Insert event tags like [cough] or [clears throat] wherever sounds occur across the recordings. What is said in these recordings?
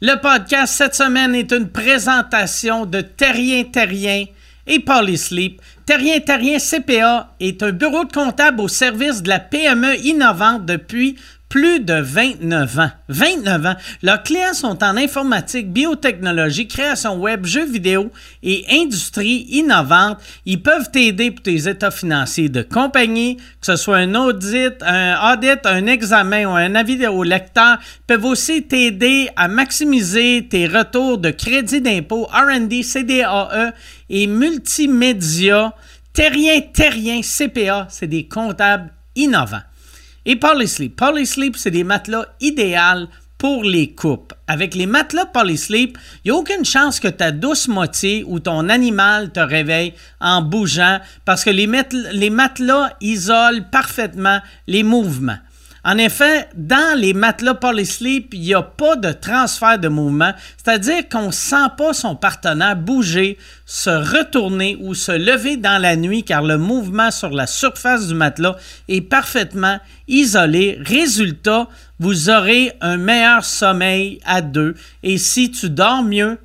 Le podcast cette semaine est une présentation de Terrien Terrien et Polysleep. Terrien Terrien CPA est un bureau de comptable au service de la PME innovante depuis plus de 29 ans. 29 ans. Leurs clients sont en informatique, biotechnologie, création web, jeux vidéo et industrie innovante. Ils peuvent t'aider pour tes états financiers de compagnie, que ce soit un audit, un audit, un examen ou un avis au lecteur. Ils peuvent aussi t'aider à maximiser tes retours de crédit d'impôt, R&D, CDAE et multimédia. Terrien, Terrien, CPA, c'est des comptables innovants. Et Polysleep. Polysleep, c'est des matelas idéaux pour les coupes. Avec les matelas Polysleep, il n'y a aucune chance que ta douce moitié ou ton animal te réveille en bougeant parce que les, les matelas isolent parfaitement les mouvements. En effet, dans les matelas Polysleep, il n'y a pas de transfert de mouvement, c'est-à-dire qu'on ne sent pas son partenaire bouger, se retourner ou se lever dans la nuit car le mouvement sur la surface du matelas est parfaitement isolé. Résultat, vous aurez un meilleur sommeil à deux et si tu dors mieux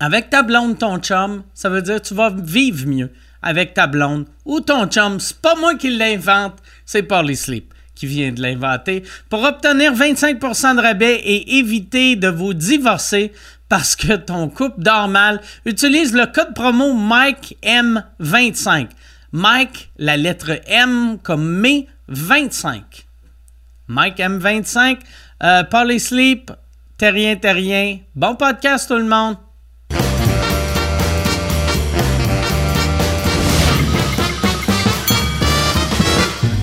avec ta blonde, ton chum, ça veut dire que tu vas vivre mieux avec ta blonde ou ton chum. C'est pas moi qui l'invente, c'est Polysleep qui vient de l'inventer, pour obtenir 25% de rabais et éviter de vous divorcer parce que ton couple dort mal, utilise le code promo MikeM25. Mike, la lettre M comme mais 25. Mike M25, euh, Polysleep, Terrien Terrien. Bon podcast tout le monde.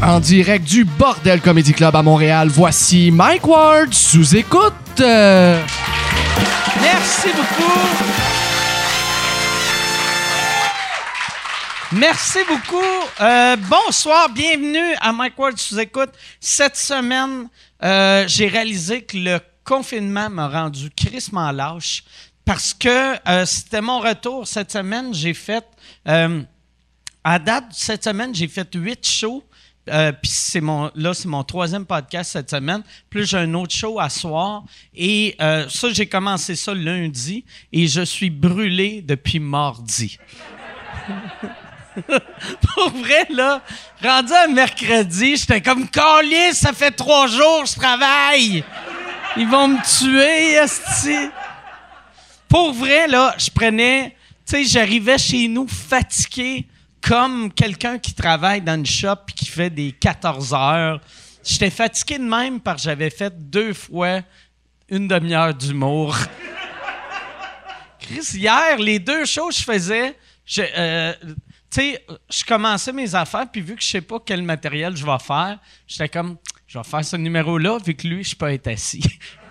En direct du Bordel Comedy Club à Montréal, voici Mike Ward sous écoute. Merci beaucoup. Merci beaucoup. Euh, bonsoir, bienvenue à Mike Ward sous écoute. Cette semaine, euh, j'ai réalisé que le confinement m'a rendu crissement lâche parce que euh, c'était mon retour cette semaine. J'ai fait, à date cette semaine, j'ai fait huit shows. Euh, c'est mon là c'est mon troisième podcast cette semaine. Plus j'ai un autre show à soir et euh, ça j'ai commencé ça lundi et je suis brûlé depuis mardi. [laughs] Pour vrai là, rendu à mercredi, j'étais comme calé, ça fait trois jours je travaille. Ils vont me tuer, esti. Pour vrai là, je prenais, tu sais, j'arrivais chez nous fatigué comme quelqu'un qui travaille dans une shop et qui fait des 14 heures. J'étais fatigué de même parce que j'avais fait deux fois une demi-heure d'humour. [laughs] Chris, hier, les deux choses que je faisais, je, euh, je commençais mes affaires, puis vu que je sais pas quel matériel je vais faire, j'étais comme, je vais faire ce numéro-là, vu que lui, je peux être assis. [laughs]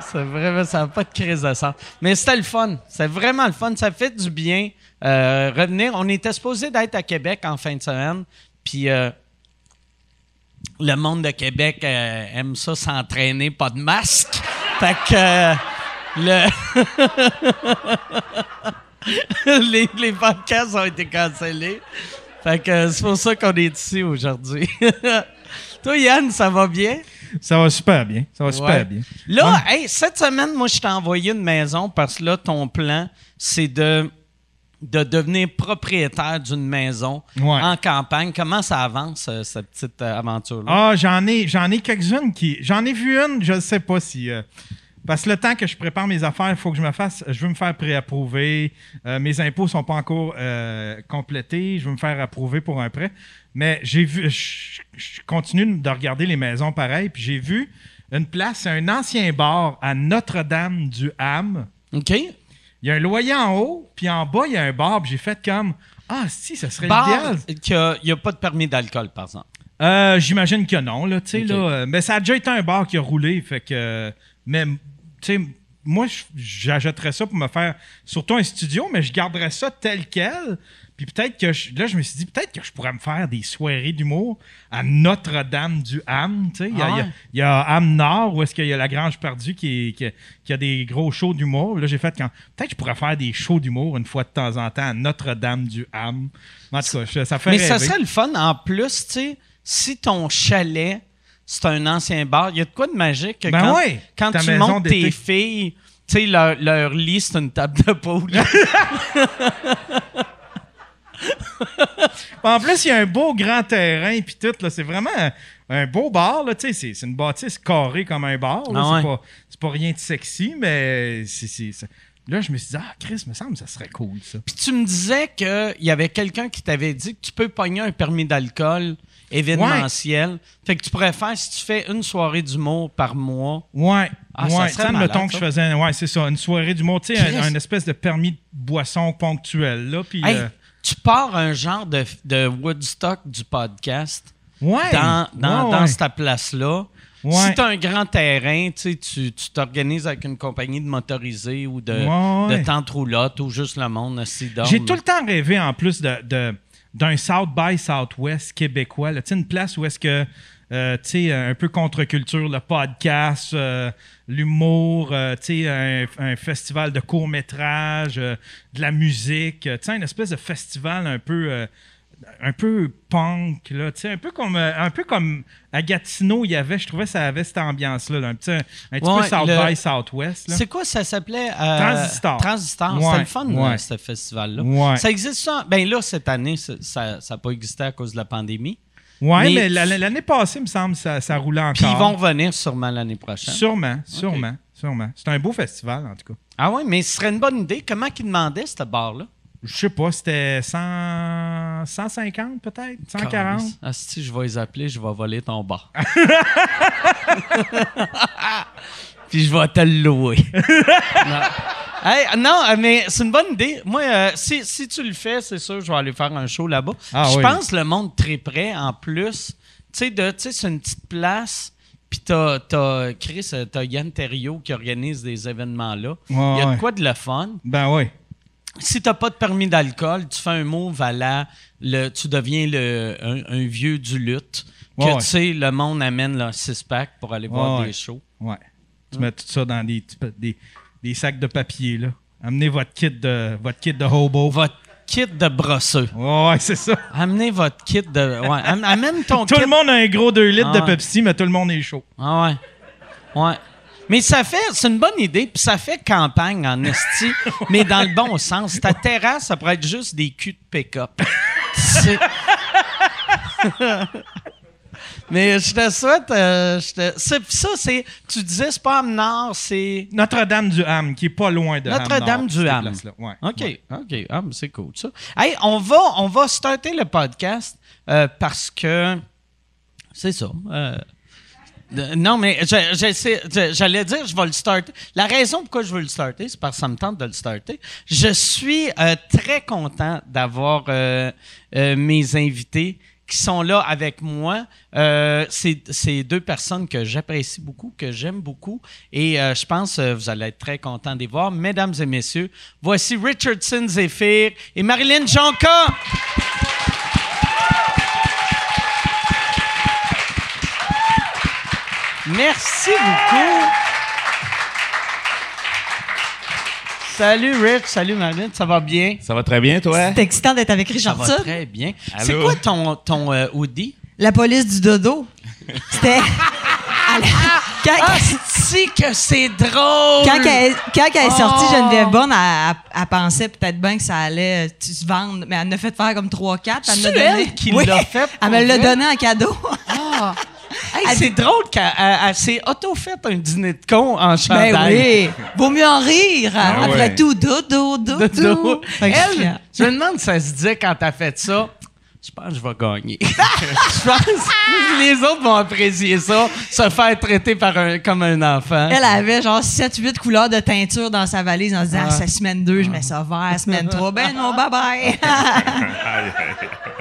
c'est vraiment, ça n'a pas de crise de sens. Mais c'était le fun. C'est vraiment le fun. Ça fait du bien euh, revenir. On était supposé d'être à Québec en fin de semaine. Puis euh, le monde de Québec euh, aime ça s'entraîner, pas de masque. fait que le [laughs] les, les podcasts ont été cancellés. Fait que c'est pour ça qu'on est ici aujourd'hui. [laughs] Toi, Yann, ça va bien? Ça va super bien. Ça va super bien. Là, cette semaine, moi, je t'ai envoyé une maison parce que là, ton plan, c'est de, de devenir propriétaire d'une maison en campagne. Comment ça avance, euh, cette petite euh, aventure-là? Ah, j'en ai, j'en ai quelques-unes qui. J'en ai vu une, je ne sais pas si. Euh, parce que le temps que je prépare mes affaires, il faut que je me fasse. Je veux me faire préapprouver. mes impôts ne sont pas encore complétés. Je veux me faire approuver pour un prêt. Mais j'ai vu, je, continue de regarder les maisons pareilles, puis j'ai vu une place, c'est un ancien bar à Notre-Dame du Ham. OK. Il y a un loyer en haut, puis en bas, il y a un bar, puis j'ai fait comme Ah, si, ça serait idéal. Il n'y a, pas de permis d'alcool, par exemple. Euh, j'imagine que non, là, tu sais, là. Mais ça a déjà été un bar qui a roulé, fait que. Mais, tu sais, moi, j'achèterais ça pour me faire surtout un studio, mais je garderais ça tel quel. Puis peut-être que là, je me suis dit, peut-être que je pourrais me faire des soirées d'humour à Notre-Dame du Ham. Tu sais, il, y a, Ham Nord où est-ce qu'il y a la Grange perdue qui, qui, a des gros shows d'humour. Là, j'ai fait quand peut-être que je pourrais faire des shows d'humour une fois de temps en temps à Notre-Dame du Ham. En tout cas, ça fait Mais ça serait le fun en plus, tu sais, si ton chalet c'est un ancien bar. Il y a de quoi de magique que Ben quand, ouais, quand ta tu montes tes filles, tu sais, leur, leur lit, c'est une table de poule. [laughs] En plus, il y a un beau grand terrain puis tout. là, C'est vraiment un, beau bar. Là, tu sais, c'est, c'est une bâtisse carrée comme un bar. Ah c'est, ouais. pas, c'est pas rien de sexy, mais c'est, là, je me suis dit, ah, Chris, me semble que ça serait cool, ça. Puis tu me disais qu'il y avait quelqu'un qui t'avait dit que tu peux pogner un permis d'alcool événementiel. Fait que tu pourrais faire, si tu fais une soirée d'humour par mois, Ouais. Ah, ça ouais. serait Ça, malade, mettons que je faisais, ouais, c'est ça, une soirée du mot, tu sais, un, espèce de permis de boisson ponctuel, là, puis... Hey, euh, tu pars un genre de, de Woodstock du podcast ouais. dans, dans, ouais, dans cette place-là. Ouais. Si tu as un grand terrain, tu t'organises avec une compagnie de motorisés ou de, Ouais, ouais. de tente roulotte ou juste le monde assis. J'ai tout le temps rêvé, en plus, de, de- d'un South by Southwest québécois. là. Une place où est-ce que, euh, un peu contre-culture, le podcast, euh, l'humour, euh, un, festival de court-métrage, de la musique. une espèce de festival un peu... un peu punk, là, un peu comme euh, un peu comme à Gatineau, il y avait, je trouvais que ça avait cette ambiance-là, là, un petit, un petit Ouais, peu South le- by Southwest. C'est quoi ça s'appelait? euh, Transistor. Transistor. Ouais, C'était le fun, ouais. ce festival-là. Ça existe ça? Ben là, cette année, ça n'a pas existé à cause de la pandémie. Ouais, Mais- mais, la- l'année passée, il me semble, ça, ça roulait encore. Puis ils vont revenir sûrement l'année prochaine. Sûrement, sûrement, sûrement. C'est un beau festival, en tout cas. Ah ouais, mais ce serait une bonne idée. Comment qu'ils demandaient, ce bar-là? Je sais pas, c'était 100, 150 peut-être, 140. Ah, si je vais les appeler, je vais voler ton bar. [laughs] Puis je vais te le louer. non. Hey, non, mais c'est une bonne idée. Moi, euh, si, si tu le fais, c'est sûr, je vais aller faire un show là-bas. Ah je oui. pense que le monde très près, en plus. Tu sais, c'est une petite place. Puis t'as, t'as, Chris, euh, t'as Yann Terriot qui organise des événements-là. Il Ouais, y a de ouais. quoi de le fun Ben oui. Si t'as pas de permis d'alcool, tu fais un move à la, le, tu deviens le, un, un vieux du lutte. Que Ouais, tu sais, le monde amène leur six-pack pour aller voir Ouais, des shows. Ouais. Tu mets tout ça dans des, des, des sacs de papier, là. Amenez votre kit de, votre kit de hobo. Votre kit de brosseux. Ouais, c'est ça. Amenez votre kit de. Ouais, am- amène ton [laughs] Tout kit. le monde a un gros 2 litres Ah de ouais. Pepsi, mais tout le monde est chaud. Ah ouais. Ouais. Mais ça fait, c'est une bonne idée, puis ça fait campagne en esti, [laughs] mais dans le bon sens. Ta terrasse, ça pourrait être juste des culs de pick-up. C'est- [laughs] mais je te souhaite, euh, je te- c'est- ça, c'est, tu disais, c'est pas am Nord, c'est Notre-Dame-du-Ham, qui est pas loin de Ham-Nord, Notre-Dame-du-Ham. cette place-là. Ouais. OK, Ouais. OK. Ah, mais c'est cool, ça. Hey, on va, on va starter le podcast euh, parce que c'est ça. euh, non, mais j'allais dire, je vais le starter. La raison pourquoi je veux le starter, c'est parce que ça me tente de le starter. Je suis euh, très content d'avoir euh, euh, mes invités qui sont là avec moi. Euh, c'est c'est deux personnes que j'apprécie beaucoup, que j'aime beaucoup. Et euh, je pense que vous allez être très contents de les voir. Mesdames et messieurs, voici Richardson Zephyr et Marilyn Jonca. Merci beaucoup. Salut Rich, salut Marilyn, ça va bien? Ça va très bien, toi? C'est excitant d'être avec Ça va très bien. Allô? C'est quoi ton, ton euh, hoodie? La police du dodo. C'était. [laughs] Quand, Ah, si que c'est drôle! quand elle, quand elle est sortie, Oh! Geneviève Bonne, elle, elle- elle pensait peut-être bien que ça allait euh, tu- se vendre, mais elle en a fait faire comme 3-4. Elle C'est me l'a donné. elle qui Oui. l'a fait pour Elle me l'a donné en cadeau. Ah! Hey, c'est drôle qu'elle elle- elle s'est auto-fait un dîner de con en chandail. ben oui. [laughs] Vaut mieux en rire. Ah Après ouais. tout, dodo, dodo. Dodo. Elle, je me demande si ça se disait quand t'as fait ça. Je pense que je vais gagner. [laughs] je pense que les autres vont apprécier ça, se faire traiter par un, comme un enfant. Elle avait genre 7-8 couleurs de teinture dans sa valise en se disant Ah. ah, c'est semaine 2, je mets ça vert, semaine 3. Ben non, bye bye.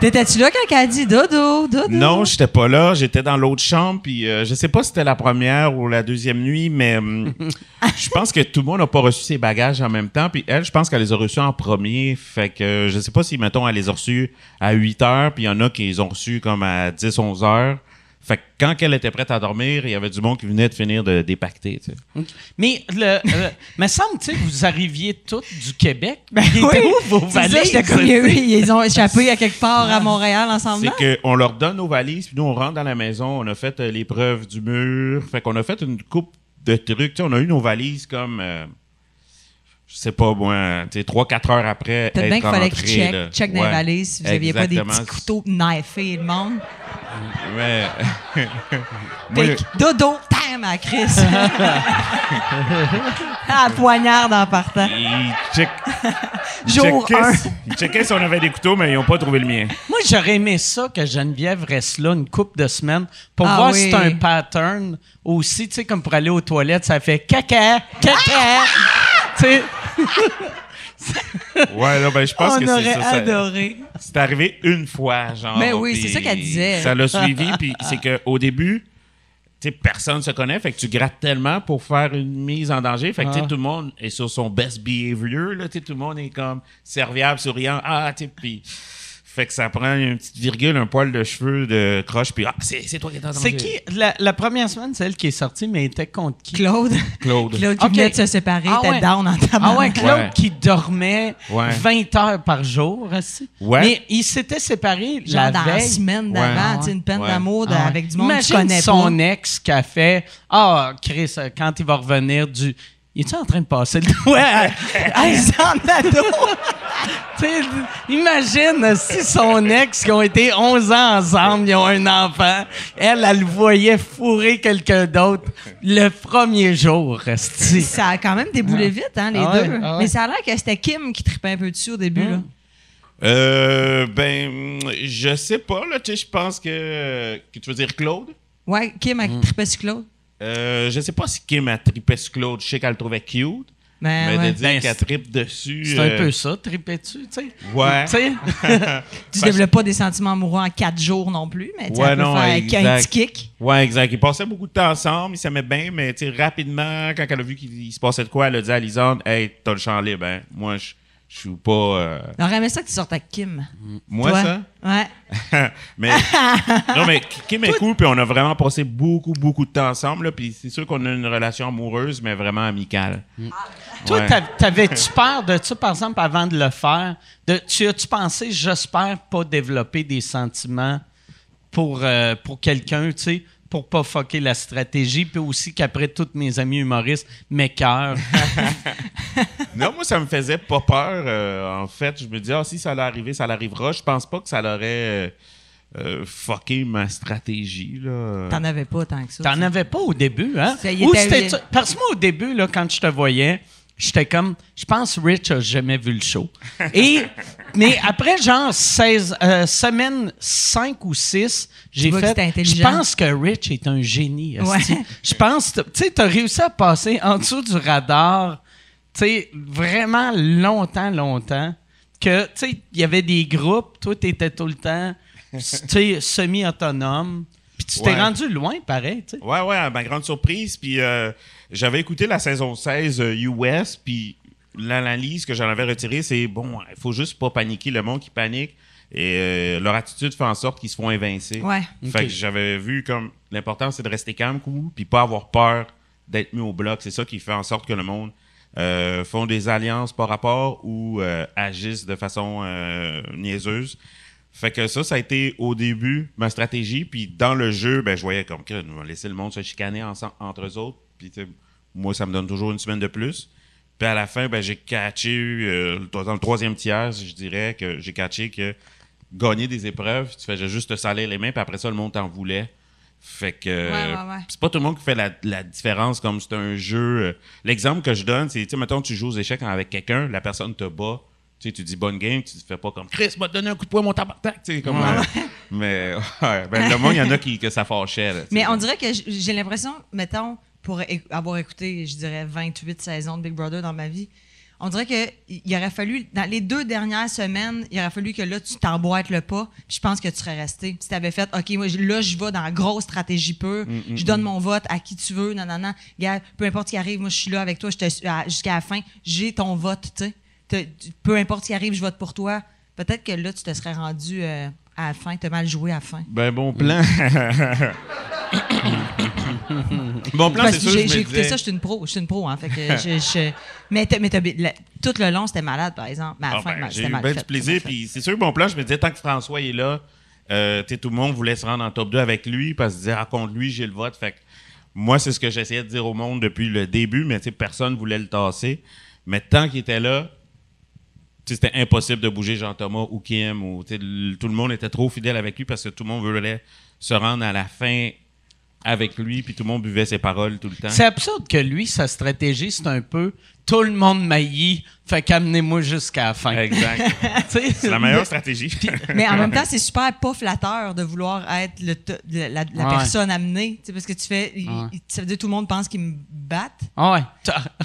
T'étais-tu là quand elle a dit dodo, dodo? Non, j'étais pas là. J'étais dans l'autre chambre. Puis euh, je sais pas si c'était la première ou la deuxième nuit, mais hum, [laughs] je pense que tout le monde n'a pas reçu ses bagages en même temps. Puis elle, je pense qu'elle les a reçus en premier. Fait que je sais pas si, mettons, elle les a reçus à 8 heures. Puis il y en a qui les ont reçus comme à 10, 11 heures. Fait que quand elle était prête à dormir, il y avait du monde qui venait de finir de dépacter. tu sais. Mais le, euh, me semble, tu sais, vous arriviez tous du Québec. [laughs] Ben Il oui. où vos C'est ça, valises? j'étais comme, ils, ils ont échappé à quelque part à Montréal ensemble. là. C'est qu'on leur donne nos valises, puis nous, on rentre dans la maison, on a fait euh, l'épreuve du mur. Fait qu'on a fait une coupe de trucs. Tu sais, on a eu nos valises comme, euh, je sais pas moi, tu sais, 3-4 heures après. Peut-être bien qu'il fallait qu'ils check, là. check dans les valises si vous n'aviez pas des petits couteaux knifés, le monde. [laughs] Moi, que dodo, bam, à Chris. [laughs] à la poignarde en partant. ils check- ils Jour checkaient un. si- Ils checkaient si on avait des couteaux, mais ils n'ont pas trouvé le mien. Moi, j'aurais aimé ça que Geneviève reste là une couple de semaines pour Ah voir oui. si c'est un pattern aussi, tu sais, comme pour aller aux toilettes, ça fait caca, caca. tu sais, Ouais, là, ben, je pense On que c'est aurait ça. adoré. C'est arrivé une fois, genre. Mais oui, puis c'est ça qu'elle disait. Ça l'a suivi, puis c'est qu'au début, tu sais, personne se connaît, fait que tu grattes tellement pour faire une mise en danger. Fait que, tu sais, Ah. tout le monde est sur son best behavior, là, tu sais, tout le monde est comme serviable, souriant, ah, tu sais, puis... Fait que ça prend une petite virgule, un poil de cheveux de croche, puis ah, c'est c'est toi qui es en danger. c'est qui? La, la première semaine, c'est elle qui est sortie, mais elle était contre qui? Claude. [laughs] Claude. Claude qui Ok. venait de se séparer, Ah était ouais. down en tabac. Ah ouais, Claude Ouais. qui dormait Ouais. 20 heures par jour. aussi. Ouais. Mais ils s'étaient séparés Genre la dans la semaine d'avant, Ouais. tu sais, une peine Ouais. d'amour Ah ouais. avec du monde que tu Imagine connais son pas. ex qui a fait Ah, Chris, euh, quand il va revenir du. Il est en train de passer le doigt? [laughs] À Tu sais, imagine si son ex, qui ont été 11 ans ensemble, ils ont un enfant, elle, elle le voyait fourrer quelqu'un d'autre le premier jour. Ça a quand même déboulé vite, hein, les Ah ouais, deux. ah ouais. Mais ça a l'air que c'était Kim qui tripait un peu dessus au début. là. Euh, ben, je sais pas, là, tu sais, je pense que... que tu veux dire Claude? Ouais, Kim a trippé sur Claude. Euh, je sais pas si Kim a trippé sur Claude. Je sais qu'elle le trouvait cute. Ben, mais ouais. de dire Ben, qu'elle trippe dessus. C'est un euh, peu ça, triper dessus, tu sais. Ouais. Tu sais, [laughs] Tu développes pas des sentiments amoureux en quatre jours non plus, mais tu sais, Ouais, elle peut non, faire un exact. petit kick. Ouais, exact. Ils passaient beaucoup de temps ensemble, ils s'aimaient bien, mais tu sais, rapidement, quand elle a vu qu'il il se passait de quoi, elle a dit à Lisande Hey, t'as le champ libre, hein. Moi, je je suis pas. euh, J'aurais aimé ça que tu sortes avec Kim. Moi, Toi? ça? Ouais. [laughs] mais non mais Kim est cool puis on a vraiment passé beaucoup beaucoup de temps ensemble là puis c'est sûr qu'on a une relation amoureuse mais vraiment amicale. Toi, Ouais. t'av- t'avais-tu peur de ça, par exemple, avant de le faire? De, tu as-tu pensé, j'espère pas développer des sentiments pour, euh, pour quelqu'un, tu sais, pour pas fucker la stratégie, puis aussi qu'après, tous mes amis humoristes m'écœurent. [laughs] Non, moi ça me faisait pas peur euh, en fait, je me dis ah si ça allait arriver, ça l'arrivera, je pense pas que ça l'aurait euh, euh, fucké ma stratégie là. T'en avais pas tant que ça. T'en avais pas au début, hein? Ça y Ou était- c'était- Parce que moi, au début, là, quand je te voyais, j'étais comme, je pense Rich a jamais vu le show. Et, mais après, genre, 16, euh, semaine 5 ou 6, j'ai fait, je pense que Rich est un génie. Ouais. Je pense, tu sais, t'as réussi à passer en dessous du radar, tu sais, vraiment longtemps, longtemps, que, tu sais, il y avait des groupes, toi, t'étais tout le temps, tu sais, semi-autonome, puis tu t'es Ouais. rendu loin, pareil, tu sais. Ouais, ouais, à ma grande surprise. Puis euh, j'avais écouté la saison 16 euh, US, puis l'analyse que j'en avais retirée, c'est bon, il faut juste pas paniquer le monde qui panique. Et euh, leur attitude fait en sorte qu'ils se font évincer. Ouais. Fait que j'avais vu comme l'important, c'est de rester calme, cool, puis pas avoir peur d'être mis au bloc. C'est ça qui fait en sorte que le monde euh, font des alliances par rapport ou euh, agissent de façon euh, niaiseuse. Fait que ça, ça a été au début ma stratégie. Puis dans le jeu, ben, je voyais comme que va laisser le monde se chicaner ensemble, entre eux autres. Puis moi, ça me donne toujours une semaine de plus. Puis à la fin, ben, j'ai catché, euh, dans le troisième tiers, je dirais que j'ai catché que gagner des épreuves, tu faisais juste te salir les mains, puis après ça, le monde t'en voulait. Fait que Ouais, ouais, ouais. c'est pas tout le monde qui fait la, la différence comme c'est un jeu. euh, L'exemple que je donne, c'est, tu sais, mettons, tu joues aux échecs avec quelqu'un, la personne te bat, tu sais, tu dis bonne game, tu te fais pas comme Chris m'a donné un coup de poing, mon tabarnak, tu sais, comme. euh, [laughs] mais ouais, ben, le monde, il y en a qui que ça fâchait. là, tu sais. Mais on dirait que j'ai l'impression, mettons, pour avoir écouté, je dirais, 28 saisons de Big Brother dans ma vie, on dirait qu'il aurait fallu, dans les deux dernières semaines, il aurait fallu que là, tu t'emboîtes le pas. puis Je pense que tu serais resté. Si tu avais fait, OK, moi, là, je vais dans la grosse stratégie pure, je donne mon vote à qui tu veux, non, non, non. Gars, peu importe ce qui arrive, moi, je suis là avec toi je te suis à- jusqu'à la fin. J'ai ton vote, tu sais. Peu importe ce qui arrive, je vote pour toi. Peut-être que là, tu te serais rendu euh, à la fin? T'as mal joué à la fin? Ben, bon plan. [laughs] bon plan, c'est que sûr. j'ai écouté disais- ça, je suis une pro. Je suis une pro, hein. Fait que [laughs] je, je- mais t'as- mais t'as- la- tout le long, c'était malade, par exemple. Mais à la Ah, fin, ben, mal- j'ai c'était eu mal bien du plaisir. Puis c'est sûr, bon plan, je me disais, tant que François est là, euh, tout le monde voulait se rendre en top 2 avec lui parce qu'il disait, ah, contre lui, j'ai le vote. Fait que moi, c'est ce que j'essayais de dire au monde depuis le début, mais tu sais, personne voulait le tasser. Mais tant qu'il était là, c'était impossible de bouger Jean-Thomas ou Kim. Ou, tout le monde était trop fidèle avec lui parce que tout le monde voulait se rendre à la fin avec lui, puis tout le monde buvait ses paroles tout le temps. C'est absurde que lui, sa stratégie, c'est un peu tout le monde maillit, fait qu'amenez-moi jusqu'à la fin. Exact. [laughs] C'est la meilleure stratégie. Mais en même temps, c'est super pas flatteur de vouloir être le la, la- la Ouais. personne amenée. Parce que tu fais. il- Ouais. il- ça veut dire que tout le monde pense qu'ils me battent. Ah ouais.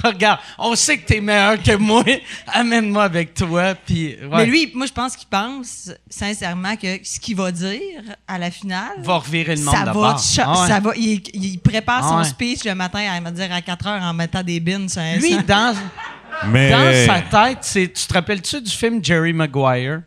Regarde, on sait que t'es meilleur que moi. [laughs] Amène-moi avec toi. Puis, ouais. Mais lui, moi, je pense qu'il pense sincèrement que ce qu'il va dire à la finale. va revirer le monde ça va, Ah ouais. ça va, il, il prépare Ah son ouais. speech le matin à me dire à 4 heures en mettant des bins sur un Lui, dans, Mais dans sa tête, c'est, tu te rappelles-tu du film Jerry Maguire?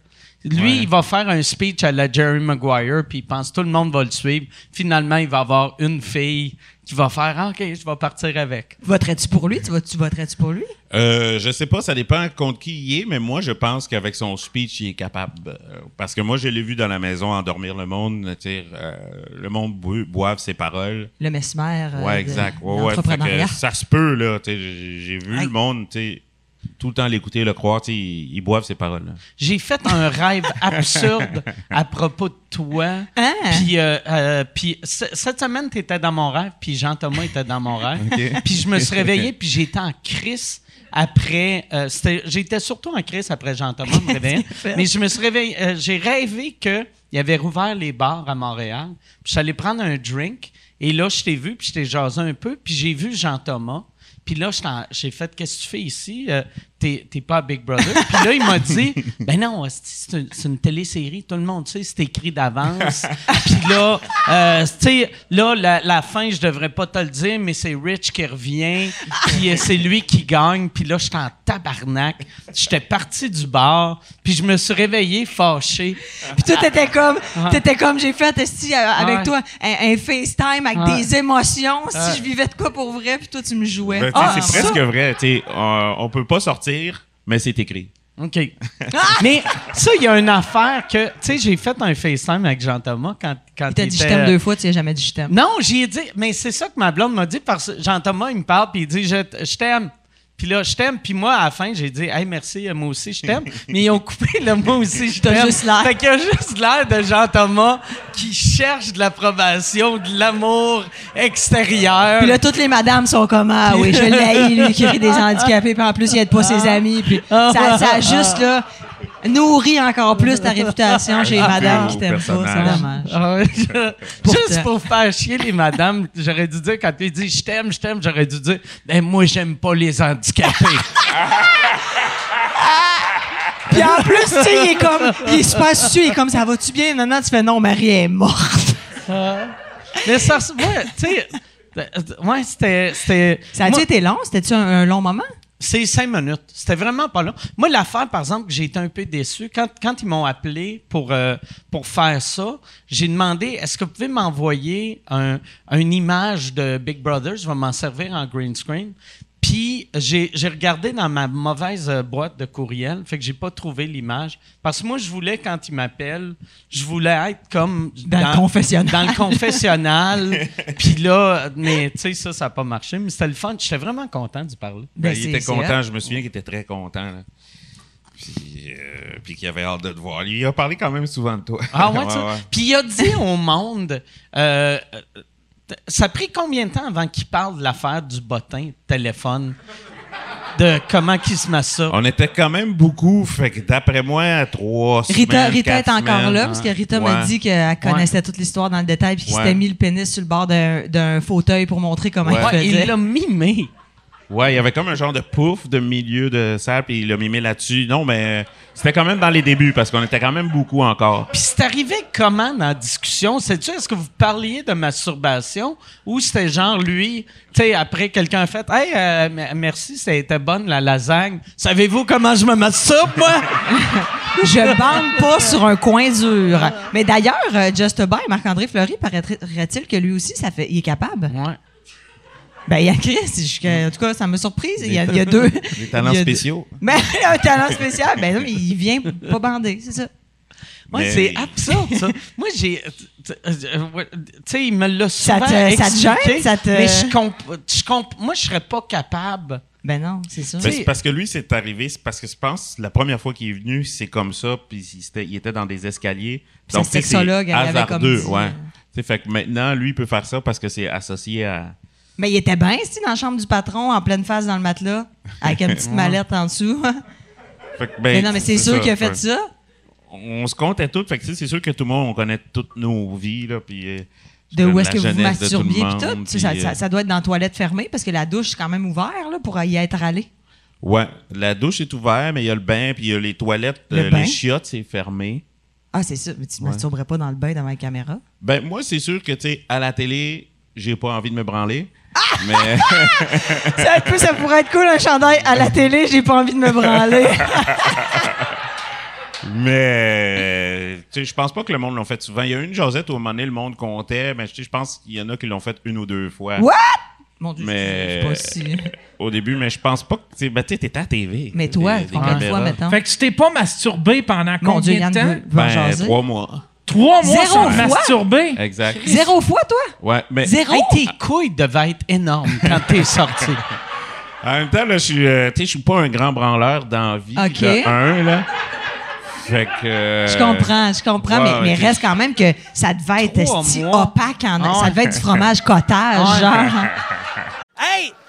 Lui, Ouais. il va faire un speech à la Jerry Maguire, puis il pense tout le monde va le suivre. Finalement, il va avoir une fille qui va faire ah, OK, je vais partir avec. Voterais-tu pour lui? Tu, vas- tu voterais-tu pour lui? Euh, je sais pas, ça dépend contre qui il est, mais moi, je pense qu'avec son speech, il est capable. euh, parce que moi, je l'ai vu dans la maison endormir le monde. euh, le monde boive ses paroles. Le mesmer. euh, ouais, de exact. Ouais, ouais. Fait l'entrepreneuriat. que ça se peut, là. J'ai j'ai vu Hey. le monde, tu sais, tout le temps l'écouter, le croire, ils ils boivent ses paroles. là. J'ai fait un rêve absurde à propos de toi. Hein? Puis, euh, euh, puis cette semaine, tu étais dans mon rêve, puis Jean-Thomas était dans mon rêve. [laughs] Puis je me suis réveillé, puis j'étais en crise après. euh, J'étais surtout en crise après Jean-Thomas me [laughs] réveillant. Mais je me suis réveillé. euh, J'ai rêvé qu'il y avait rouvert les bars à Montréal. Puis je suis allé prendre un drink. Et là, je t'ai vu, puis je t'ai jasé un peu. Puis j'ai vu Jean-Thomas. Puis là, j'ai fait Qu'est-ce que tu fais ici? Euh, T'es pas à Big Brother. Puis là, il m'a dit [laughs] Ben non, c'est- une, télésérie, tout le monde sait, c'est écrit d'avance. Puis là, euh, tu sais, là, la, la fin, je devrais pas te le dire, mais c'est Rich qui revient. Puis euh, c'est lui qui gagne. Puis là, j'étais en tabarnak. J'étais parti du bar. Puis je me suis réveillé fâché. Puis toi, t'étais comme, t'étais comme j'ai fait esti, euh, avec Ouais. toi un, un FaceTime avec Ouais. des émotions. Si Ouais. je vivais de quoi pour vrai, puis toi, tu me jouais. Ben, Ah, c'est ça. presque vrai. tu sais, on, on peut pas sortir, mais c'est écrit. OK. [laughs] Mais ça, il y a une affaire que, tu sais, j'ai fait un FaceTime avec Jean-Thomas quand, quand Il t'a dit je t'aime deux fois, tu n'as jamais dit je t'aime. Non, j'y ai dit, mais c'est ça que ma blonde m'a dit parce que Jean-Thomas, il me parle puis il dit je, je t'aime. Puis là, je t'aime. Puis moi, à la fin, j'ai dit, hey, merci, euh, moi aussi, je t'aime. mais ils ont coupé le moi aussi, je t'aime. juste l'air. Fait qu'il y a juste l'air de Jean-Thomas qui cherche de l'approbation, de l'amour extérieur. Puis là, toutes les madames sont comme Ah oui, je l'ai, lui qui rit des [laughs] handicapés, puis en plus, il aide pas ses amis. Puis Ah. ça, ça a juste là, nourri encore plus ta réputation chez les madames qui t'aiment pas. C'est dommage. Ah. [laughs] Juste pour faire chier les madames, j'aurais dû dire, quand tu dis je t'aime, je t'aime, j'aurais dû dire, ben moi, j'aime pas les handicapés. [laughs] Puis en plus, tu sais, il est comme, il est super soucieux, il est comme ça va-tu bien? Non, non, tu fais non, Marie est morte. Mais ça, se- ouais, tu sais, ouais, c'était. c'était- Ça a-tu été long? C'était-tu un, un long moment? C'est cinq minutes. C'était vraiment pas long. Moi, l'affaire, par exemple, j'ai été un peu déçu, quand, quand ils m'ont appelé pour, euh, pour faire ça, j'ai demandé est-ce que vous pouvez m'envoyer un, une image de Big Brother? Je vais m'en servir en green screen. Puis, j'ai j'ai regardé dans ma mauvaise euh, boîte de courriel, fait que j'ai pas trouvé l'image. Parce que moi, je voulais, quand ils m'appellent, je voulais être comme. Dans le confessionnal. Dans le confessionnal. [laughs] Puis là, mais tu sais, ça, ça n'a pas marché. Mais c'était le fun. J'étais vraiment content d'y parler. Ben, Ben, il était content, je me souviens qu'il était très content. là. Puis, euh, puis qu'il avait hâte de te voir. Il a parlé quand même souvent de toi. Ah ouais, [laughs] ça? Puis il a dit au monde, euh, ça a pris combien de temps avant qu'il parle de l'affaire du bottin de téléphone, de comment qu'il se masturbe? On était quand même beaucoup, fait que d'après moi, à trois Rita, semaines, Rita est quatre encore semaines, là, parce que Rita m'a dit qu'elle connaissait toute l'histoire dans le détail, puis qu'il Ouais. s'était mis le pénis sur le bord d'un d'un fauteuil pour montrer comment Ouais. il Ouais, faisait. il l'a mimé. Ouais, il y avait comme un genre de pouf de milieu de salle, puis il l'a mimé là-dessus. Non, mais c'était quand même dans les débuts, parce qu'on était quand même beaucoup encore. Puis c'est arrivé comment dans la discussion? C'est-tu, est-ce que vous parliez de masturbation ou c'était genre lui, tu sais, après quelqu'un a fait Hey, euh, merci, c'était bonne la lasagne. Savez-vous comment je me masturbe, moi? [laughs] Je bande pas sur un coin dur. Mais d'ailleurs, euh, Just By, Marc-André Fleury, paraîtrait-il que lui aussi, ça fait, il est capable? Ouais. Ben, il y a Chris. je- en tout cas, ça m'a surprise. Il y a, il y a deux. Des talents deux- spéciaux. [laughs] [laughs] Ben, un talent spécial. Ben non, mais il vient pas bander, c'est ça. Ouais, Mais- c'est absurde, ça. Moi, j'ai. Tu sais, il me l'a Ça souvent ça te expliqué, gêne, ça te- Mais je comp, je comp- moi, je serais pas capable. Ben non, c'est ça. Ben, c'est parce que lui, c'est arrivé, c'est parce que je pense la première fois qu'il est venu, c'est comme ça, puis il, était- il était dans des escaliers. Tu sais, c'est sexologue, elle avait comme hasardeux, dit, ouais. euh, Tu sais, fait que maintenant, lui, il peut faire ça parce que c'est associé à. Mais il était bien, c'est dans la chambre du patron, en pleine face dans le matelas, avec une petite [laughs] mallette en dessous. Fait que, ben, mais non, mais c'est sûr qu'il a fait ouais. ça. On se comptait tout, fait que c'est sûr que tout le monde, on connaît toutes nos vies, là, puis. euh, De où est-ce que vous tout masturbiez puis tout. ça, euh, ça- ça doit être dans la toilette fermée parce que la douche, c'est quand même ouvert là, pour y être allé. Ouais, la douche est ouverte, mais il y a le bain, puis il y a les toilettes, Le euh, bain? les chiottes, c'est fermé. Ah, c'est ça. Mais tu ne masturberais pas dans le bain devant la caméra? Ben, moi, c'est sûr que, tu sais, à la télé, j'ai pas envie de me branler. Mais. [laughs] ça, un peu, ça pourrait être cool, un chandail à la télé, j'ai pas envie de me branler. [laughs] Mais, tu sais, je pense pas que le monde l'ont fait souvent. Il y a une Josette où, à un moment donné, le monde comptait, mais tu sais, je pense qu'il y en a qui l'ont fait une ou deux fois. What? Mon Dieu, Mais- je sais pas si. [laughs] Au début, mais je pense pas que, tu sais, ben, t'étais à TV. Mais toi, combien de fois, mettons? Fait que tu t'es pas masturbé pendant Mon combien de temps? Ben, trois mois. Trois mois Zéro sans fois? masturber. Exact. Zéro fois, toi? Ouais, mais Zéro? Hey, tes couilles devaient être énormes quand t'es sorti. [laughs] en même temps, là, je suis, euh, tu sais, je suis pas un grand branleur dans la vie. Ok. de un, là. Fait que. euh, Je comprends, je comprends, ouais, mais, mais ok. reste quand même que ça devait être Trois esti mois? opaque en Ah Ça devait être du fromage cottage, genre. Hey, [laughs]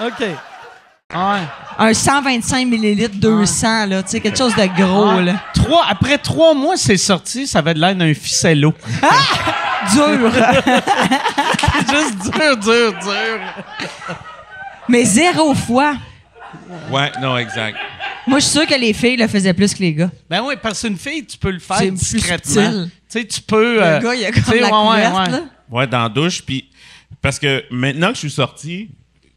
OK. Ouais. Un 125 millilitres 200, là, tu sais, quelque chose de gros, là. Trois, après trois mois, c'est sorti, ça avait de l'air d'un ficello. Dur. [laughs] Juste dur, dur, dur. mais zéro fois. Ouais, non, exact. Moi, je suis sûre que les filles le faisaient plus que les gars. Ben oui, parce qu'une fille, tu peux le faire C'est plus discrètement. Tu sais, tu peux... Le euh, gars, il a tu comme la couverte, ouais. là. Ouais, dans la douche. Puis, parce que maintenant que je suis sorti,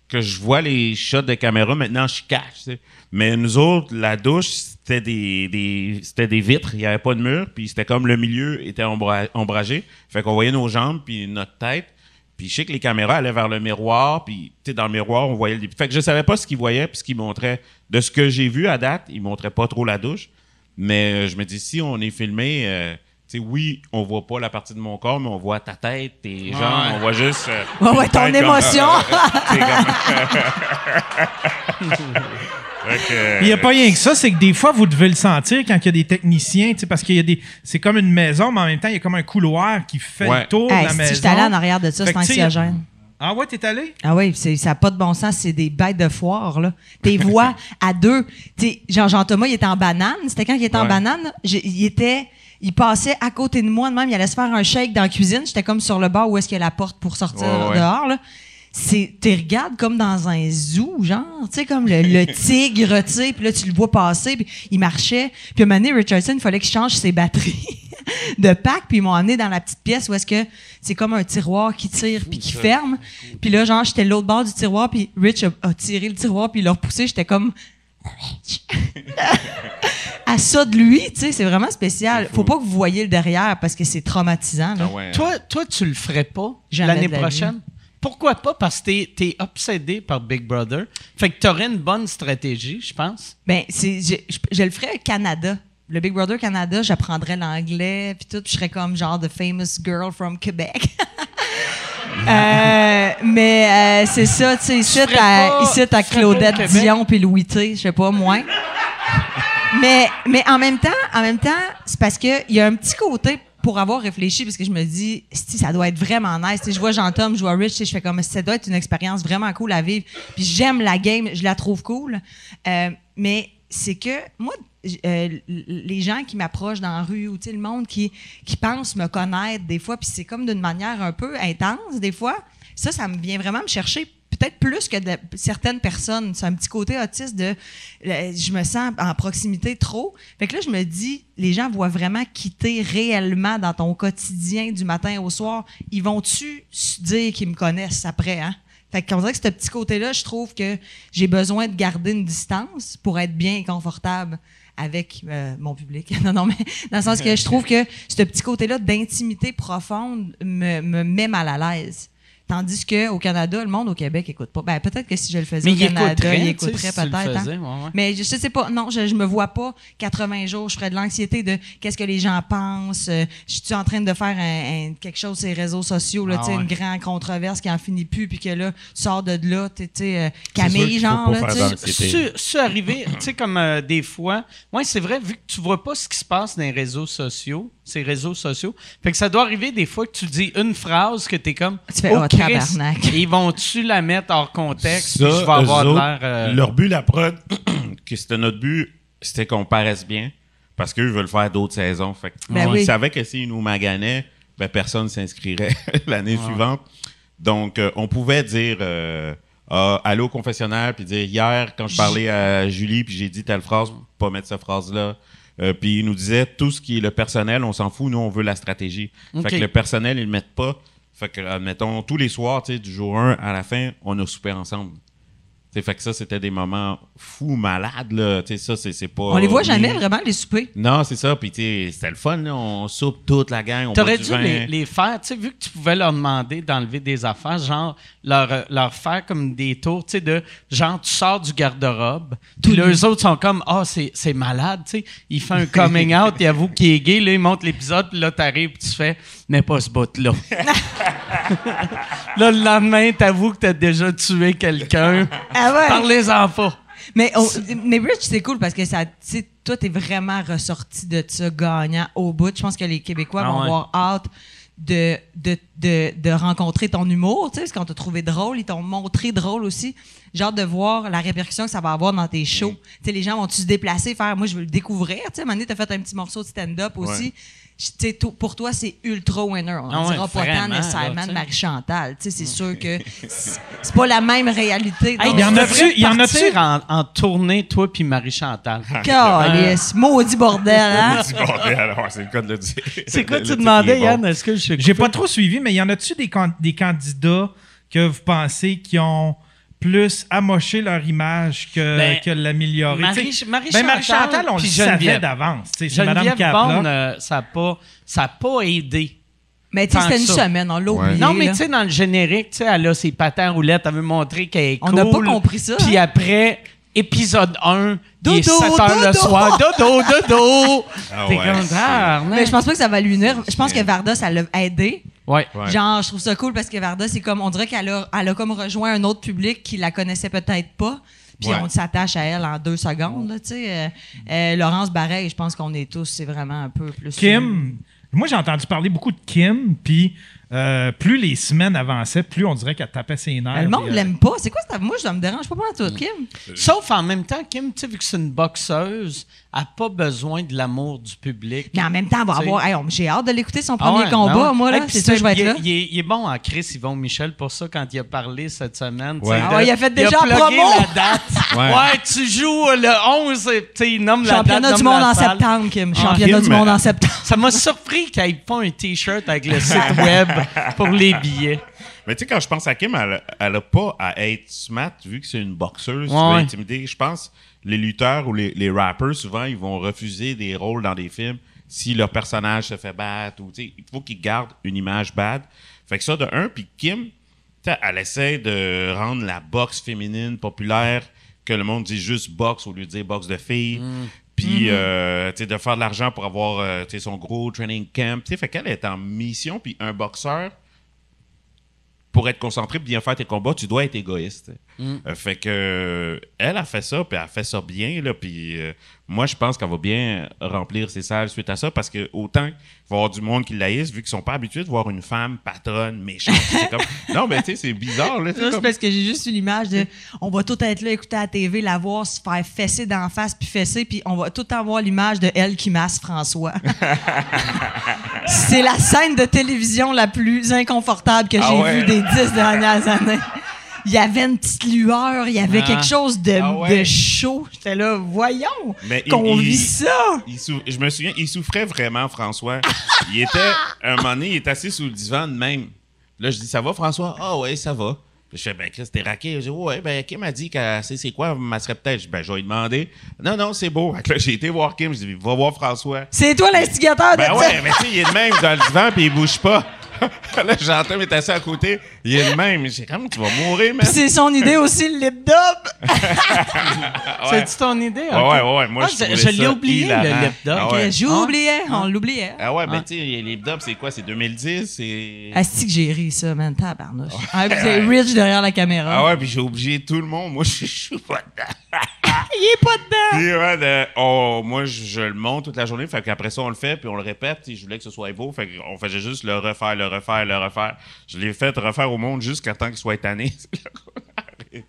que je vois les shots de caméra, maintenant je cache. Mais nous autres, la douche, c'était des, des- c'était des vitres. Il n'y avait pas de mur. Puis c'était comme le milieu était ombra- ombragé. Fait qu'on voyait nos jambes puis notre tête. Puis je sais que les caméras allaient vers le miroir. Puis tu dans le miroir, on voyait le. Fait que je savais pas ce qu'ils voyaient puis ce qu'ils montraient. De ce que j'ai vu à date, ils montraient pas trop la douche. Mais euh, je me dis, si on est filmé, euh, oui, on voit pas la partie de mon corps, mais on voit ta tête, tes jambes, on voit juste. euh, Ouais, ouais, ton émotion. [laughs] Que, Il n'y a pas rien que ça, c'est que des fois, vous devez le sentir quand il y a des techniciens, tu sais, parce qu'il y a des. C'est comme une maison, mais en même temps, il y a comme un couloir qui fait Ouais. le tour Hey, de la si maison. allé en arrière de ça, c'est anxiogène. Ah ouais, t'es allé? Ah oui, c'est- ça n'a pas de bon sens, c'est des bêtes de foire, là. Tes voix [laughs] à deux. T'sais, Jean, Jean-Thomas, il était en banane. C'était quand il était en banane? Il était. Il passait à côté de moi de même, il allait se faire un shake dans la cuisine. J'étais comme sur le bord où est-ce qu'il y a la porte pour sortir Ouais, ouais. dehors, là. C'est, tu regardes comme dans un zoo, genre, tu sais, comme le, le [laughs] tigre, tu sais, puis là, tu le vois passer, puis il marchait. Puis à un moment donné, Richardson, il fallait qu'il change ses batteries [laughs] de pack, puis ils m'ont emmené dans la petite pièce où est-ce que c'est comme un tiroir qui tire puis qui ferme. Puis là, genre, j'étais l'autre bord du tiroir, puis Rich a, a tiré le tiroir, puis il l'a repoussé. J'étais comme... À ça de lui, tu sais, c'est vraiment spécial. Faut pas que vous voyez le derrière parce que c'est traumatisant. Là. Ah ouais. Toi, toi, tu le ferais pas Jamais l'année de la prochaine? Pourquoi pas? Parce que t'es, t'es obsédé par Big Brother. Fait que t'aurais une bonne stratégie, je pense. Ben, c'est, je, je- je le ferais au Canada. Le Big Brother Canada, j'apprendrais l'anglais, puis tout, puis je serais comme genre the famous girl from Québec. [laughs] Euh, mais euh, c'est ça, tu sais, ici, à, ici, tu à Claudette? Dion puis Louis T, je sais pas, moins. mais, mais en même temps, en même temps, c'est parce que il y a un petit côté pour avoir réfléchi, parce que je me dis, si ça doit être vraiment nice. Tu sais, je vois Jean-Tom, je vois Rich, je fais comme, ça doit être une expérience vraiment cool à vivre. Puis j'aime la game, je la trouve cool. Euh, mais c'est que, moi, euh, les gens qui m'approchent dans la rue ou le monde qui, qui pense me connaître des fois, puis c'est comme d'une manière un peu intense des fois, ça, ça me vient vraiment me chercher peut-être plus que certaines personnes. C'est un petit côté autiste de je me sens en proximité trop. Fait que là, je me dis, les gens voient vraiment quitter réellement dans ton quotidien du matin au soir. Ils vont-tu dire qu'ils me connaissent après, hein? Fait qu'on dirait que ce petit côté-là, je trouve que j'ai besoin de garder une distance pour être bien et confortable avec euh, mon public. [laughs] non, non, mais dans le sens que je trouve que ce petit côté-là d'intimité profonde me, me met mal à l'aise. Tandis qu'au Canada, le monde au Québec écoute pas. Ben, peut-être que si je le faisais Mais au il Canada, écouterait, il tu écouterait si tu peut-être. hein. faisais, ouais, ouais. Mais je, je sais pas, non, je, je me vois pas 80 jours, je ferais de l'anxiété de qu'est-ce que les gens pensent. euh, je suis en train de faire un- un- quelque chose sur les réseaux sociaux, là, Ah tu ouais. une grande controverse qui en finit plus, puis que là, tu sors de là, tu sais, euh, Camille, genre, pas là, faire tu sais. arrivé, tu sais, comme euh, des fois. Oui, c'est vrai, vu que tu vois pas ce qui se passe dans les réseaux sociaux, ces réseaux sociaux, fait que ça doit arriver des fois que tu dis une phrase que t'es comme. Tu fais, Ils vont-tu la mettre hors contexte? Ça, je vais avoir de euh, Leur but, la prod, [clears throat] que c'était notre but, c'était qu'on paraisse bien. Parce qu'eux veulent faire d'autres saisons. Fait que Ben oui. savaient que s'ils nous maganaient, ben personne ne s'inscrirait [laughs] l'année suivante. Donc, euh, on pouvait dire euh, ah, aller au confessionnal puis dire hier, quand je parlais à Julie puis j'ai dit telle phrase, pas mettre cette phrase-là. Euh, puis ils nous disaient tout ce qui est le personnel, on s'en fout, nous on veut la stratégie. Fait que le personnel, ils le mettent pas. Fait que, admettons, tous les soirs, tu sais, du jour 1 à la fin, on a soupé ensemble. T'sais, fait que ça, c'était des moments fous, malades, là. Tu sais, ça, c'est, c'est pas... On les voit jamais vraiment, les soupers? Non, c'est ça. Puis, tu sais, c'était le fun, là. On soupe toute la gang, on T'aurais dû les, les faire, tu sais, vu que tu pouvais leur demander d'enlever des affaires, genre leur, euh, leur faire comme des tours, tu sais, de genre tu sors du garde-robe, puis eux autres sont comme, ah, c'est, c'est malade, tu sais. Il fait un coming [laughs] out, il avoue qu'il est gay, là, il monte l'épisode, puis là, t'arrives, puis tu fais, mais pas ce bout-là. [laughs] là, le lendemain, t'avoues que t'as déjà tué quelqu'un. Ah ouais? Parlez-en pas. Mais, on- mais Rich, c'est cool parce que ça, toi, t'es vraiment ressorti de ça gagnant au bout. Je pense que les Québécois Ah vont ouais. avoir hâte de, de, de, de rencontrer ton humour, tu sais, parce qu'on t'a trouvé drôle, ils t'ont montré drôle aussi. J'ai hâte de voir la répercussion que ça va avoir dans tes shows. Tu sais, les gens vont-tu se déplacer, faire, moi, je veux le découvrir, tu sais, à un moment donné, t'as fait un petit morceau de stand-up aussi. Ouais. Pour toi, c'est ultra winner. On Ah ouais, dira pas vraiment, tant nécessairement de sais. Marie-Chantal. C'est sûr que c'est pas la même réalité. Hey, Donc, y en tu a-tu- en en, en tournée, toi puis Marie-Chantal? [laughs] Calice, maudit bordel, [laughs] hein? Du bordel, c'est le cas de le dire. [laughs] C'est quoi Le tu demandais, il. Yann? Est-ce que je J'ai pas trop suivi, mais y en a-tu des, can- des candidats que vous pensez qui ont plus amoché leur image que, Ben, que l'améliorer? Marie- ben, Marie-Chantal, on le savait d'avance. C'est Madame. Bond, euh, ça n'a pas, ça a pas aidé. Mais tu sais, c'était une ça. semaine, on l'a Ouais. oublié. Non, mais tu sais, dans le générique, tu sais, elle a ses patins roulettes, elle veut montrer qu'elle est On cool. n'a pas compris ça, Puis hein? après, épisode 1, il est Dodo, 7 heures le dodo. soir. [laughs] Dodo, dodo! Ah T'es ouais, comme c'est- ah, Mais je pense pas que ça va lui nuire. Je pense que Varda, ça l'a aidé. Ouais. Ouais. Genre, je trouve ça cool parce que Varda, c'est comme, on dirait qu'elle a, elle a comme rejoint un autre public qui la connaissait peut-être pas. Puis Ouais. on s'attache à elle en deux secondes, tu sais. Euh, euh, Laurence Bareil, je pense qu'on est tous, c'est vraiment un peu plus. Kim, moi j'ai entendu parler beaucoup de Kim, puis euh, plus les semaines avançaient, plus on dirait qu'elle tapait ses nerfs. Euh, Le monde euh, l'aime pas. C'est quoi ça? Moi, ça me dérange pas mal tout, Kim? Sauf en même temps, Kim, tu sais, vu que c'est une boxeuse, elle n'a pas besoin de l'amour du public. Mais en même temps, elle va avoir. hey, on- J'ai hâte de l'écouter son Ah premier ouais, combat, ouais. moi, là. Hey, puis c'est ça, je vais être il est- là. Il est, il est bon en Chris, Yvon Michel, pour ça, quand il a parlé cette semaine. tu sais, Ouais. de- Ah ouais, il a fait déjà plugué promo. la date. [laughs] ouais. Ouais. tu joues le 11, tu sais, il nomme la date. Championnat du nomme monde la en salle. septembre, Kim. Ah, Championnat Kim, du monde euh, en septembre. Ça m'a surpris qu'il n'y ait pas un T-shirt avec le site [laughs] web [laughs] pour les billets. Mais tu sais, quand je pense à Kim, elle, elle a pas à être smart vu que c'est une boxeuse, Ouais. Je pense les lutteurs ou les, les rappers, souvent, ils vont refuser des rôles dans des films si leur personnage se fait battre ou il faut qu'ils gardent une image bad. Fait que ça, de un, puis Kim, elle essaie de rendre la boxe féminine populaire, que le monde dit juste boxe au lieu de dire boxe de filles. Puis, euh, tu sais, de faire de l'argent pour avoir euh, tu sais, son gros training camp. Tu sais, fait qu'elle est en mission, puis un boxeur, pour être concentré et bien faire tes combats, tu dois être égoïste. Mm. Euh, fait que euh, elle a fait ça, puis elle a fait ça bien, là, puis euh, moi, je pense qu'elle va bien remplir ses salles suite à ça, parce que autant il va y avoir du monde qui laïsse, vu qu'ils sont pas habitués de voir une femme patronne, méchante. comme... [laughs] Non, mais tu sais, c'est bizarre, là. c'est Là, c'est comme- parce que j'ai juste eu l'image de on va tout être là, écouter à la TV, la voir se faire fesser d'en face, puis fesser, puis on va tout avoir l'image de elle qui masse François. [laughs] c'est la scène de télévision la plus inconfortable que j'ai Ah ouais. vue des dix dernières années. Il y avait une petite lueur, il y avait Ah. quelque chose de, Ah ouais. de chaud. J'étais là, voyons qu'on vit ça. Il sou- Je me souviens, il souffrait vraiment, François. Il était, un moment donné, il est assis sous le divan de même. Là, je dis, ça va, François? Ah ouais, ça va. Je fais, ben, Chris, t'es raqué. Je dis, ouais, ben, Kim m'a dit qu'elle sait c'est quoi, elle serait peut-être. Je dis, ben, je vais lui demander. Non, non, c'est beau. Fait que là, j'ai été voir Kim, je dis, va voir François. C'est toi l'instigateur de Ben ça. ouais, mais tu sais, il est de même dans le divan, puis il bouge pas. [laughs] là, j'entends, mais t'es assis à côté. Il est de même. J'ai comme, tu vas mourir, man. Puis c'est son idée [laughs] aussi, le lip dub. Ouais. C'est-tu ton idée? Ouais, ouais, ouais, ouais. Moi, Ah, je je trouvais je l'ai oublié, hilarant. le lip dub. Ah ouais. J'oubliais, on l'oubliait. Ah ouais, mais Ah. tu sais, les lip dubs, c'est quoi? C'est 2010? C'est. Asti que j'ai ri, ça, man. Tabarnouche. Ah, puis c'est Rich derrière la caméra. Ah ouais, puis j'ai obligé tout le monde. Moi, je suis [laughs] dedans. [laughs] Il est pas dedans. Puis, ouais, de- oh, moi, je, je le monte toute la journée. Fait qu'après ça, on le fait, puis on le répète. Je voulais que ce soit beau. Fait qu'on faisait juste le refaire, le refaire, le refaire. Je l'ai fait refaire au monde jusqu'à temps qu'il soit tanné. [laughs] [laughs]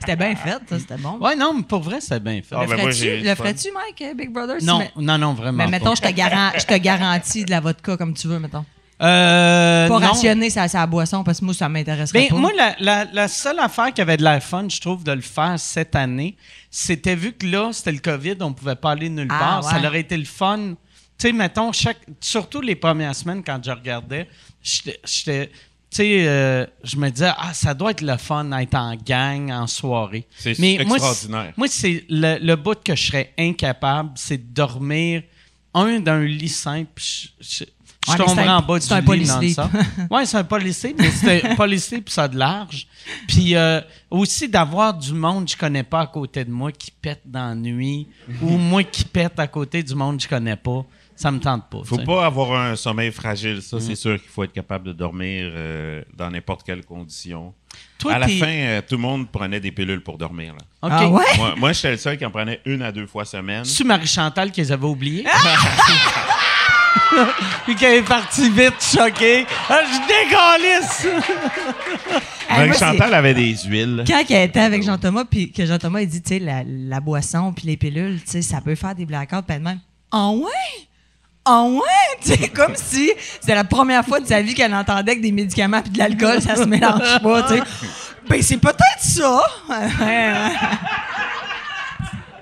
C'était bien fait, ça, c'était bon. Ouais, non, mais pour vrai, c'est bien fait. Ah, le ben, ferais-tu, ferais-tu, Mike, Big Brother? si non, mais- non, non, vraiment. Mais mettons, je te, garan- je te garantis de la vodka comme tu veux, mettons. Euh, Pas non. rationner sa, sa boisson, parce que moi, ça m'intéresserait Ben, pas. moi, la, la- la seule affaire qui avait de l'air fun, je trouve, de le faire cette année, c'était vu que là, c'était le COVID, on pouvait pas aller nulle Ah, part. Ça aurait été le fun. Tu sais, mettons, chaque, surtout les premières semaines, quand je regardais, j'étais. Tu sais, euh, je me disais, ah, ça doit être le fun d'être en gang, en soirée. C'est extraordinaire. Moi, c'est le, le bout que je serais incapable, c'est de dormir, un, d'un lit simple, je, je- je Ouais, tomberais en bas du c'est un lit polysleep. non-stop. Oui, c'est un policier, mais c'est un [laughs] policier puis ça a de large. Puis euh, aussi d'avoir du monde que je connais pas à côté de moi qui pète dans la nuit ou [laughs] moi qui pète à côté du monde que je connais pas, ça me tente pas. Faut pas avoir un sommeil fragile. Ça, Mm. c'est sûr qu'il faut être capable de dormir euh, dans n'importe quelle condition. Toi, à la fin, euh, tout le monde prenait des pilules pour dormir. Là. OK. Ah ouais? moi, moi j'étais le seul qui en prenait une à deux fois semaine. C'est Marie-Chantal qui les avait oubliés. [laughs] [laughs] Puis qu'elle est partie vite, choquée. Ah, je décalisse! Ah, moi, c'est- Chantal avait des huiles. Quand elle était avec Jean-Thomas, puis que Jean-Thomas, il dit, tu sais, la, la boisson puis les pilules, tu sais, ça peut faire des blackouts, puis elle-même, ah ouais? Ah ouais? Tu sais, comme si c'était la première fois de sa vie qu'elle entendait que des médicaments puis de l'alcool, ça se mélange pas, tu sais. Ben, c'est peut-être ça! [laughs]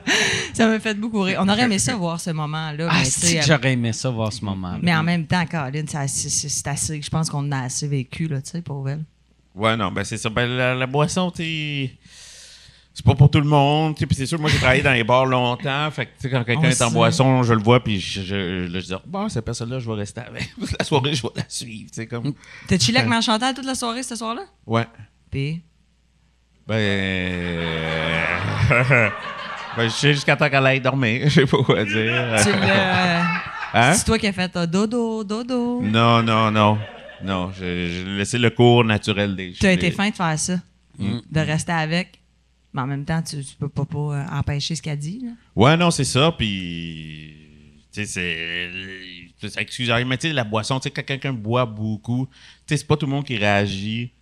[laughs] Ça m'a fait beaucoup rire. On aurait aimé ça voir ce moment-là. Ah, que j'aurais aimé ça, voir ce moment-là. mais en même temps, Caroline, c'est assez- c'est c'est assez. Je pense qu'on a assez vécu, là, tu sais, pour elle. Ouais, non, ben c'est ça. Ben, la, la boisson, tu c'est pas pour tout le monde. tu sais, Puis c'est sûr, moi, j'ai travaillé dans les bars longtemps. Fait que, tu sais, quand quelqu'un On est en boisson, je le vois, puis je, je, là, je dis, bon, cette personne-là, je vais rester avec. [laughs] la soirée, je vais la suivre. Tu sais, comme. T'as chillé avec Mère Chantal toute la soirée, ce soir-là? Ouais. Puis? Ben. [laughs] euh, ben, je sais jusqu'à temps qu'elle aille dormir. [laughs] Je sais pas quoi dire. L'as. Hein? C'est toi qui as fait euh, dodo, dodo. Non, non, non. Non, j'ai laissé le cours naturel des Tu as été fin de faire ça. Mm. De rester avec. Mais en même temps, tu, tu peux pas, pas euh, empêcher ce qu'elle dit. Là. Ouais, non, c'est ça. Puis, tu sais, c'est. c'est- Excusez-moi, mais tu sais, la boisson, tu sais, quand quelqu'un boit beaucoup, tu sais, c'est pas tout le monde qui réagit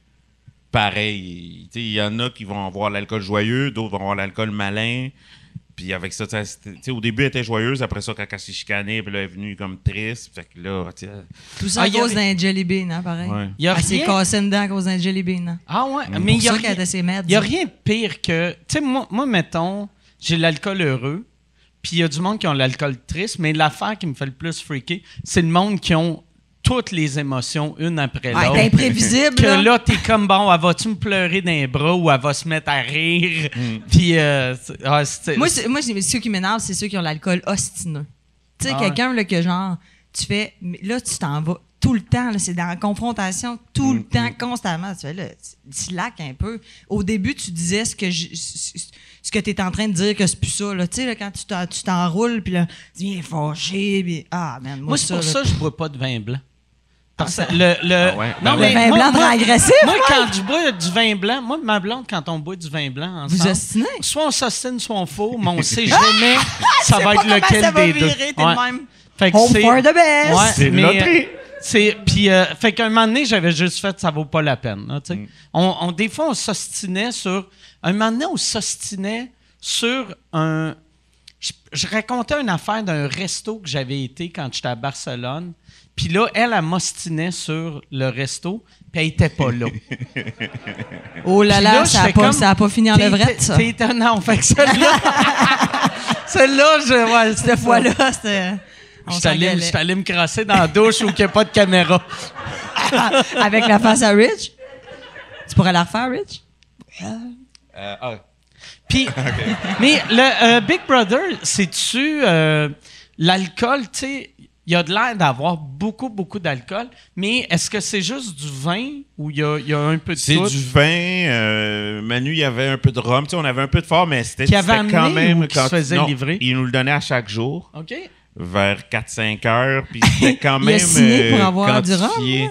pareil. Tu sais, il y en a qui vont avoir l'alcool joyeux, d'autres vont avoir l'alcool malin. Puis avec ça, au début, elle était joyeuse, après ça, quand elle s'est chicanée, puis là, elle est venue comme triste. Fait que là, tu sais. Tout ça Ah, à y a- cause d'un jelly bean, hein, pareil. Ouais. Y a Elle s'est cassée dent à cause d'un jelly bean. Hein. Ah ouais, Mm. mais il y a rien- n'y a rien de pire que. Tu sais, moi, moi, mettons, j'ai l'alcool heureux, puis il y a du monde qui ont l'alcool triste, mais l'affaire qui me fait le plus freaker, c'est le monde qui ont toutes les émotions une après Ouais, l'autre. t'es imprévisible. Que là. là, t'es comme bon, elle va-tu me pleurer dans les bras ou elle va se mettre à rire? Mm. Puis, euh, c'est- ah, c'est- Moi, c'est- moi c'est- ceux qui m'énervent, c'est ceux qui ont l'alcool ostineux. Tu sais, Ah quelqu'un là, que genre, tu fais, mais là, tu t'en vas tout le temps, là, c'est dans la confrontation tout le temps, constamment. Tu fais là, tu, laques un peu. Au début, tu disais ce que je, ce que tu es en train de dire que c'est plus ça. là. Tu sais, là, quand tu t'en- tu t'enroules, puis là, tu viens fâché, puis ah, man, moi, Moi, c'est pour là, ça que je bois pas de vin blanc. Parce que le, le- Ah ouais? non, Ben mais Le vin moi- blanc moi- très agressif, Moi, Mike. quand je bois du vin blanc, moi, ma blonde, quand on boit du vin blanc Vous ensemble, ostinez? soit on s'ostine, soit on faux, mais on sait jamais [laughs] ça va être lequel ça va des deux. virer, t'es de même. Fait que Home c'est- for the best. Ouais, C'est mais, euh, C'est puis euh, fait qu'un moment donné, j'avais juste fait ça vaut pas la peine. là, sais. on, on- des fois on s'ostinait sur un moment donné on s'ostinait sur un je, je racontais une affaire d'un resto que j'avais été quand j'étais à Barcelone. Puis là, elle, elle m'ostinait sur le resto, puis elle était pas là. [laughs] Oh là là, là, ça n'a j'étais pas, comme, ça a pas fini en levrette, ça. T'es étonnant. Fait que celle-là, [laughs] celle-là, je, ouais, c'est Cette fois-là, c'était... Je allé me crasser dans la douche où il n'y a pas de caméra. [laughs] Avec la face à Rich? Tu pourrais la refaire, Rich? Euh, ah, Puis, mais le euh, Big Brother, c'est-tu euh, l'alcool, tu sais, il y a de l'air d'avoir beaucoup, beaucoup d'alcool, mais est-ce que c'est juste du vin ou il y a, il y a un peu de C'est du vin. euh, Manu, il y avait un peu de rhum. Tu sais, on avait un peu de fort, mais c'était quand même. ou qu'il se faisait non, livrer? Il nous le donnait à chaque jour, OK. vers 4-5 heures. Puis c'était [laughs] quand Il a même. signé pour euh, avoir du rhum, là?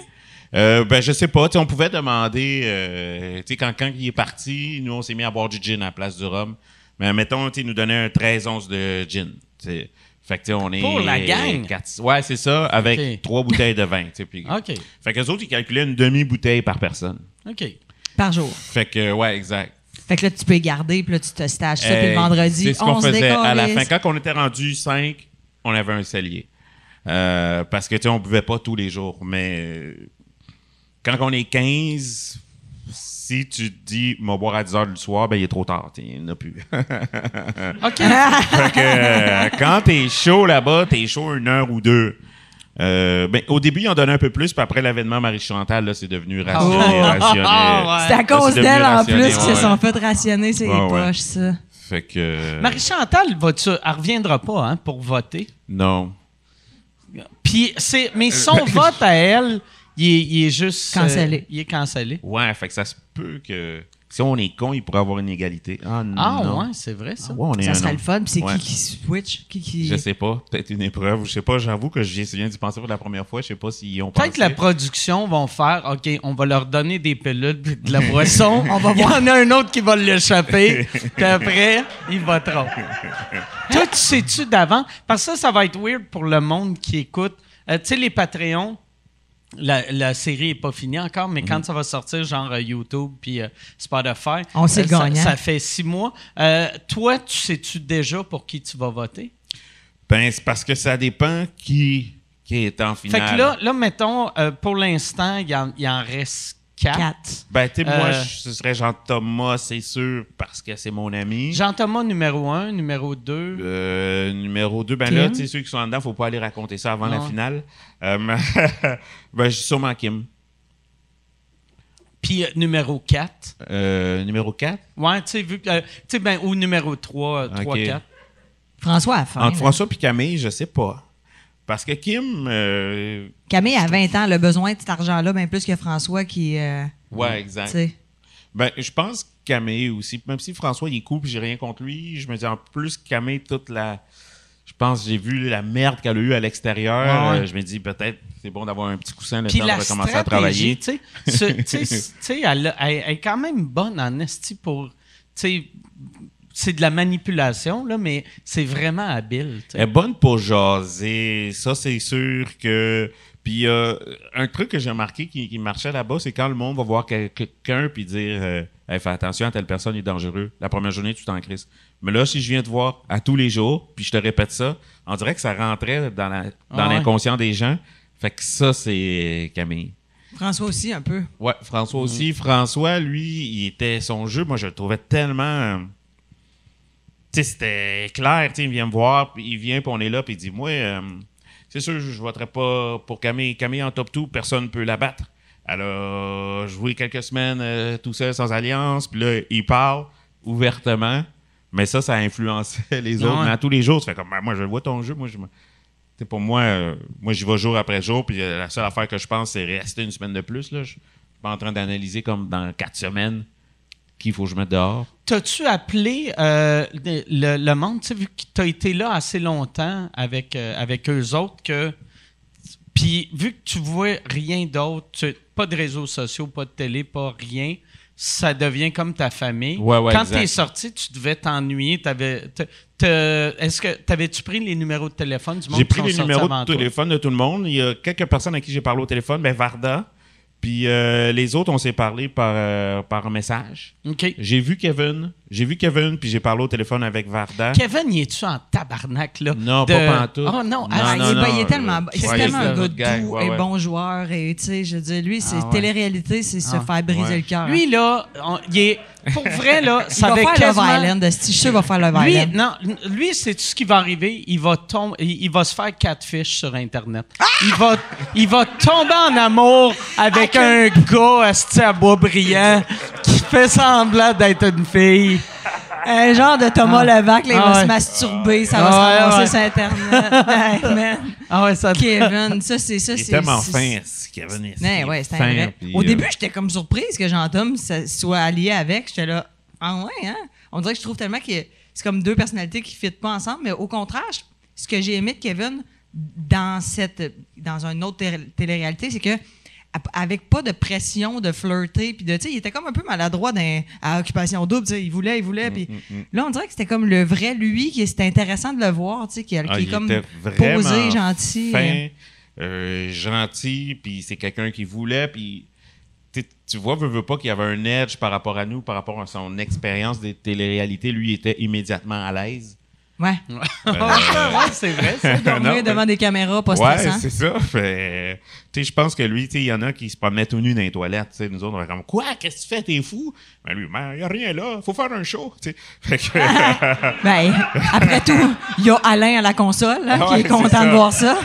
Euh, ben, je sais pas. On pouvait demander. euh, quand, quand il est parti, nous, on s'est mis à boire du gin à la place du rhum. Mais mettons, il nous donnait un 13 onces de gin. Fait que, tu sais, on est. Pour la gang? quatre- ouais, c'est ça, avec trois bouteilles de vin. tu sais, puis- [laughs] OK. Fait que les autres, ils calculaient une demi-bouteille par personne. OK. Par jour. Fait que, ouais, exact. Fait que là, tu peux y garder, puis là, tu te stages ça, puis Euh, le vendredi, C'est ce on qu'on se faisait à la fin. Quand on était rendu 5, on avait un cellier. Euh, parce que, tu sais, on buvait pas tous les jours. Mais euh, quand on est 15, si tu te dis, m'a boire à 10 heures du soir, ben, il est trop tard. Il n'y en a plus. [laughs] OK. fait que, euh, quand t'es chaud là-bas, t'es chaud une heure ou deux. Euh, ben, au début, ils en donnaient un peu plus, puis après l'avènement Marie-Chantal, là, c'est devenu rationné, Oh. rationné. Ah, ouais. C'est à cause d'elle, en plus, qu'ils se sont fait rationner ses Ouais, ouais. poches, ça. Fait que... euh, Marie-Chantal, elle reviendra pas hein, pour voter? Non. Puis, c'est, mais son [laughs] vote à elle, il est, il est juste. euh, il est cancellé. Ouais, fait que ça se peut que... Si on est con, il pourrait avoir une égalité. Ah, Ah, non. ouais, c'est vrai, ça. Ah, ouais, on est Ça un serait le fun, puis c'est Ouais. qui qui switch? Qui qui... Je sais pas. Peut-être une épreuve. Je sais pas. J'avoue que j'y viens d'y penser pour la première fois. Je sais pas s'ils ont Peut-être pensé. que la production vont faire OK, on va leur donner des pilules de la boisson. [laughs] On va Il y en a un autre qui va l'échapper. puis après, ils voteront. [laughs] Toi, tu sais-tu d'avant? Parce que ça, ça va être weird pour le monde qui écoute. Euh, tu sais, les Patreons, la, la série n'est pas finie encore, mais Mhm. quand ça va sortir, genre euh, YouTube puis euh, Spotify, On sait euh, ça, fait six mois. Euh, toi, tu sais-tu déjà pour qui tu vas voter? Ben, c'est parce que ça dépend qui, qui est en Fait finale. que là, là mettons, euh, pour l'instant, il y, en- il en reste quatre. Quatre. Ben, tu sais, moi, Euh, ce serait Jean-Thomas, c'est sûr, parce que c'est mon ami. Jean-Thomas numéro 1, numéro 2. Euh, numéro 2, ben Kim. là, tu sais, ceux qui sont dedans, faut pas aller raconter ça avant la finale. Euh, [laughs] ben, je suis sûrement Kim. Puis euh, numéro 4. Euh, numéro 4, Ouais, tu sais, vu que. euh, tu sais, ben, ou numéro 3, 3, Ok. 4. François faim. entre là. François et Camille, je sais pas. Parce que Kim, euh, Camille, à 20 ans, elle a besoin de cet argent-là, bien plus que François qui. euh, ouais, tu exact. sais. Ben, je pense que Camille aussi. Même si François, il est cool puis j'ai rien contre lui, je me dis en plus, Camille, toute la. Je pense que j'ai vu la merde qu'elle a eue à l'extérieur. Ouais, euh, je me dis peut-être c'est bon d'avoir un petit coussin le Puis temps de recommencer à travailler. tu sais, ce- tu sais, c- tu sais, elle, a- elle- elle est quand même bonne en esti pour. Tu sais, c'est de la manipulation, là, mais c'est vraiment habile. tu sais. Elle est bonne pour jaser. Ça, c'est sûr que. Puis euh, un truc que j'ai remarqué qui, qui marchait là-bas, c'est quand le monde va voir quel- quelqu'un puis dire euh, Hey, fais attention, telle personne est dangereux. La première journée, tu t'en crises. Mais là, si je viens te voir à tous les jours, puis je te répète ça, on dirait que ça rentrait dans Ah ouais. l'inconscient des gens. Fait que ça, c'est Camille. François aussi, un peu. Ouais, François aussi. François, lui, il était son jeu, moi, je le trouvais tellement. C'était clair, il vient me voir, puis il vient, puis on est là, puis il dit Moi, euh, c'est sûr, je voterai pas pour Camille. Camille en top 2, personne ne peut la battre. Elle a joué quelques semaines euh, tout seul, sans alliance, puis là, il parle ouvertement, mais ça, ça a influencé [laughs] les autres. Mais à tous les jours, ça fait comme Ben, Moi, je vois ton jeu, moi, je me. Tu sais, pour moi, euh, moi j'y vais jour après jour, puis la seule affaire que je pense, c'est rester une semaine de plus. Là. Je suis pas en train d'analyser comme dans quatre semaines qu'il faut que je mette dehors. T'as-tu appelé euh, le, monde, tu sais, vu que t'as été là assez longtemps avec, euh, avec eux autres, que. Puis, vu que tu vois rien d'autre, tu- pas de réseaux sociaux, pas de télé, pas rien, ça devient comme ta famille. Ouais, ouais, Quand exact. t'es sorti, tu devais t'ennuyer. Est-ce que t'avais-tu pris les numéros de téléphone du monde J'ai pris les numéros de toi? téléphone de tout le monde. Il y a quelques personnes à qui j'ai parlé au téléphone, ben Varda. Puis euh, les autres, on s'est parlé par, euh, par message. OK. J'ai vu Kevin, j'ai vu Kevin, puis j'ai parlé au téléphone avec Varda. Kevin, y es-tu en tabarnak, là? Non, De- pas pantoute. Oh non, Non, Ah, ah, il, non, est, non, pas- il est tellement, ouais, tellement un gars doux ouais, et ouais. bon joueur. Et tu sais, je veux dire, lui, c'est Ah, ouais. télé-réalité, c'est se Ah, faire briser ouais. le cœur. Lui, là, on- il est. Pour vrai, là, [laughs] il ça va avait faire quasiment... Island. qu'il va faire Love Lui, Island. non, lui, c'est tout ce qui va arriver. Il va tomber, il, il va se faire catfish sur Internet. Il va, il va tomber en amour avec un gars à bois brillant qui fait semblant d'être une fille. Un genre de Thomas Levac, là, il Ah va ouais. se masturber, ça Ah va ouais, se ramasser ouais. sur Internet. [laughs] Hey, man. Ah ouais, ça. Kevin, ça, c'est ça. Il est c'est- tellement fin, ce Kevin. Ouais, ouais, vrai. puis, Au euh, début, j'étais comme surprise que Jean-Tom ça- soit allié avec. J'étais là, ah ouais, hein? On dirait que je trouve tellement que c'est comme deux personnalités qui ne pas ensemble, mais au contraire, ce que j'ai aimé de Kevin dans cette dans une autre té- télé-réalité, c'est que avec pas de pression de flirter puis de tu sais il était comme un peu maladroit dans, à occupation double tu sais il voulait il Mm, voulait puis là on dirait que c'était comme le vrai lui qui c'était intéressant de le voir tu sais qui, qui Ah, est comme posé gentil fin, euh, gentil, puis c'est quelqu'un qui voulait, puis tu vois, veut, veut pas qu'il y avait un edge par rapport à nous, par rapport à son expérience des téléréalités. Lui, il était immédiatement à l'aise. Ouais Euh, Ouais, c'est vrai. ça. [laughs] dormir Non, devant des caméras pas Ouais, stressant c'est ça. Fait, tu sais, je pense que lui, tu sais, il y en a qui se promenaient tout nus dans les toilettes. tu sais. Nous autres, on était comme Quoi, qu'est-ce que tu fais, t'es fou? Ben lui, il n'y a rien là, faut faire un show. tu sais. [laughs] Fait que, [laughs] Ben, après tout, il y a Alain à la console hein, Ah qui ouais, est content de voir ça.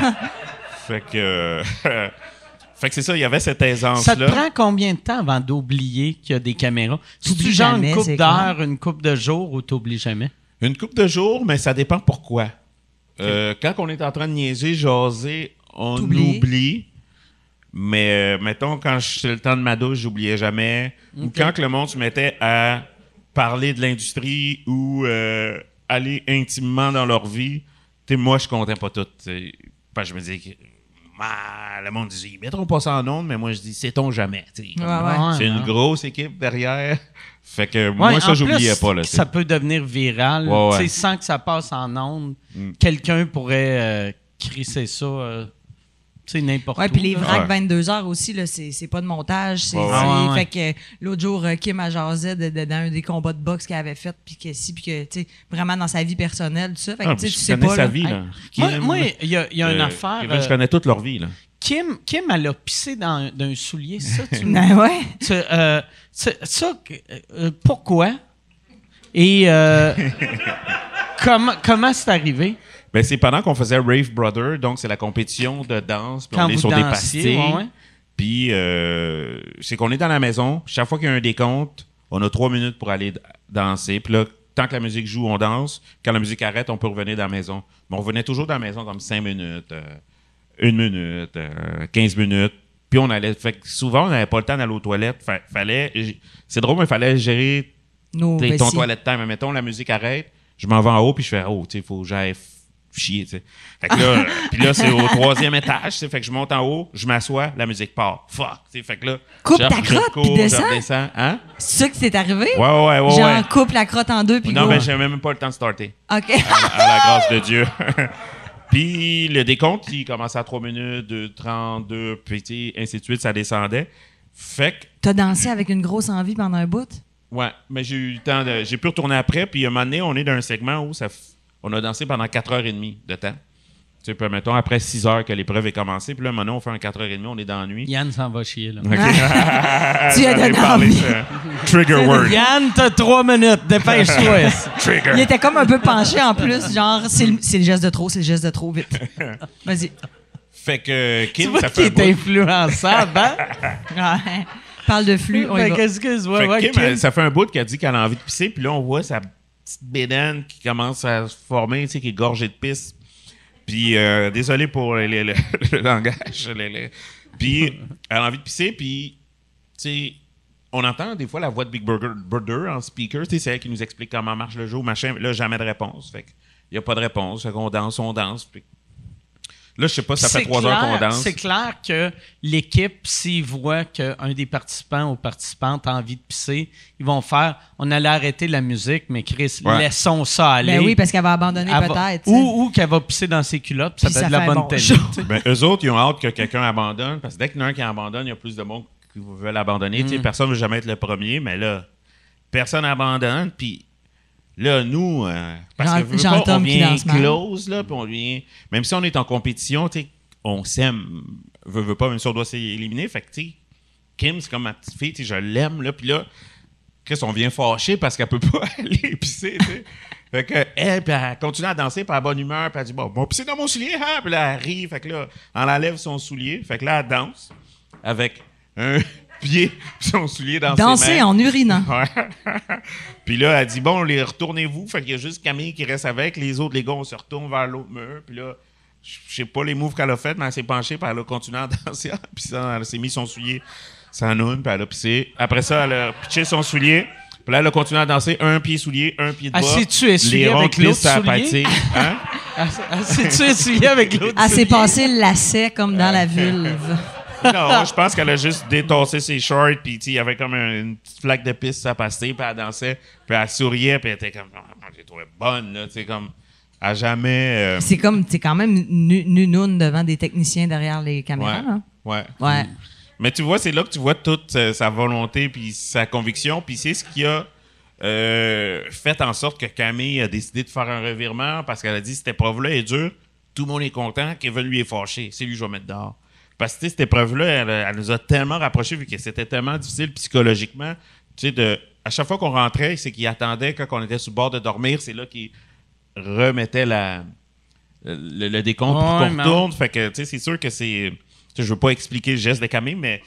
fait que, fait que c'est ça, il y avait cette aisance-là. Ça te prend combien de temps avant d'oublier qu'il y a des caméras? Tu genre jamais, une coupe d'heures, une coupe de jours ou t'oublies jamais? Une coupe de jours, mais ça dépend pourquoi. Euh, quand on est en train de niaiser, jaser, on T'oublies. oublie. Mais euh, mettons, quand c'est le temps de ma douche, j'oubliais jamais. Ou quand que le monde se mettait à parler de l'industrie ou euh, aller intimement dans leur vie, moi, je comptais pas tout. Parce que je me disais que ah, le monde disait, ils mettront pas ça en ondes, mais moi, je dis, sait-on jamais. Ouais, ouais. C'est une grosse équipe derrière. Fait que Ouais, moi, en ça, j'oubliais plus, pas. Là, ça peut devenir viral. Ouais, ouais. Sans que ça passe en ondes, Mm. quelqu'un pourrait euh, crisser ça euh, tu sais, n'importe Ouais, puis les vracs Ouais. 22 heures aussi, là, c'est c'est pas de montage. c'est Ouais, ouais. c'est- ouais, ouais. Fait que l'autre jour, euh, Kim a jasé de, de- dans un des combats de boxe qu'elle avait fait, puis que si, puis que, tu sais, vraiment dans sa vie personnelle, tout ça. Fait que, Ah, tu sais, pas. sa là. vie. Là. Moi, il y a, y a une euh, affaire. Je euh, connais toute leur vie. Là. Kim, Kim, elle a pissé dans d'un soulier. Ça, tu [laughs] Ben ouais. Tu- euh, tu- ça, euh, pourquoi? Et euh, [laughs] comment, comment c'est arrivé? Ben, c'est pendant qu'on faisait Rave Brother, donc c'est la compétition de danse. Puis Quand on est sur des pastilles. ouais, ouais. Puis euh, c'est qu'on est dans la maison. Chaque fois qu'il y a un décompte, on a trois minutes pour aller danser. Puis là, tant que la musique joue, on danse. Quand la musique arrête, on peut revenir dans la maison. Mais on revenait toujours dans la maison comme cinq minutes, euh, une minute, euh, 15 minutes. Puis on allait. Fait que souvent, on n'avait pas le temps d'aller aux toilettes. Fa- fallait. C'est drôle, mais il fallait gérer ton toilette time. Mais mettons, la musique arrête, je m'en vais en haut, puis je fais, oh, tu sais, faut que j'aille chier, tu sais. Fait que là, [laughs] puis là, c'est au troisième étage, tu sais. Fait que je monte en haut, je m'assois, la musique part. Fuck, tu. Fait que là. Coupe ta crotte, puis descends. Hein? C'est ça qui t'est arrivé? Ouais, ouais, ouais, Genre, coupe la crotte en deux, puis Non, mais j'avais même pas le temps de starter. OK. À la grâce de Dieu. [laughs] puis le décompte, il commençait à 3 minutes, 2, 32, puis ainsi de suite, ça descendait. Fait que T'as dansé avec une grosse envie pendant un bout? Ouais, mais j'ai eu le temps de. J'ai pu retourner après, puis un moment donné, on est dans un segment où ça f- on a dansé pendant 4h30 de temps. Tu sais, mettons, après 6 heures que l'épreuve est commencée, puis là, maintenant, on fait un 4h30, on est dans la nuit. Yann s'en va chier, là. Ok. [laughs] Tu as donné envie. Trigger word. Yann, t'as trois minutes. Dépêche-toi. [laughs] Trigger. Il était comme un peu penché en plus, genre, c'est le, c'est le geste de trop, c'est le geste de trop, vite. [laughs] Vas-y. Fait que tu Kim, vois ça fait un est influençable, hein? Ouais. Parle de flux, on y Fait va. qu'excuse-moi. Fait que ouais, Kim, Kim. elle- ça fait un bout qu'elle dit qu'elle a envie de pisser, puis là, on voit sa petite bédane qui commence à se former, tu sais, qui est gorgée de pisse. Puis, euh, désolé pour [laughs] le, langage. Puis, elle a envie de pisser, puis, tu sais, on entend des fois la voix de Big Burger, en speaker, c'est elle qui nous explique comment marche le jeu, machin. Là, jamais de réponse. Fait qu'il n'y a pas de réponse. Fait qu'on danse, on danse. Puis, Là, je sais pas, ça fait C'est trois heures qu'on clair- danse. C'est clair que l'équipe, s'ils voient qu'un des participants ou participantes a envie de pisser, ils vont faire on allait arrêter la musique, mais Chris, Ouais. laissons ça aller. Ben oui, parce qu'elle va abandonner peut-être. Ou, ou qu'elle va pisser dans ses culottes, puis ça ça être de la fait bonne bon télé. Ben, eux autres, ils ont hâte que quelqu'un abandonne, parce que dès qu'il y en a un qui abandonne, il y a plus de monde qui veulent abandonner. Sais, Personne ne veut jamais être le premier, mais là, personne abandonne, puis là, nous, euh, parce que veux Jean pas, on vient close, là, puis on vient... Même si on est en compétition, on s'aime, veut, veut pas, même si on doit s'éliminer, fait que, tu sais, Kim, c'est comme ma petite fille, je l'aime, là, puis là, Chris, on vient fâché parce qu'elle peut pas [laughs] aller pisser, tu sais. Fait que, elle, puis elle continue à danser, a bonne humeur, puis elle dit, bon, bon, pisser dans mon soulier, hein? Puis là, elle rit, fait que là, elle enlève son soulier, fait que là, elle danse avec un pied [laughs] puis son soulier dans ses Danser mains. en urinant. [laughs] Ouais. [laughs] puis là, elle dit, bon, les retournez-vous, fait qu'il y a juste Camille qui reste avec, les autres, les gars, on se retourne vers l'autre mur, puis là, je sais pas les moves qu'elle a fait, mais elle s'est penchée, puis elle a continué à danser, puis ça, elle s'est mis son soulier sans noune, puis elle a pissé. Après ça, elle a pitché son soulier. Puis là, elle a continué à danser un pied soulier, un pied de bas. S'est-tu essuyé les ronds avec l'autre soulier? Hein? Ah, C'est-tu essuyé avec l'autre? Elle s'est soulier? passé le lacet comme dans la vulve. Non, je pense qu'elle a juste détassé ses shorts, puis tu il y avait comme un- une petite flaque de piste à passer, puis elle dansait, puis elle souriait, puis elle était comme, Ah, j'ai trouvé bonne, là, tu sais, comme, à jamais. euh, C'est comme, c'est quand même nunoun devant des techniciens derrière les ouais, caméras. hein? ouais. Ouais. Mais tu vois, c'est là que tu vois toute euh, sa volonté puis sa conviction. Puis c'est ce qui a euh, fait en sorte que Camille a décidé de faire un revirement parce qu'elle a dit cette épreuve-là est dure, tout le monde est content, Kevin lui est fâché, c'est lui que je vais mettre dehors. Parce que cette épreuve-là, elle, elle nous a tellement rapprochés vu que c'était tellement difficile psychologiquement. Tu sais, de, à chaque fois qu'on rentrait, c'est qu'il attendait quand on était sur le bord de dormir, c'est là qu'il remettait la, le, le décompte pour qu'on retourne. Fait que, tu sais, c'est sûr que c'est. Je veux pas expliquer le geste de Camille, mais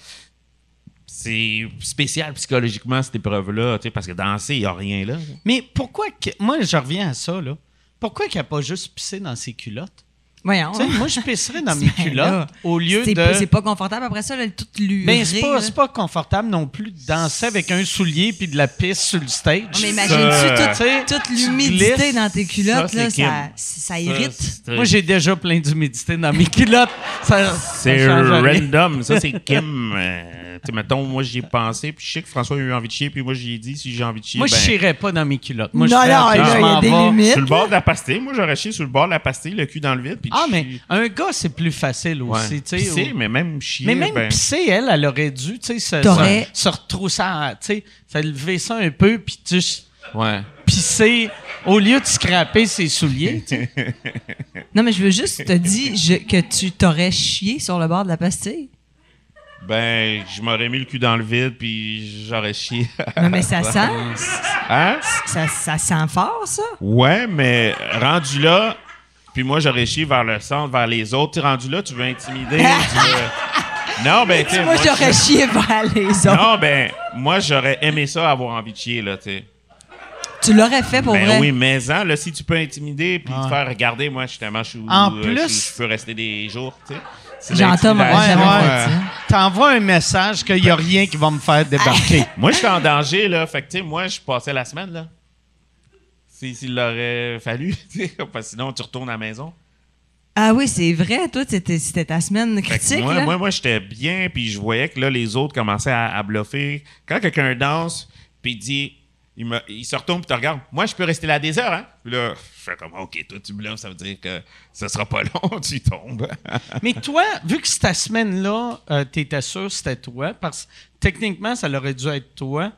c'est spécial psychologiquement, cette épreuve-là, tu sais, parce que danser, il n'y a rien là. Mais pourquoi que. Moi, je reviens à ça, là. Pourquoi qu'elle n'a pas juste pissé dans ses culottes? Voyons. Moi, je pisserais dans [laughs] mes culottes là, au lieu C'est de. c'est pas confortable après ça, là, tout luré. Ben, c'est pas, pas confortable non plus de danser avec un soulier puis de la pisse sur le stage. Oh, mais Ça, imagines-tu toute, toute l'humidité dans tes culottes, Ça, là, ça, ça irrite. Ça, Moi, j'ai déjà plein d'humidité dans mes [laughs] culottes. C'est random. Ça, c'est Kim. [laughs] mettons, moi, j'y ai pensé, puis je sais que François a eu envie de chier, puis moi, j'y ai dit, si j'ai envie de chier, Moi, ben, je chierais pas dans mes culottes. Moi, Non, je non, il y a des limites. sur le bord de la pastille. Moi, j'aurais chié sur le bord de la pastille, le cul dans le vide, puis Ah, mais chie. un gars, c'est plus facile Ouais. aussi. tu sais, Pisser, mais même chier. Mais même ben, pisser, elle, elle aurait dû, tu sais, se, T'aurais- se, se retrousser, tu sais, se lever ça un peu, puis tu Ouais. pisser au lieu de scraper ses souliers. [laughs] Non, mais je veux juste te dire je- que tu t'aurais chié sur le bord de la pastille. Ben, je m'aurais mis le cul dans le vide, puis j'aurais chié. [laughs] Non, mais ça [laughs] sent. hein? Ça, ça sent fort, ça. Ouais, mais rendu là, puis moi, j'aurais chié vers le centre, vers les autres. Tu sais, rendu là, tu veux intimider. tu [laughs] veux- Non, ben, tu Moi, j'aurais chié vers les autres. Non, ben, moi, j'aurais aimé ça, avoir envie de chier, là, tu sais. Tu l'aurais fait pour Ben vrai? oui, mais en, là, si tu peux intimider puis te faire regarder, moi, je suis. En euh, plus- je, je peux rester des jours, tu sais. Jamais ouais. T'envoies un message qu'il n'y a rien qui va me faire débarquer. [laughs] Moi, je suis en danger, là. Fait que, tu sais, moi, je passais la semaine, là. Si- S'il l'aurait fallu, [laughs] parce que sinon, tu retournes à la maison. Ah oui, c'est vrai. Toi, c'était c'était ta semaine critique. moi, là. moi, moi j'étais bien, puis je voyais que là, les autres commençaient à, à bluffer. Quand quelqu'un danse, puis il dit, il, me, il se retourne, puis te regarde, moi, je peux rester là des heures, hein? Puis là, je fais comme, OK, toi, tu bluffes, ça veut dire que ça sera pas [laughs] long, tu tombes. [laughs] Mais toi, vu que cette semaine-là, euh, tu étais sûr que c'était toi, parce que techniquement, ça aurait dû être toi,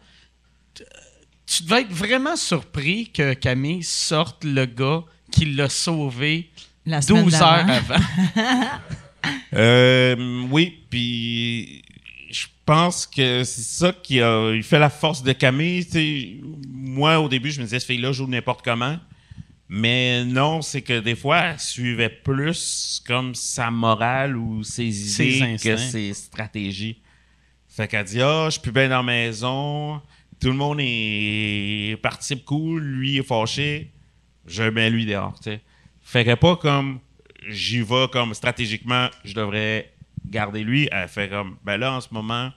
tu devais être vraiment surpris que Camille sorte le gars qui l'a sauvé La semaine 12 heures avant. [laughs] Euh, oui, puis pense que c'est ça qui a il fait la force de Camille. moi, au début, je me disais, cette fille-là joue n'importe comment. Mais non, c'est que des fois, elle suivait plus comme sa morale ou ses Ses idées instincts. que ses stratégies. Fait qu'elle dit Ah, je suis plus bien dans la maison, tout le monde est participe cool, lui est fâché, je mets lui dehors. Fait que pas comme j'y vais comme stratégiquement, je devrais garder lui. Elle fait comme ben là en ce moment.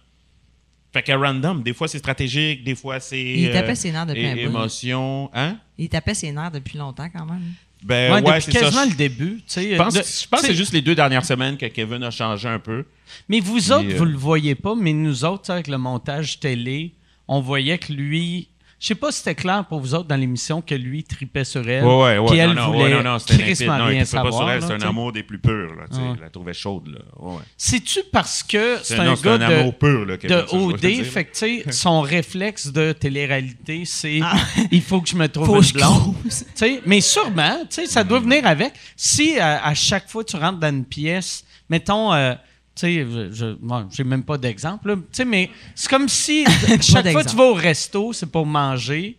Fait que random, des fois c'est stratégique, des fois c'est. Il tapait ses nerfs depuis un bout. Émotion. Hein? Il tapait ses nerfs depuis longtemps quand même. Ben, Ouais, c'est quasiment Je le début. tu sais, je pense, de- je pense que c'est juste les deux dernières semaines que Kevin a changé un peu. Mais vous autres, euh, vous le voyez pas, mais nous autres, avec le montage télé, on voyait que lui. Je sais pas si c'était clair pour vous autres dans l'émission que lui tripait sur elle. Ouais, ouais. Puis elle non, non, voulait ouais, non, non, c'était crissement limpide. Non, il pas sur elle, c'est un amour des plus purs, là. Je la trouvais chaude, là. Ouais. C'est-tu parce que c'est un gars un de, amour pur, là, de OD, fait que, tu sais, son réflexe de télé-réalité, c'est Ah. [laughs] il faut que je me trouve Faut une que je blonde. mais sûrement, tu sais, ça doit venir avec. Si à, à chaque fois tu rentres dans une pièce, mettons, euh, sais, je- bon, j'ai même pas d'exemple, là, tu sais, mais c'est comme si [laughs] chaque fois d'exemple. tu vas au resto, c'est pour manger,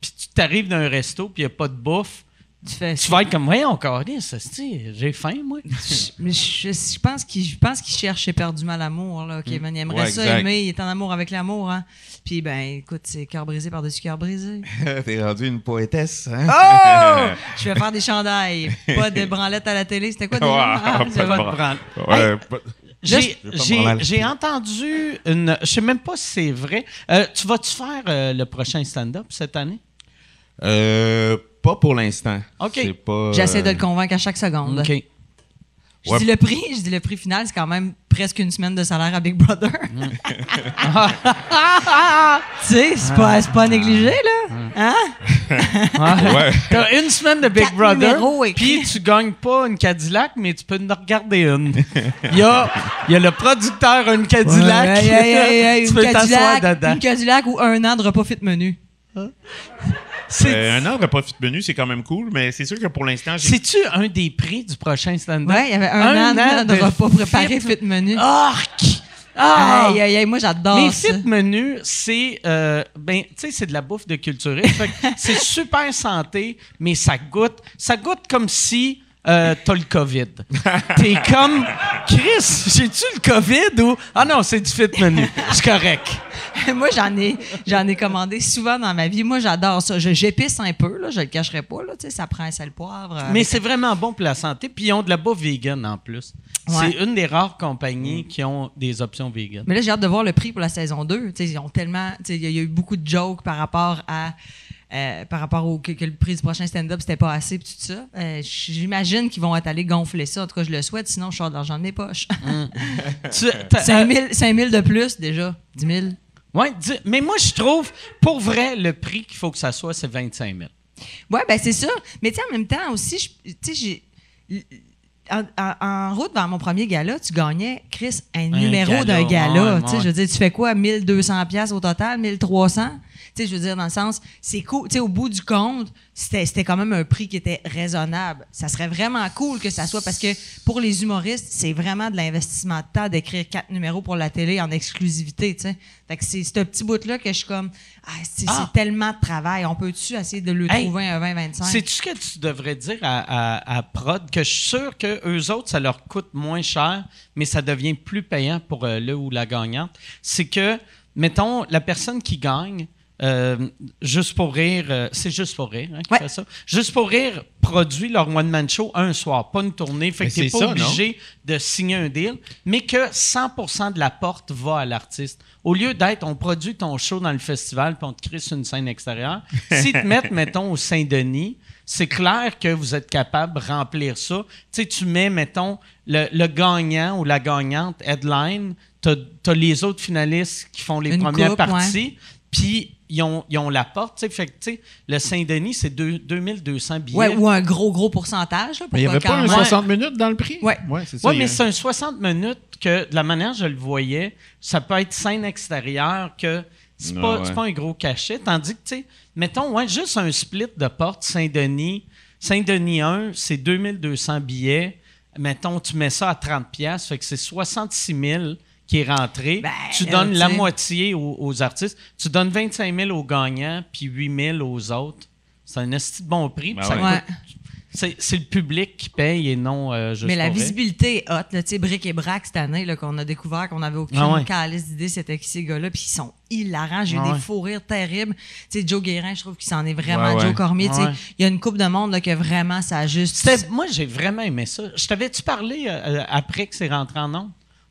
puis tu t'arrives dans un resto, puis il n'y a pas de bouffe, Tu fais tu vas être comme, voyons, encore, j'ai faim, moi? [laughs] Mais je, je pense qu'il je pense qu'il cherche éperdument l'amour là, Kevin. Il aimerait Ouais, ça exact. aimer, il est en amour avec l'amour hein. Puis ben écoute, c'est cœur brisé par-dessus cœur brisé. [laughs] T'es rendu une poétesse, hein? Oh! je vais faire des chandails, pas de branlettes à la télé, c'était quoi déjà? Ouais, Ah, pas de. Ouais, j'ai- entendu une. Je sais même pas si c'est vrai. Euh, tu vas-tu faire euh, le prochain stand-up cette année? Euh, pas pour l'instant. OK. J'essaie de le convaincre à chaque seconde. OK. Je Ouais. dis le prix, je dis le prix final, c'est quand même presque une semaine de salaire à Big Brother. [laughs] [laughs] tu sais, c'est pas, c'est pas négligé, là. Hein? Ouais. [laughs] T'as une semaine de Big Quatre Brother, puis tu gagnes pas une Cadillac, mais tu peux en regarder une. Il y a, il y a le producteur une Cadillac. Hey, hey, hey, hey, tu une, peux t'asseoir Cadillac, dedans. une Cadillac ou un an de repas fit menu. C'est, Euh, un an de profit menu, c'est quand même cool, mais c'est sûr que pour l'instant, j'ai. c'est-tu un des prix du prochain stand-up? Ouais, il y avait un, an, de, repas préparés fit menu. Arc! Ah! Aïe, aïe, aïe, moi j'adore Mais ça. fit menu, c'est euh, ben, tu sais, c'est de la bouffe de culturiste. [laughs] C'est super santé, mais ça goûte, ça goûte comme si euh, t'as le COVID. T'es comme Chris, j'ai-tu le COVID ou? Ah non, c'est du fit menu. C'est correct. [laughs] moi, j'en ai, j'en ai commandé souvent dans ma vie. Moi, j'adore ça. Je, j'épice un peu, là, je le cacherai pas. Là, tu sais, ça prend un sel poivre. euh, Mais avec c'est vraiment bon pour la santé. Puis ils ont de la bouffe vegan en plus. Ouais. C'est une des rares compagnies qui ont des options vegan. Mais là, j'ai hâte de voir le prix pour la saison 2. Tu sais, ils ont tellement. tu sais, Il y, a- il y a eu beaucoup de jokes par rapport à. Euh, par rapport au que, que le prix du prochain stand-up, c'était pas assez, puis tout ça. Euh, J'imagine qu'ils vont être allés gonfler ça. En tout cas, je le souhaite, sinon je sors de l'argent de mes poches. [laughs] [laughs] Tu- t'as- 5 000, 5 000 de plus, déjà. 10 000. ouais, dis- mais moi, je trouve, pour vrai, le prix qu'il faut que ça soit, c'est 25 000. Ouais, ben c'est ça. Mais tu sais, en même temps aussi, tu sais, j'ai. En, en- en route vers mon premier gala, tu gagnais, Chris, un, numéro gala, d'un gala. ouais, ouais. Je veux dire, tu fais quoi, 1200 pièces au total, 1300? Tu sais, je veux dire, dans le sens, c'est cool. Tu sais, au bout du compte, c'était c'était quand même un prix qui était raisonnable. Ça serait vraiment cool que ça soit parce que pour les humoristes, c'est vraiment de l'investissement de temps d'écrire quatre numéros pour la télé en exclusivité, tu sais. Fait que c'est ce petit bout-là que je suis comme, ah, c'est Ah. tellement de travail. On peut-tu essayer de le Hey, trouver un 20-25? C'est-tu ce que tu devrais dire à, à- à Prod, que je suis sûr que eux autres, ça leur coûte moins cher, mais ça devient plus payant pour euh, le ou la gagnante. C'est que, mettons, la personne qui gagne, euh, juste pour rire, euh, c'est juste pour rire hein, qui Ouais. fait ça. Juste pour rire produit leur one-man show un soir, pas une tournée. Fait Mais que t'es pas ça, obligé de signer un deal, mais que 100% de la porte va à l'artiste. Au lieu d'être, on produit ton show dans le festival puis on te crée sur une scène extérieure, [laughs] s'ils te mettent, mettons, au Saint-Denis, c'est clair que vous êtes capable de remplir ça. Tu sais, tu mets, mettons, le, le gagnant ou la gagnante headline, t'as as les autres finalistes qui font les Une premières coupe, parties, puis ils ont, ils ont la porte. tu sais. Fait le Saint-Denis, c'est deux- 2200 billets. Ouais, ou un gros, gros pourcentage. Là, pour Mais il n'y avait pas un même- 60 minutes dans le prix? Ouais. Ouais, c'est ça. Oui, a- mais c'est un 60 minutes que, de la manière que je le voyais, ça peut être scène extérieure, que c'est pas, ouais. c'est pas un gros cachet. Tandis que, tu sais, mettons, ouais, juste un split de porte Saint-Denis. Saint-Denis 1, c'est 2200 billets. Mettons, tu mets ça à 30$, piastres, fait que c'est 66 000 qui est rentré. Ben, tu donnes la moitié aux, aux artistes. Tu donnes 25 000 aux gagnants, puis 8 000 aux autres. C'est un esti de bon prix. Ben ouais. Coûte- c'est, le public qui paye et non euh, juste Mais la visibilité est hot. là, Tu sais, Brick et Brac cette année, qu'on a découvert, qu'on avait aucune Ah ouais. calice d'idée, c'était qui ces gars-là. Puis ils sont hilarants. J'ai eu Ah des fous rires terribles. Tu sais, Joe Guérin, je trouve qu'il s'en est vraiment. Ouais, ouais. Joe Cormier, tu sais, Ouais. il y a une coupe de monde là, que vraiment, ça juste. C'était- moi, j'ai vraiment aimé ça. Je t'avais-tu parlé euh, euh, après que c'est rentré en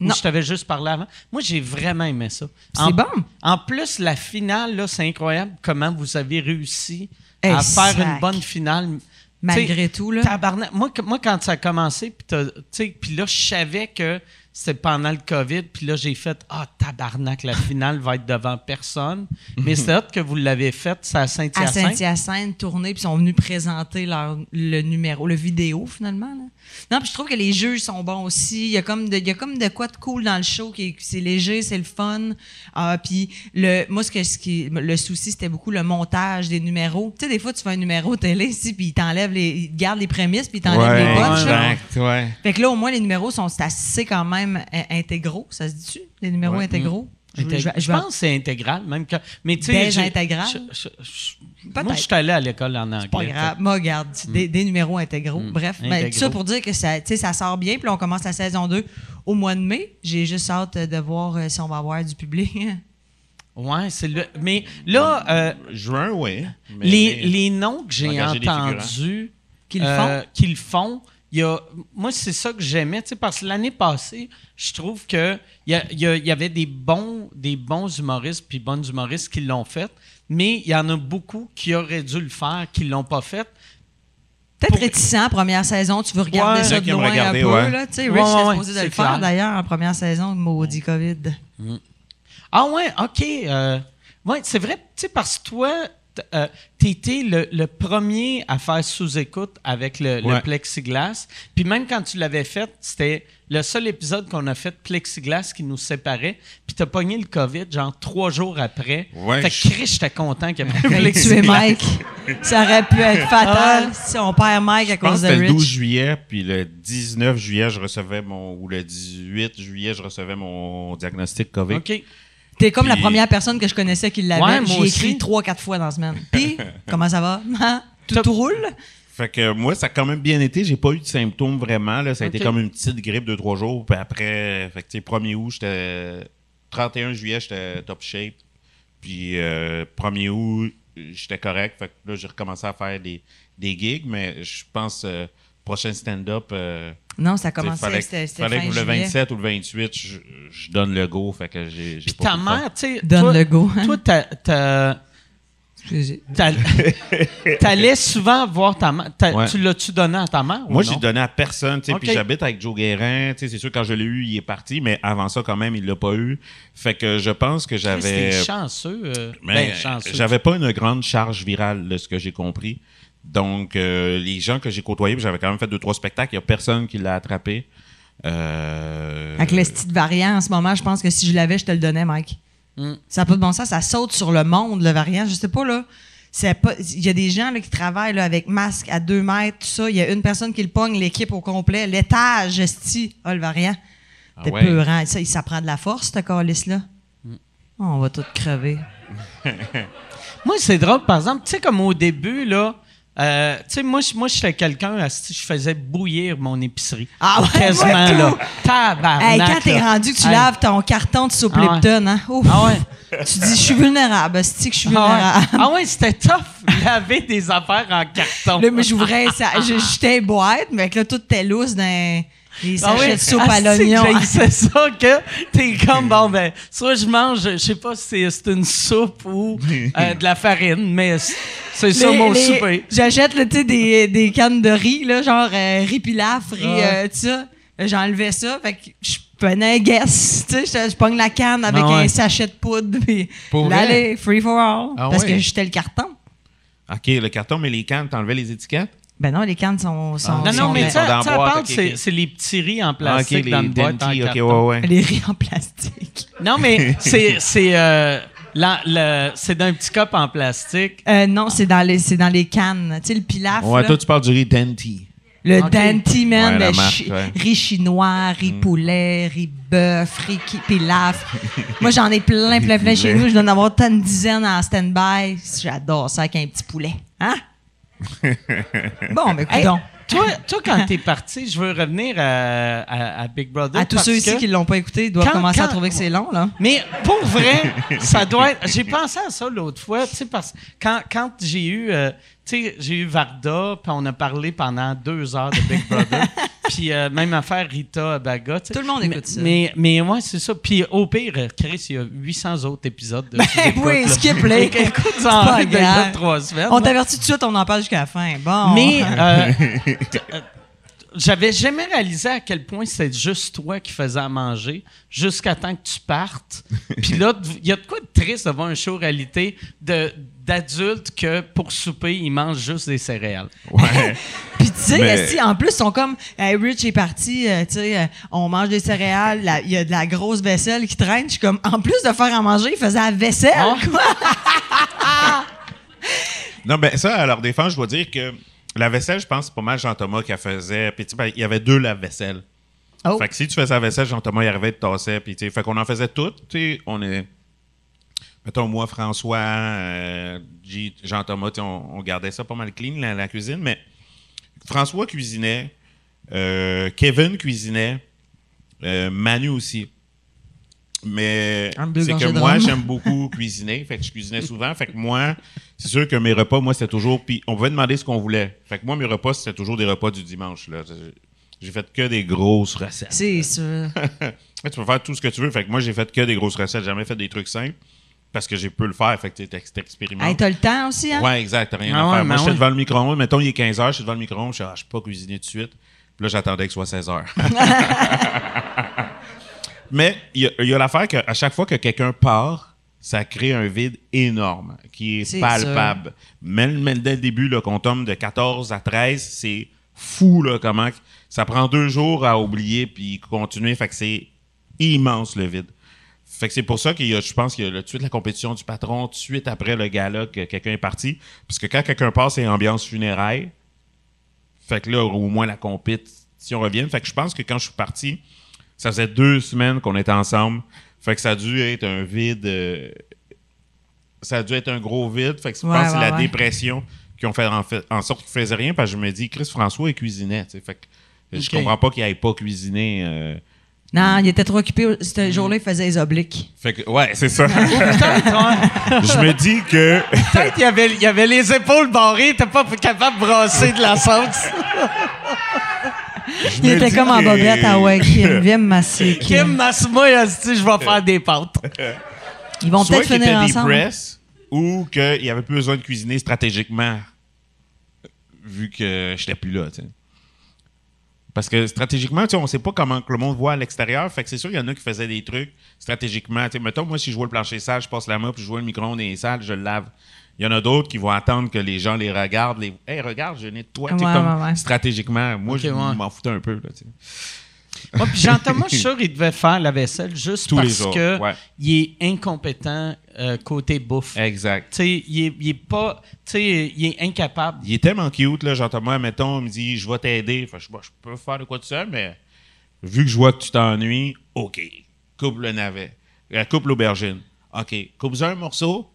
Ou je t'avais juste parlé avant? Moi, j'ai vraiment aimé ça. C'est En- bon. En plus, la finale, là, c'est incroyable comment vous avez réussi Hey, à faire une bonne finale. Malgré tout, là. Tabarnak. Moi, moi, quand ça a commencé, puis là, je savais que c'était pendant le COVID, puis là, j'ai fait Ah, tabarnak, la finale va être devant personne. Mais c'est hot que vous l'avez fait, c'est à à Saint-Hyacinthe. Saint-Hyacinthe, tourné, puis ils sont venus présenter leur, le numéro, le vidéo, finalement. Là. Non, puis je trouve que les juges sont bons aussi. Il y a comme de, il y a comme de quoi de cool dans le show, qui est- c'est léger, c'est le fun. Ah, puis le, moi, ce que, ce qui, le souci, c'était beaucoup le montage des numéros. Tu sais, des fois, tu fais un numéro télé, ici, puis ils t'enlèvent les, ils gardent les prémices, puis ils t'enlèvent les punchs. ouais. Fait que là, au moins, les numéros sont c'est assez quand même intégraux. Ça se dit-tu? Les numéros Ouais. intégraux? Je, Intég- je- Je, je vais- pense que c'est intégral, même que. Mais tu sais. Intégral? je- je- je- Peut-être. Moi, je suis allé à l'école en anglais. Pas grave. Moi, regarde, c'est des, des numéros intégraux. Bref, ben, Intégraux. tout ça pour dire que ça, tu sais, ça sort bien. Puis là, on commence la saison 2 au mois de mai. J'ai juste hâte de voir euh, si on va avoir du public. [laughs] Ouais, c'est le. Mais là, euh, Juin, oui. Mais- les, mais- les noms que j'ai entendus. Qu'ils euh, font? qu'ils font. Il y a, moi, c'est ça que j'aimais, tu sais, parce que l'année passée, je trouve que il y, a- il y a- il y avait des bons, des bons humoristes puis bonnes humoristes qui l'ont fait, mais il y en a beaucoup qui auraient dû le faire, qui l'ont pas fait. Peut-être Pour- réticent, première saison. Tu veux regarder Ouais. ça de loin regarder, un peu. ouais. Là. Tu sais, Ouais, Rich ouais, est supposé de le faire d'ailleurs en première saison de Maudit COVID. Ah ouais, ok. euh, ouais, c'est vrai, tu sais, parce que toi, euh, t'étais le, le premier à faire sous-écoute avec le, plexiglas. Puis même quand tu l'avais fait, c'était le seul épisode qu'on a fait de plexiglas qui nous séparait. Puis t'as pogné le COVID, genre trois jours après. Ouais, fait que je- j'étais content qu'il y ait [laughs] tuer plexiglas. Mike. Ça aurait pu être fatal si on perd Mike à Je pense cause que de c'était le 12 Rich. juillet, puis le 19 juillet, je recevais mon. ou le 18 juillet, je recevais mon diagnostic COVID. OK. T'es comme la première personne que je connaissais qui l'avait. Ouais, J'ai écrit trois, quatre fois dans la semaine. Puis, [laughs] comment ça va? [laughs] Hein? Tout, tout roule? Fait que moi, ça a quand même bien été. J'ai pas eu de symptômes vraiment. Là. Ça a été comme une petite grippe de trois jours. Puis après, fait que, tu sais, 1er août, j'étais. 31 juillet, j'étais top shape. Puis euh, 1er août, j'étais correct. Fait que là, j'ai recommencé à faire des, des gigs. Mais je pense, euh, prochain stand-up. euh, Non, ça a commencé, fallait, c'était c'était fallait fin que le juillet. 27 ou le 28, je, je donne le go. Fait que j'ai. j'ai Puis pas ta mère, tu sais. Donne toi- le go, hein? Toi, t'as- [laughs] T'allais souvent voir ta mère. Ouais. Tu l'as-tu donné à ta mère? ou Moi, non? j'ai donné à personne. tu sais, Ok. Puis j'habite avec Joe Guérin. tu sais, C'est sûr, quand je l'ai eu, il est parti. Mais avant ça, quand même, il l'a pas eu. Fait que je pense que j'avais. t'es chanceux. euh, Mais ben, chanceux. j'avais pas une grande charge virale, de ce que j'ai compris. Donc, euh, les gens que j'ai côtoyés, j'avais quand même fait deux, trois spectacles, il y a personne qui l'a attrapé. Euh, Avec le style variant en ce moment, je pense que si je l'avais, je te le donnais, Mike. Mm. Ça n'a pas de bon sens, ça saute sur le monde, le variant. Je sais pas, là. C'est pas, il y a des gens là, qui travaillent là, avec masque à deux mètres, tout ça. Il y a une personne qui le pogne, l'équipe au complet. L'étage, esti, ah, le variant. Ah T'es ouais. peurant. Ça, ça prend de la force, ce calice-là. Mm. Oh, on va tout crever. [laughs] Moi, c'est drôle, par exemple, tu sais, comme au début, là, euh, tu sais, moi, je- moi, j'étais quelqu'un, je faisais bouillir mon épicerie. Ah ouais, [laughs] Quasiment, là. Tabarnak, Hey, quand t'es rendu que tu Hey. laves ton carton de soupe Ah ouais. Hein? Ouf. Ah ouais. Tu dis, je suis vulnérable. esti que je suis Ah vulnérable. ouais, Ah ouais, c'était tough, [laughs] laver des affaires en carton. Là, mais j'ouvrais [laughs] ça. J'étais boîte, mais que là, tout était lousse dans les Ah sachets ouais, de soupe à asti que l'oignon. j'haïssais ça que t'es [laughs] comme, bon, ben, soit je mange, je sais pas si c'est- c'est une soupe ou [laughs] euh, de la farine, mais c'est- c'est ça mon les- souper. J'achète tu sais, des, des cannes de riz, là, genre euh, riz pilaf, riz, Ouais. euh, tout ça. J'enlevais ça, fait que je prenais un guess. Tu sais, je, pogne la canne avec Ah ouais. un sachet de poudre, [laughs] puis allez, free for all. Ah parce ouais. que j'étais le carton. OK, le carton, mais les cannes, t'enlevais les étiquettes? Ben non, les cannes sont. sont Non, non, sont mais dans- tu sais, sont dans tu sais, la à boîte, part, ok, c'est les petits riz en Ah, plastique dans une boîte en Denti, OK, carton. ouais, ouais. Les riz en plastique. Non, mais [laughs] c'est c'est euh, la- le- c'est d'un petit cup en plastique. Euh, non, c'est dans les c'est dans les cannes. Tu sais, le pilaf. Ouais, là. toi, tu parles du riz Denti. Le Ok. Danty, man, Ouais, le marque, chi- ouais. riz chinois, riz poulet, riz bœuf, riz pilaf. [laughs] Moi, j'en ai plein, plein, plein chez nous. Je dois en avoir tant une dizaine en stand-by. J'adore ça avec un petit poulet. Hein? [laughs] bon, mais Hey, coudonc. toi, toi, quand t'es parti, je veux revenir à, à- à Big Brother. À tous ceux ici qui l'ont pas écouté, ils doivent Quand- commencer à trouver que c'est long, là. Mais pour vrai, ça doit [laughs] être. J'ai pensé à ça l'autre fois, tu sais, parce que quand, quand j'ai eu. euh, tu sais, j'ai eu Varda, puis on a parlé pendant deux heures de Big Brother. [laughs] Puis euh, même affaire Rita Baga. Tout le monde Mais- écoute ça. Mais, mais ouais, c'est ça. Puis au pire, Chris, il y a 800 autres épisodes. De Ben [laughs] oui, skip les. [laughs] Écoute, C'est ça en pas fait déjà grave. trois semaines. On t'avertit tout de suite, on en parle jusqu'à la fin. Bon. Mais euh, euh, j'avais jamais réalisé à quel point c'est juste toi qui faisais à manger jusqu'à temps que tu partes. Puis là, il y a de quoi de triste de voir un show réalité de d'adultes que pour souper, ils mangent juste des céréales. Ouais. [laughs] Puis tu sais, Mais- en plus, ils sont comme Hey, Rich est parti, euh, tu sais, euh, on mange des céréales, il y a de la grosse vaisselle qui traîne. Je suis comme, en plus de faire à manger, il faisait la vaisselle, Ah. quoi. [laughs] Non, ben ça, à leur défense, je dois dire que la vaisselle, je pense, c'est pas mal Jean-Thomas qui la faisait. Puis tu sais, ben, il y avait deux lave-vaisselle. Oh. Fait que si tu faisais la vaisselle, Jean-Thomas, il arrivait, te tassait. Puis tu sais, fait qu'on en faisait toutes. Tu sais, on est. Mettons, moi, François, euh, Jean-Thomas, on, on gardait ça pas mal clean, la, la cuisine. Mais François cuisinait, euh, Kevin cuisinait, euh, Manu aussi. Mais c'est que moi, j'aime beaucoup [laughs] cuisiner. Fait que je cuisinais souvent. Fait que moi, c'est sûr que mes repas, moi, c'était toujours. Puis on pouvait demander ce qu'on voulait. Fait que moi, mes repas, c'était toujours des repas du dimanche. Là. J'ai fait que des grosses recettes. C'est sûr. [laughs] tu peux faire tout ce que tu veux. Fait que moi, j'ai fait que des grosses recettes. J'ai jamais fait des trucs simples parce que j'ai peu le faire. Fait que tu t'expérimentes. Hey, t'as le temps aussi, hein? Ouais, exact. T'as rien Ah à ouais, faire. Moi, ben j'étais ouais. devant le micro-ondes. Mettons, il est 15 h, je suis devant le micro-ondes. Je suis, ah, je peux pas cuisiner tout de suite. Puis là, j'attendais que ce soit 16 h. [laughs] Mais il y a, a l'affaire qu'à chaque fois que quelqu'un part, ça crée un vide énorme qui est, palpable. Même, même dès le début, là, qu'on tombe de 14 à 13, c'est fou là, comment ça prend deux jours à oublier puis continuer. Fait que c'est immense le vide. Fait que c'est pour ça qu'il y a, je pense qu'il y a le- tout de suite la compétition du patron, tout de suite après le gala que quelqu'un est parti. Parce que quand quelqu'un passe, c'est ambiance funéraille. Fait que là, au moins la compétition revient. Fait que je pense que quand je suis parti, ça faisait deux semaines qu'on était ensemble. Fait que ça a dû être un vide. euh, ça a dû être un gros vide. Fait que je Ouais, pense que c'est ouais, la dépression qui ont fait en, fait en sorte qu'il faisait rien. Parce que je me dis, Chris François, il cuisinait. Fait que je comprends pas qu'il aille pas cuisiner. euh. Non, il était trop occupé. Ce jour-là, il faisait les obliques. Fait que, ouais, c'est ça. [laughs] Je me dis que. [laughs] Peut-être qu'il y avait, il y avait les épaules barrées, t'es pas capable de brasser de la sauce. je Il était comme en bobette. Ah ouais, Kim, viens me masser. Kim Kim. masse-moi, je vais faire des pâtes. Ils vont peut-être finir était ensemble. depressed ou qu'il n'y avait plus besoin de cuisiner stratégiquement vu que j'étais plus là, tu sais. Parce que stratégiquement, tu sais, on sait pas comment que le monde voit à l'extérieur. Fait que c'est sûr qu'il y en a qui faisaient des trucs stratégiquement. Tu sais, mettons, moi, si je vois le plancher sale, je passe la main, puis je vois le micro-ondes et sale, je le lave. Il y en a d'autres qui vont attendre que les gens les regardent. Les... Hey, regarde, je nettoie. Tu sais, Ouais, comme ouais, ouais. stratégiquement. Moi, je m'en foutais un peu. Là. Ouais, puis Jean-Thomas, [laughs] je suis sûr qu'il devait faire la vaisselle juste Tous parce jours, que ouais. il est incompétent euh, côté bouffe. Exact. Tu sais, il est, il est pas, tu sais, il est incapable. Il est tellement cute, là, Jean-Thomas, mettons, il me dit, je vais t'aider. Je, bon, je peux faire de quoi tout seul, mais vu que je vois que tu t'ennuies, OK. Coupe le navet. Euh, coupe l'aubergine. OK. Coupe un morceau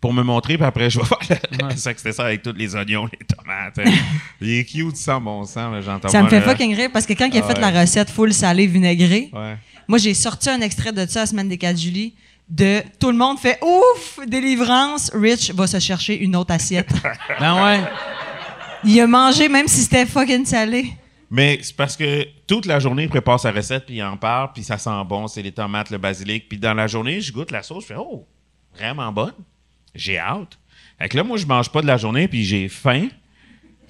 pour me montrer, puis après, je vais faire le... C'est ça que c'était ça avec tous les oignons, les tomates. hein. il est cute sans bon sens, là, Jean-Thomas. Ça me fait fucking rire parce que quand il a Ah fait ouais. la recette full salé vinaigré, Ouais. moi j'ai sorti un extrait de ça la semaine des 4 juillet de tout le monde fait ouf délivrance Rich va se chercher une autre assiette. [laughs] Ben ouais. il a mangé même si c'était fucking salé. Mais c'est parce que toute la journée, il prépare sa recette, puis il en parle, puis ça sent bon, c'est les tomates, le basilic. Puis dans la journée, je goûte la sauce, je fais « Oh, vraiment bonne. J'ai hâte. » Fait que là, moi, je mange pas de la journée, puis j'ai faim.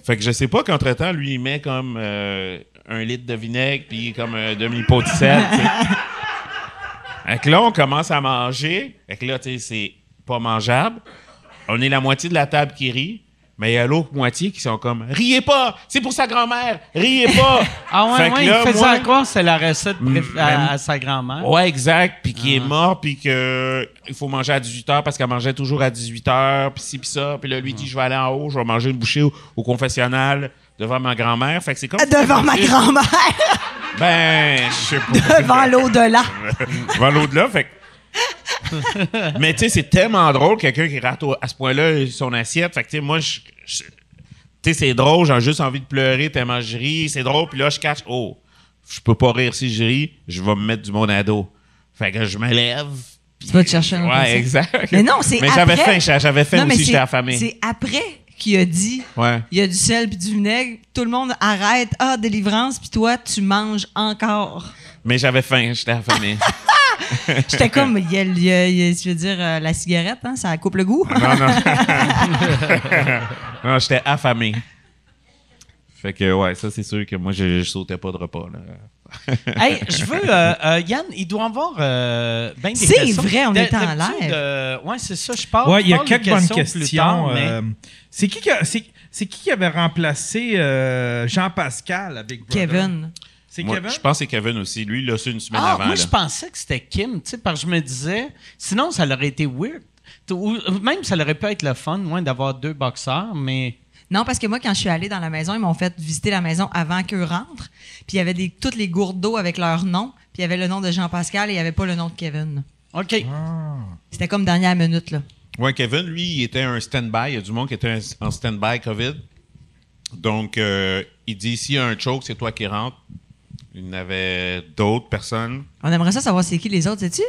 Fait que je sais pas qu'entre-temps, lui, il met comme euh, un litre de vinaigre, puis comme un demi-pot de sel. [laughs] Fait que là, on commence à manger. Fait que là, tu sais, c'est pas mangeable. On est la moitié de la table qui rit. Mais il y a l'autre moitié qui sont comme Riez pas! C'est pour sa grand-mère! Riez pas! [laughs] Ah ouais, Fait ouais, là, il faisait moi- que c'est la recette préf- à, à sa grand-mère. Ouais, exact. Puis qui est Ah. mort, puis que il faut manger à 18h parce qu'elle mangeait toujours à 18h, puis ci, puis ça. Puis là, lui dit Je vais aller en haut, je vais manger une bouchée au, au confessionnal devant ma grand-mère. Fait que c'est comme. Devant ma [laughs] grand-mère, Ben, je sais pas. devant l'au-delà. [laughs] devant l'au-delà. Fait que- [laughs] Mais tu sais, c'est tellement drôle, quelqu'un qui rate au- à ce point-là son assiette. Fait que tu sais, moi, je. je- Tu sais, c'est drôle, j'ai juste envie de pleurer tellement je ris. C'est drôle, puis là, je cache. Oh, je peux pas rire si je ris, je vais me mettre du monde à dos. Fait que je me lève. Tu vas te chercher un Ouais, exact. Mais non, c'est Mais j'avais après- faim, j'a- j'avais faim Non, aussi, j'étais affamé. C'est après qui a dit Ouais. il y a du sel puis du vinaigre, tout le monde arrête, ah, délivrance, puis toi, tu manges encore. Mais j'avais faim, j'étais affamé. [laughs] [laughs] J'étais comme, il y a, il y a- il y a- je veux dire, euh, la cigarette, hein, ça coupe le goût. non, non. [laughs] [laughs] non, j'étais affamé. Fait que, ouais, ça, c'est sûr que moi, je, je sautais pas de repas, là. Hey, je veux. euh, euh, Yann, il doit y avoir euh, ben des C'est vrai, on est en live. euh, ouais, c'est ça, je parle. Ouais, il y a quelques bonnes questions. c'est qui qui a- c'est c'est qui qui avait remplacé euh, Jean-Pascal avec Big Brother? Kevin. C'est Moi, Kevin? je pense que c'est Kevin aussi. Lui, il l'a su une semaine Ah, avant. moi, là. je pensais que c'était Kim, tu sais, parce que je me disais, sinon, ça aurait été weird. Ou même, ça aurait pu être le fun, moins d'avoir deux boxeurs, mais. Non, parce que moi, quand je suis allée dans la maison, ils m'ont fait visiter la maison avant qu'eux rentrent. Puis il y avait des, toutes les gourdes d'eau avec leur nom. Puis il y avait le nom de Jean-Pascal et il n'y avait pas le nom de Kevin. OK. Ah. C'était comme dernière minute, là. Ouais, Kevin, lui, il était un stand-by. Il y a du monde qui était un- en stand-by COVID. Donc, euh, il dit s'il y a un choke, c'est toi qui rentres. Il y en avait d'autres personnes. On aimerait ça savoir c'est qui les autres, sais-tu?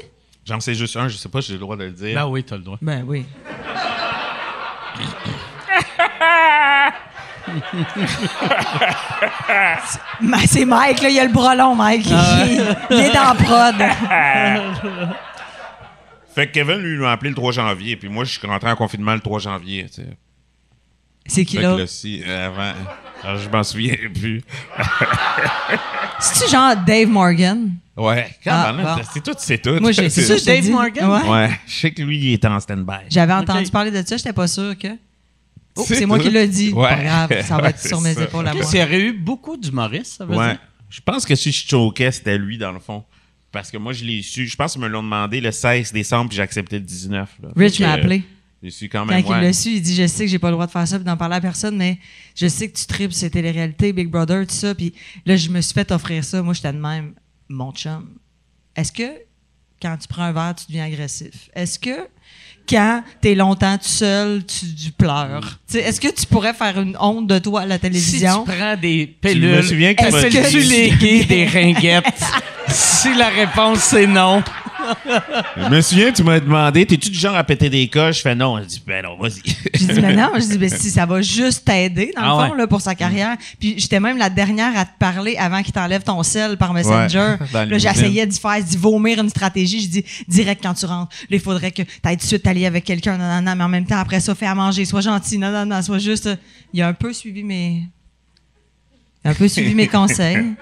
J'en sais juste un, je sais pas si j'ai le droit de le dire. Ben oui, t'as le droit. Ben oui. [laughs] C'est- Ben, c'est Mike, là, il a le bras long, Mike. Il, il est dans la prod. Fait que Kevin, lui, il m'a appelé le 3 janvier. Puis moi, je suis rentré en confinement le 3 janvier. tu sais. C'est qui là? si, euh, avant. Alors, je m'en souviens plus. [laughs] C'est-tu genre Dave Morgan? Ouais, Ah, quand même, bon. c'est tout, c'est tout. Moi, j'ai [laughs] C'est Dave. Morgan? Ouais. Ouais, je sais que lui, il était en stand-by. J'avais entendu parler de ça, j'étais pas sûr que. Oh, C'est moi qui l'ai dit. Ouais. Pas grave, ça va être sur mes [laughs] ça. épaules à moi. il y aurait eu beaucoup d'humoristes, ça veut Ouais. dire? Je pense que si je choquais, c'était lui, dans le fond. Parce que moi, je l'ai su. Je pense qu'ils me l'ont demandé le 16 décembre, puis j'ai accepté le 19. là. Rich m'a appelé. J'ai su quand Quand même. il l'a su, il dit Je sais que j'ai pas le droit de faire ça puis d'en parler à personne, mais je sais que tu tripes sur les réalités, Big Brother, tout ça. Puis là, je me suis fait offrir ça. Moi, j'étais de même, mon chum. Est-ce que quand tu prends un verre, tu deviens agressif? Est-ce que quand t'es longtemps tout seul, tu, tu pleures? Sais, Est-ce que tu pourrais faire une honte de toi à la Si télévision? tu prends des Je pilules, me souviens que tu les gays [laughs] des ringuettes? si la réponse c'est non. Je me souviens, tu m'as demandé T'es-tu du genre à péter des coches Je fais non. Je dis Ben non, vas-y. J'ai dit, mais non, je dis, ben, [laughs] si ça va juste t'aider, dans le Ah fond, ouais. là, pour sa carrière. Puis j'étais même la dernière à te parler avant qu'il t'enlève ton sel par Messenger. [laughs] Ouais, là, j'essayais d'y faire, d'y vomir une stratégie. Je dis, direct quand tu rentres, là, il faudrait que tu ailles tout de suite t'allier avec quelqu'un, non, non, non, mais en même temps, après ça, fais à manger, sois gentil, non, non, non, sois juste. euh, Il a un peu suivi mes. il a un peu suivi mes [laughs] conseils.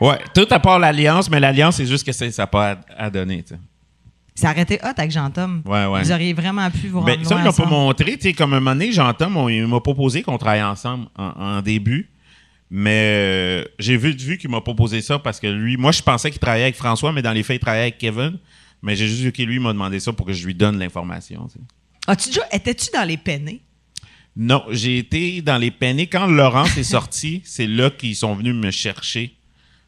Ouais, tout à part l'alliance, mais l'alliance, c'est juste que ça n'a pas à, à donner. Ça aurait été hot avec Jean-Tom. Ouais, ouais. Vous auriez vraiment pu vous rendre Ben, ça, ils l'ont pas montré. Comme un moment donné, mon- il m'a proposé qu'on travaille ensemble en, en début. Mais euh, j'ai vu, vu qu'il m'a proposé ça parce que lui, moi, je pensais qu'il travaillait avec François, mais dans les faits, il travaillait avec Kevin. Mais j'ai juste vu que lui m'a demandé ça pour que je lui donne l'information. As-tu déjà, étais-tu dans les peinés? Non, j'ai été dans les peinés. Quand Laurence est sorti, c'est là qu'ils sont venus me chercher.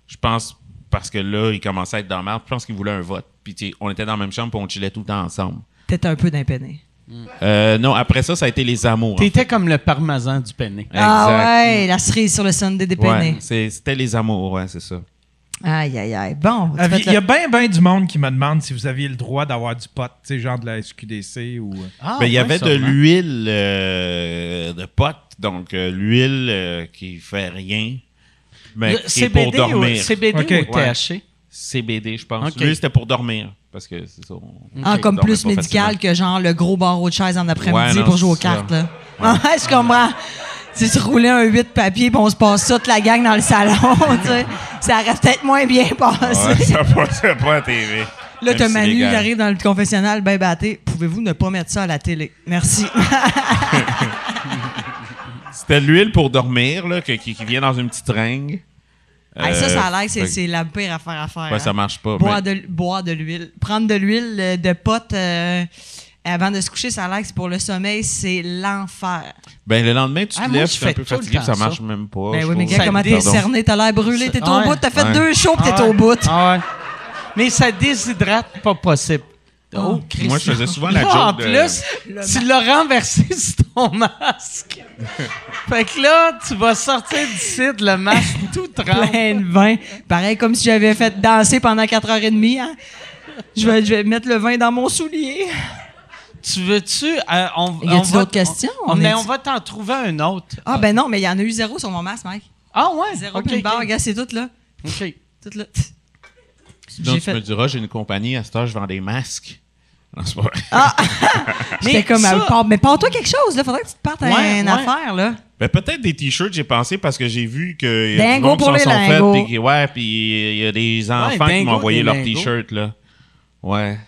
Je pense parce que là, il commençait à être dans merde. Je pense qu'ils voulaient un vote. Puis tu sais, on était dans la même chambre puis on chillait tout le temps ensemble. T'étais un peu les peinés. Euh, non, après ça, ça a été les amours. en T'étais comme le parmesan du penne. Ah Exact. ouais, la cerise sur le Sunday des Ouais, c'était les amours, ouais, c'est ça. Aïe, aïe, aïe. Bon, Ah, Il y a bien, bien du monde qui me demande si vous aviez le droit d'avoir du pot, tu sais, genre de la SQDC ou. euh. Ah, Ben, il y avait de l'huile euh, de pote, donc euh, l'huile euh, qui fait rien, mais Le qui est pour CBD, dormir. ou, CBD ou THC? CBD, je pense. L'huile, c'était pour dormir, parce que c'est ça. on- Ah, comme plus médical facilement. que genre le gros barreau de chaise en après-midi Ouais, pour jouer aux cartes. Là. Ouais, je comprends. Si tu roulais un 8 papier puis on se passe ça toute la gang dans le salon, [laughs] tu sais, ça aurait peut-être moins bien passé. Ouais, ça passait pas à TV. Là, t'as Manu, il légal. arrive dans le confessionnal, ben batté. Pouvez-vous ne pas mettre ça à la télé? Merci. [laughs] C'était l'huile pour dormir, là, que- qui, qui vient dans une petite ringue. Hey, ça, ça a l'air Euh, que c'est- la pire affaire à faire. Ouais, ça hein. marche pas. Boire mais- de, boire de l'huile. Prendre de l'huile euh, de pote euh, avant de se coucher, ça a l'air que c'est pour le sommeil, c'est l'enfer. Ben, le lendemain, tu te Ah, moi, lèves, je tu es un fais peu tout le fatigué, temps ça ça. marche même pas. Ben je oui, mais trouve. gars, comment t'es Pardon. cerné? T'as l'air brûlé, t'es au Ouais. bout. T'as fait Ouais. deux shows pis t'es Ah au bout. Ah ouais. Mais ça déshydrate pas possible. Oh, Christ. Moi, je faisais souvent la Là, [laughs] joke En de- plus, tu l'as renversé [laughs] sur ton masque. [laughs] fait que là, tu vas sortir d'ici de le masque tout trempe. Plein de vin. Pareil comme si j'avais fait danser pendant 4h30. Hein? Je, vais, je vais mettre le vin dans mon soulier. Tu veux-tu. euh, on, Y on a-tu va- d'autres questions? On, On mais on va t'en trouver un autre. Ah, ben non, mais il y en a eu zéro sur mon masque, Mike. Ah, ouais? Zéro Ok, puis une barre, ok. regarde, c'est tout là. Ok. Tout là. Tu me diras, j'ai une compagnie, à cette heure, je vends des masques. Non, c'est pas vrai. [laughs] J'étais comme, ça- euh, pars- mais parle-toi quelque chose, là. Faudrait que tu te partes à Ouais, une ouais. affaire, là. Ben, peut-être des t-shirts, j'ai pensé, parce que j'ai vu que. Dingo pour les sont fait, qui- ouais, puis il y a des enfants qui dingo m'ont envoyé leurs t-shirts, là. Ouais.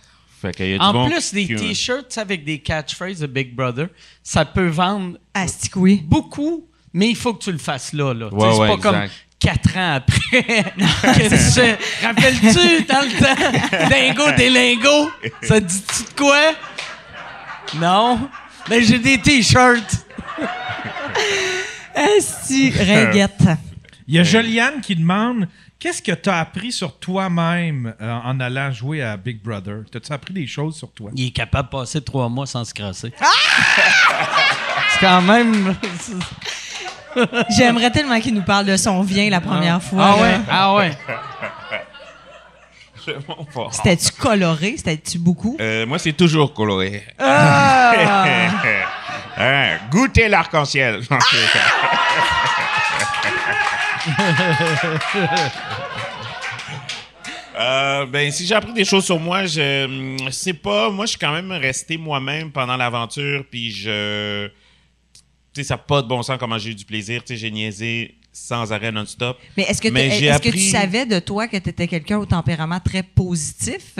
Fait qu'il y a du En bon plus des qui- t-shirts avec des catchphrases de Big Brother, ça peut vendre Astic, oui. beaucoup, mais il faut que tu le fasses là. là. Ouais, c'est pas exact. comme quatre ans après. [laughs] [laughs] que. Rappelles-tu dans le temps? Dingo des lingots. Ça te dit-tu de quoi? Non? Ben, j'ai des t-shirts. [laughs] Asti, ringuette. Il y a Joliane qui demande Qu'est-ce que tu as appris sur toi-même euh, en allant jouer à Big Brother? T'as-tu appris des choses sur toi? Il est capable de passer trois mois sans se crasser. c'est quand même. [laughs] J'aimerais tellement qu'il nous parle de son vin la première fois. Ah là. ouais? Ah ouais? [laughs] C'était-tu coloré? C'était-tu beaucoup? Euh, moi, c'est toujours coloré. Ah! [laughs] Hein, goûtez l'arc-en-ciel. Euh, ben, si j'ai appris des choses sur moi, je hum, sais pas. Moi, je suis quand même resté moi-même pendant l'aventure, puis je. Sais, ça n'a pas de bon sens comment j'ai eu du plaisir. Tu sais, j'ai niaisé sans arrêt non-stop. Mais est-ce que, Mais tu savais de toi que tu étais quelqu'un au tempérament très positif?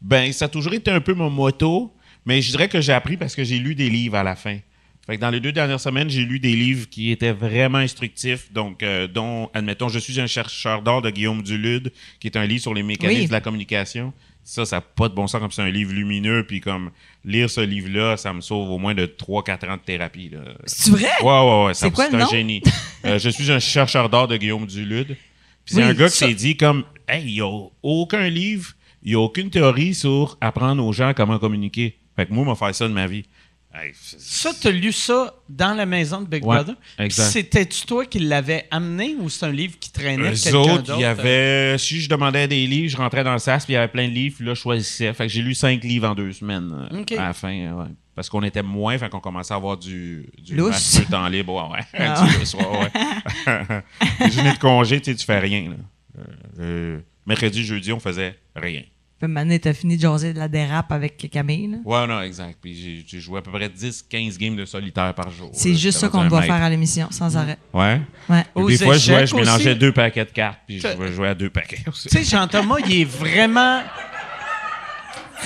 Ben, ça a toujours été un peu mon moto, mais je dirais que j'ai appris parce que j'ai lu des livres à la fin. Fait que dans les deux dernières semaines, j'ai lu des livres qui étaient vraiment instructifs, donc euh, dont, admettons, Je suis un chercheur d'or de Guillaume Dulude, qui est un livre sur les mécanismes Oui. de la communication. Ça, ça n'a pas de bon sens comme c'est un livre lumineux, puis comme lire ce livre-là, ça me sauve au moins de 3-4 ans de thérapie. C'est vrai? Ouais, ouais, ouais. C'est un génie. [laughs] Euh, je suis un chercheur d'or de Guillaume Dulude. Puis c'est Oui, un gars qui s'est dit comme, hey, il n'y a aucun livre, il n'y a aucune théorie sur apprendre aux gens comment communiquer. Fait que moi, m'a faire ça de ma vie. Hey, Ça, tu as lu ça dans la maison de Big Ouais, Brother? C'était-tu toi qui l'avais amené ou c'est un livre qui traînait quelqu'un autres, d'autre? il y avait. Si je demandais des livres, je rentrais dans le sas, puis il y avait plein de livres, puis là, je choisissais. Fait que j'ai lu cinq livres en deux semaines euh, à la fin. euh, ouais. Parce qu'on était moins, fait qu'on commençait à avoir du, du vaste temps libre. Ouais, ouais. Ah. [laughs] Du ouais. Les journées [laughs] de congé, tu sais, tu fais rien. Là. Euh, euh, mercredi, jeudi, on faisait rien. Puis maintenant, t'as fini de jaser de la dérape avec Camille. là. Ouais, non, exact. Puis j'ai- j'ai joué à peu près 10-15 games de solitaire par jour. C'est juste ça qu'on doit faire à l'émission, sans arrêt. Ouais. Ouais. Aux des fois, je, jouais, je mélangeais aussi? deux paquets de cartes, puis je jouais à deux paquets aussi. Tu sais, Jean-Thomas, il est vraiment.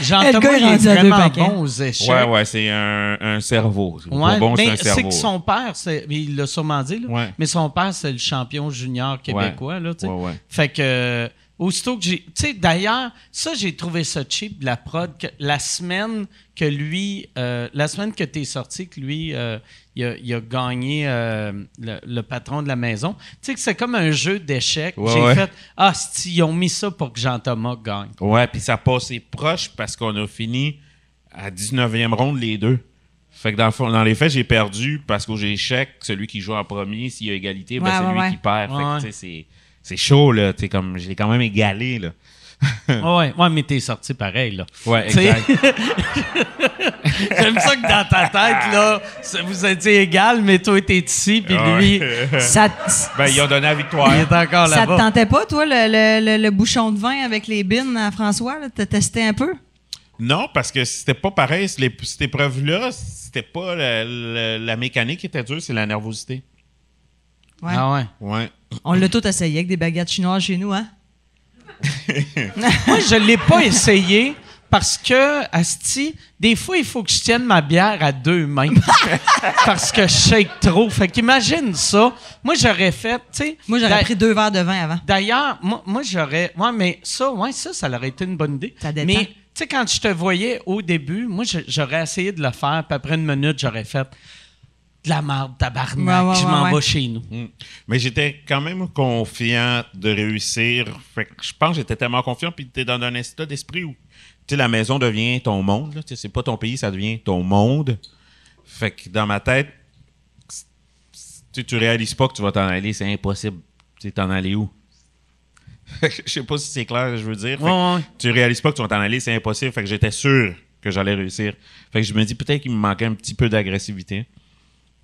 Jean-Thomas, il est rendu à deux vraiment paquets. bon aux échecs. Ouais, ouais, c'est un, un cerveau. C'est Ouais, pas bon, c'est mais c'est que son père, c'est- il l'a sûrement dit, là, Ouais. mais son père, c'est le champion junior québécois. Là, tu sais. Ouais, ouais. Fait que, euh, aussitôt que j'ai. Tu sais, d'ailleurs, ça, j'ai trouvé ça cheap, de la prod, que la semaine que lui. euh, la semaine que tu es sorti, que lui, euh, il, a, il a gagné euh, le, le patron de la maison. Tu sais, que c'est comme un jeu d'échecs. Ouais, j'ai ouais. fait Ah, si, ils ont mis ça pour que Jean-Thomas gagne. Ouais, puis ça passait proche parce qu'on a fini à 19e ronde les deux. Fait que dans, le fond- dans les faits, j'ai perdu parce qu'au échec, celui qui joue en premier, s'il y a égalité, ben, Ouais, c'est ouais, lui ouais. qui perd. Fait que, tu sais, c'est, c'est chaud, là. Tu sais, comme, je l'ai quand même égalé, là. [laughs] ouais, ouais, mais t'es sorti pareil, là. Ouais, exact. [laughs] J'aime ça que dans ta tête, là, ça- vous étiez égal, mais toi, t'es ici, puis lui, [laughs] Ça, t- ben, ils ont donné la victoire. il est encore ça te tentait pas, toi, le, le- le- le bouchon de vin avec les bines à François? là? T'as testé un peu? Non, parce que c'était pas pareil. Cette épreuve-là, c'était pas la, la- la mécanique qui était dure, c'est la nervosité. Ouais. Ah ouais. Ouais. On l'a tout essayé avec des baguettes chinoises chez nous, hein? [laughs] Moi, je l'ai pas essayé parce que, Asti, des fois, il faut que je tienne ma bière à deux mains [laughs] parce que je shake trop. Fait qu'imagine ça. Moi, j'aurais fait, tu sais... Moi, j'aurais pris deux verres de vin avant. D'ailleurs, moi, moi j'aurais... Ouais, mais ça, ouais, ça, ça aurait été une bonne idée. Ça mais, tu sais, quand je te voyais au début, moi, j'aurais essayé de le faire, puis après une minute, j'aurais fait de la merde, tabarnak, Ouais, ouais, je ouais, m'en ouais. vais chez nous. Mm. Mais j'étais quand même confiant de réussir. Fait que je pense que j'étais tellement confiant, puis t'es dans un état d'esprit où tu sais, la maison devient ton monde. C'est pas ton pays, ça devient ton monde. Fait que dans ma tête, tu réalises pas que tu vas t'en aller, c'est impossible. Tu sais, t'en aller où? [laughs] Je sais pas si c'est clair, je veux dire. Fait que Ouais, ouais. Tu réalises pas que tu vas t'en aller, c'est impossible. Fait que j'étais sûr que j'allais réussir. Fait que je me dis peut-être qu'il me manquait un petit peu d'agressivité.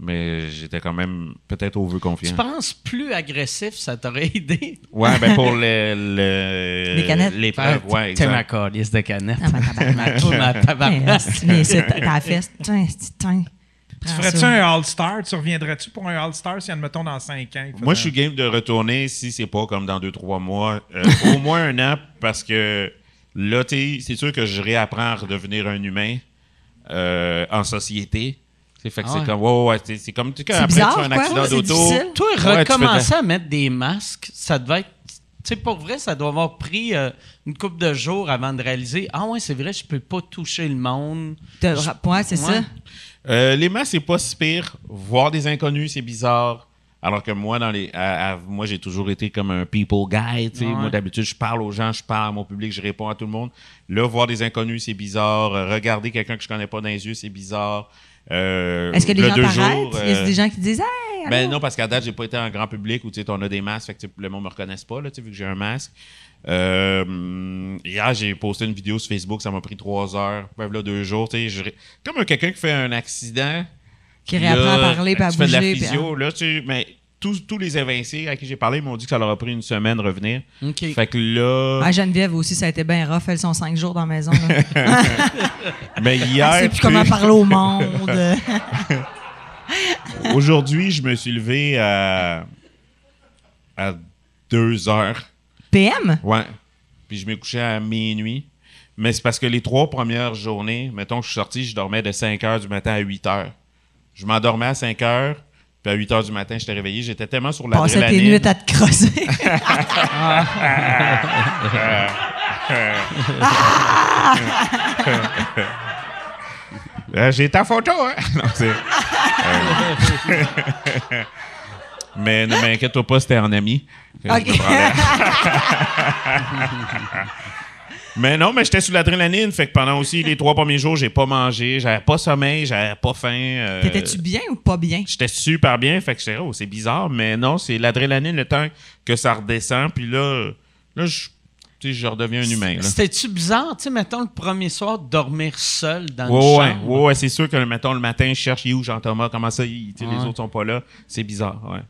Mais j'étais quand même peut-être au vœu confiant. Tu penses plus agressif, ça t'aurait [laughs] aidé? Ouais, ben pour le, le- Les canettes. l'épreuve, ouais, T'es ma exact. calice de canettes. Ah, tabarnak. Ma tour, ma tabarnak. [laughs] Eh, mais c'est ta fesse. Tiens. Tu ferais-tu un All-Star? Tu reviendrais-tu pour un All-Star si, admettons, dans 5 ans? Moi, je suis game de retourner si c'est pas comme dans deux, trois mois. Euh, au moins un an, parce que là, tu sais, c'est sûr que je réapprends à redevenir un humain euh, en société. C'est fait que Ah c'est comme, ouais, ouais, c'est- c'est comme, tu sais, après bizarre, tu fais un accident C'est d'auto. difficile. Toi, Ouais, tu fais recommencer à mettre des masques, ça devait être. Tu sais, pour vrai, ça doit avoir pris euh, une couple de jours avant de réaliser Ah, ouais, c'est vrai, je peux pas toucher le monde. De- Ouais, c'est Ouais. ça. Euh, les masques, c'est pas si pire. Voir des inconnus, c'est bizarre. Alors que moi, dans les, à- à- moi, j'ai toujours été comme un people guy. tu sais. Ouais. Moi, d'habitude, je parle aux gens, je parle à mon public, je réponds à tout le monde. Là, voir des inconnus, c'est bizarre. Euh, regarder quelqu'un que je connais pas dans les yeux, c'est bizarre. Euh, Est-ce que les le gens t'arrêtent? Il y a euh, des gens qui disent Hey, ben non, parce qu'à date, j'ai pas été en grand public où tu sais, on a des masques, fait que le monde me reconnaisse pas, là, vu que j'ai un masque. Euh, hier, j'ai posté une vidéo sur Facebook, ça m'a pris trois heures, ben là, deux jours. tu sais, je Comme un quelqu'un qui fait un accident. Qui réapprend à parler puis à tu fais de la bouger. puis physio, là, tu mais tous, tous les évincés à qui j'ai parlé m'ont dit que ça leur a pris une semaine de revenir. Fait que là, Ah, Geneviève aussi, ça a été bien rough. Elles sont cinq jours dans la maison. Là. [laughs] mais [laughs] hier, sait plus tu comment sais, parler au monde. [laughs] aujourd'hui, je me suis levé à, à deux heures. PM? Ouais. Puis je m'ai couché à minuit. Mais c'est parce que les trois premières journées, mettons que je suis sorti, je dormais de 5 heures du matin à 8 heures. Je m'endormais à 5 heures, puis à 8 heures du matin, j'étais réveillé. J'étais tellement sur Passais tes nuits à te crosser. [laughs] Euh, J'ai ta photo, hein? [laughs] Non, c'est- Euh, mais ne m'inquiète pas, c'était en ami. que [laughs] je Ok. me prendrais. Mais non, mais j'étais sous l'adrénaline. Fait que pendant aussi les trois premiers jours, j'ai pas mangé, j'avais pas sommeil, j'avais pas faim. euh, T'étais-tu bien ou pas bien? J'étais super bien, fait que j'étais, oh, c'est bizarre, mais non, c'est l'adrénaline, le temps que ça redescend, puis là, là, je, tu sais, je redeviens un humain. C'était-tu bizarre, tu sais, mettons le premier soir, de dormir seul dans une Ouais, ouais, chambre? ouais, ouais, c'est sûr que, mettons, le matin, je cherche, il est où Jean-Thomas, comment ça, il- les autres sont pas là. C'est bizarre, ouais.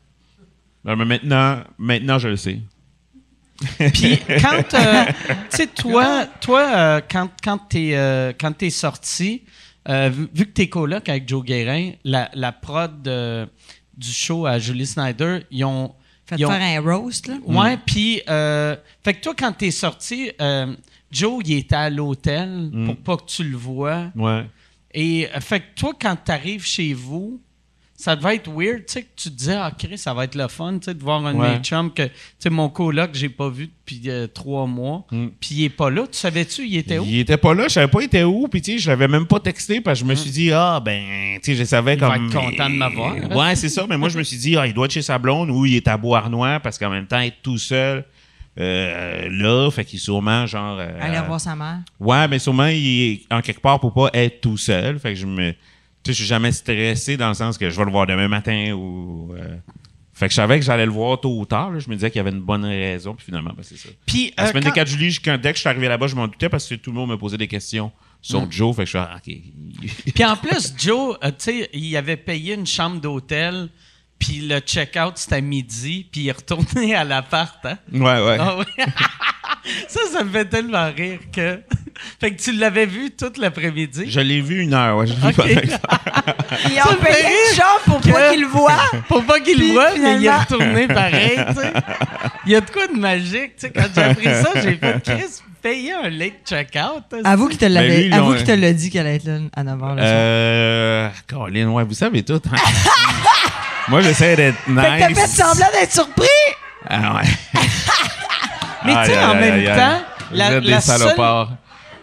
Non, mais maintenant, maintenant, je le sais. [laughs] Puis quand, euh, tu sais, toi, toi euh, quand, quand t'es euh, quand t'es sorti, euh, vu, vu que t'es coloc avec Joe Guérin, la, la prod du show à Julie Snyder, ils ont... Faites ils ont- faire un roast, là. Ouais, puis... euh, fait que toi, quand t'es sorti, euh, Joe, il était à l'hôtel pour pas que tu le vois. Ouais. Et euh, fait que toi, quand t'arrives chez vous, ça devait être weird, tu sais, que tu te disais, ah, Chris, ça va être le fun, tu sais, de voir un de Ouais. mes chums que, tu sais, mon coloc, j'ai pas vu depuis euh, trois mois, puis il est pas là. Tu savais-tu, il était où? Il était pas là, je savais pas il était où, puis tu sais, je l'avais même pas texté parce que je me suis dit ah ben tu sais, je savais Il va comme être content de m'avoir. Ouais, c'est ça, mais moi je me suis dit ah il doit être chez sa blonde ou il est à Beauharnois parce qu'en même temps être tout seul euh, là, fait qu'il est sûrement genre euh, Aller voir sa mère. Ouais, mais sûrement il est en quelque part pour pas être tout seul, fait que je me je suis jamais stressé dans le sens que je vais le voir demain matin ou euh, fait que je savais que j'allais le voir tôt ou tard, là. je me disais qu'il y avait une bonne raison puis finalement ben, c'est ça. Puis, La euh, semaine quand- des 4 juillet, je- quand- dès que je suis arrivé là-bas, je m'en doutais parce que tout le monde me posait des questions sur Joe. Fait que je suis ah, OK. Puis en plus, Joe, euh, tu sais, il avait payé une chambre d'hôtel, puis le check-out, c'était à midi, puis il est retourné à l'appart, hein? ouais, ouais. Ah [laughs] ça, ça me fait tellement rire que... [laughs] fait que tu l'avais vu toute l'après-midi? Je l'ai vu une heure, ouais. Je l'ai vu [laughs] Ils ont payé une chambre pour pas qu'il le voit. Pour pas qu'il le mais il est retourné pareil, tu sais. Il y a de quoi de magique, tu sais. Quand j'ai appris ça, j'ai fait Chris, payer un late check-out. Avoue qu'il te l'avait. Avoue qu'il te l'a dit qu'elle allait être là à 9h. Euh. Colin, ouais, vous savez tout. hein. Moi, j'essaie d'être Fait que t'as nice. fait semblant d'être surpris! Ah, ouais. [laughs] Mais tu sais, en même temps, Vous la, êtes des la seule, salopards.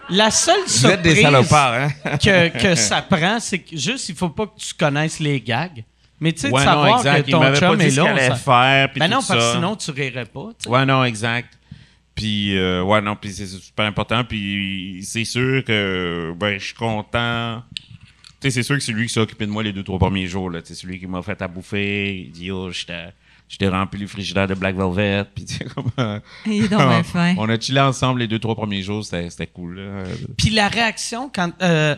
la seule êtes des surprise salopards, hein? [laughs] que, que [laughs] ça prend, c'est que juste, il faut pas que tu connaisses les gags. Mais tu sais, de Ouais, savoir que ton chum est là. on faire, Ben non, parce que sinon, tu rirais pas. Ouais, non, exact. Puis, euh, ouais, non, puis c'est super important. Puis, c'est sûr que, ben, je suis content. Tu sais, c'est sûr que c'est lui qui s'est occupé de moi les deux, trois premiers jours, là. Tu sais, c'est lui qui m'a fait à bouffer. Il dit, oh, j'étais. je t'ai rempli le frigidaire de Black Velvet. Puis, tu sais, comme, euh, Il est donc bien [laughs] fin. on a chillé ensemble les deux, trois premiers jours. C'était c'était cool. là. Puis la réaction quand euh,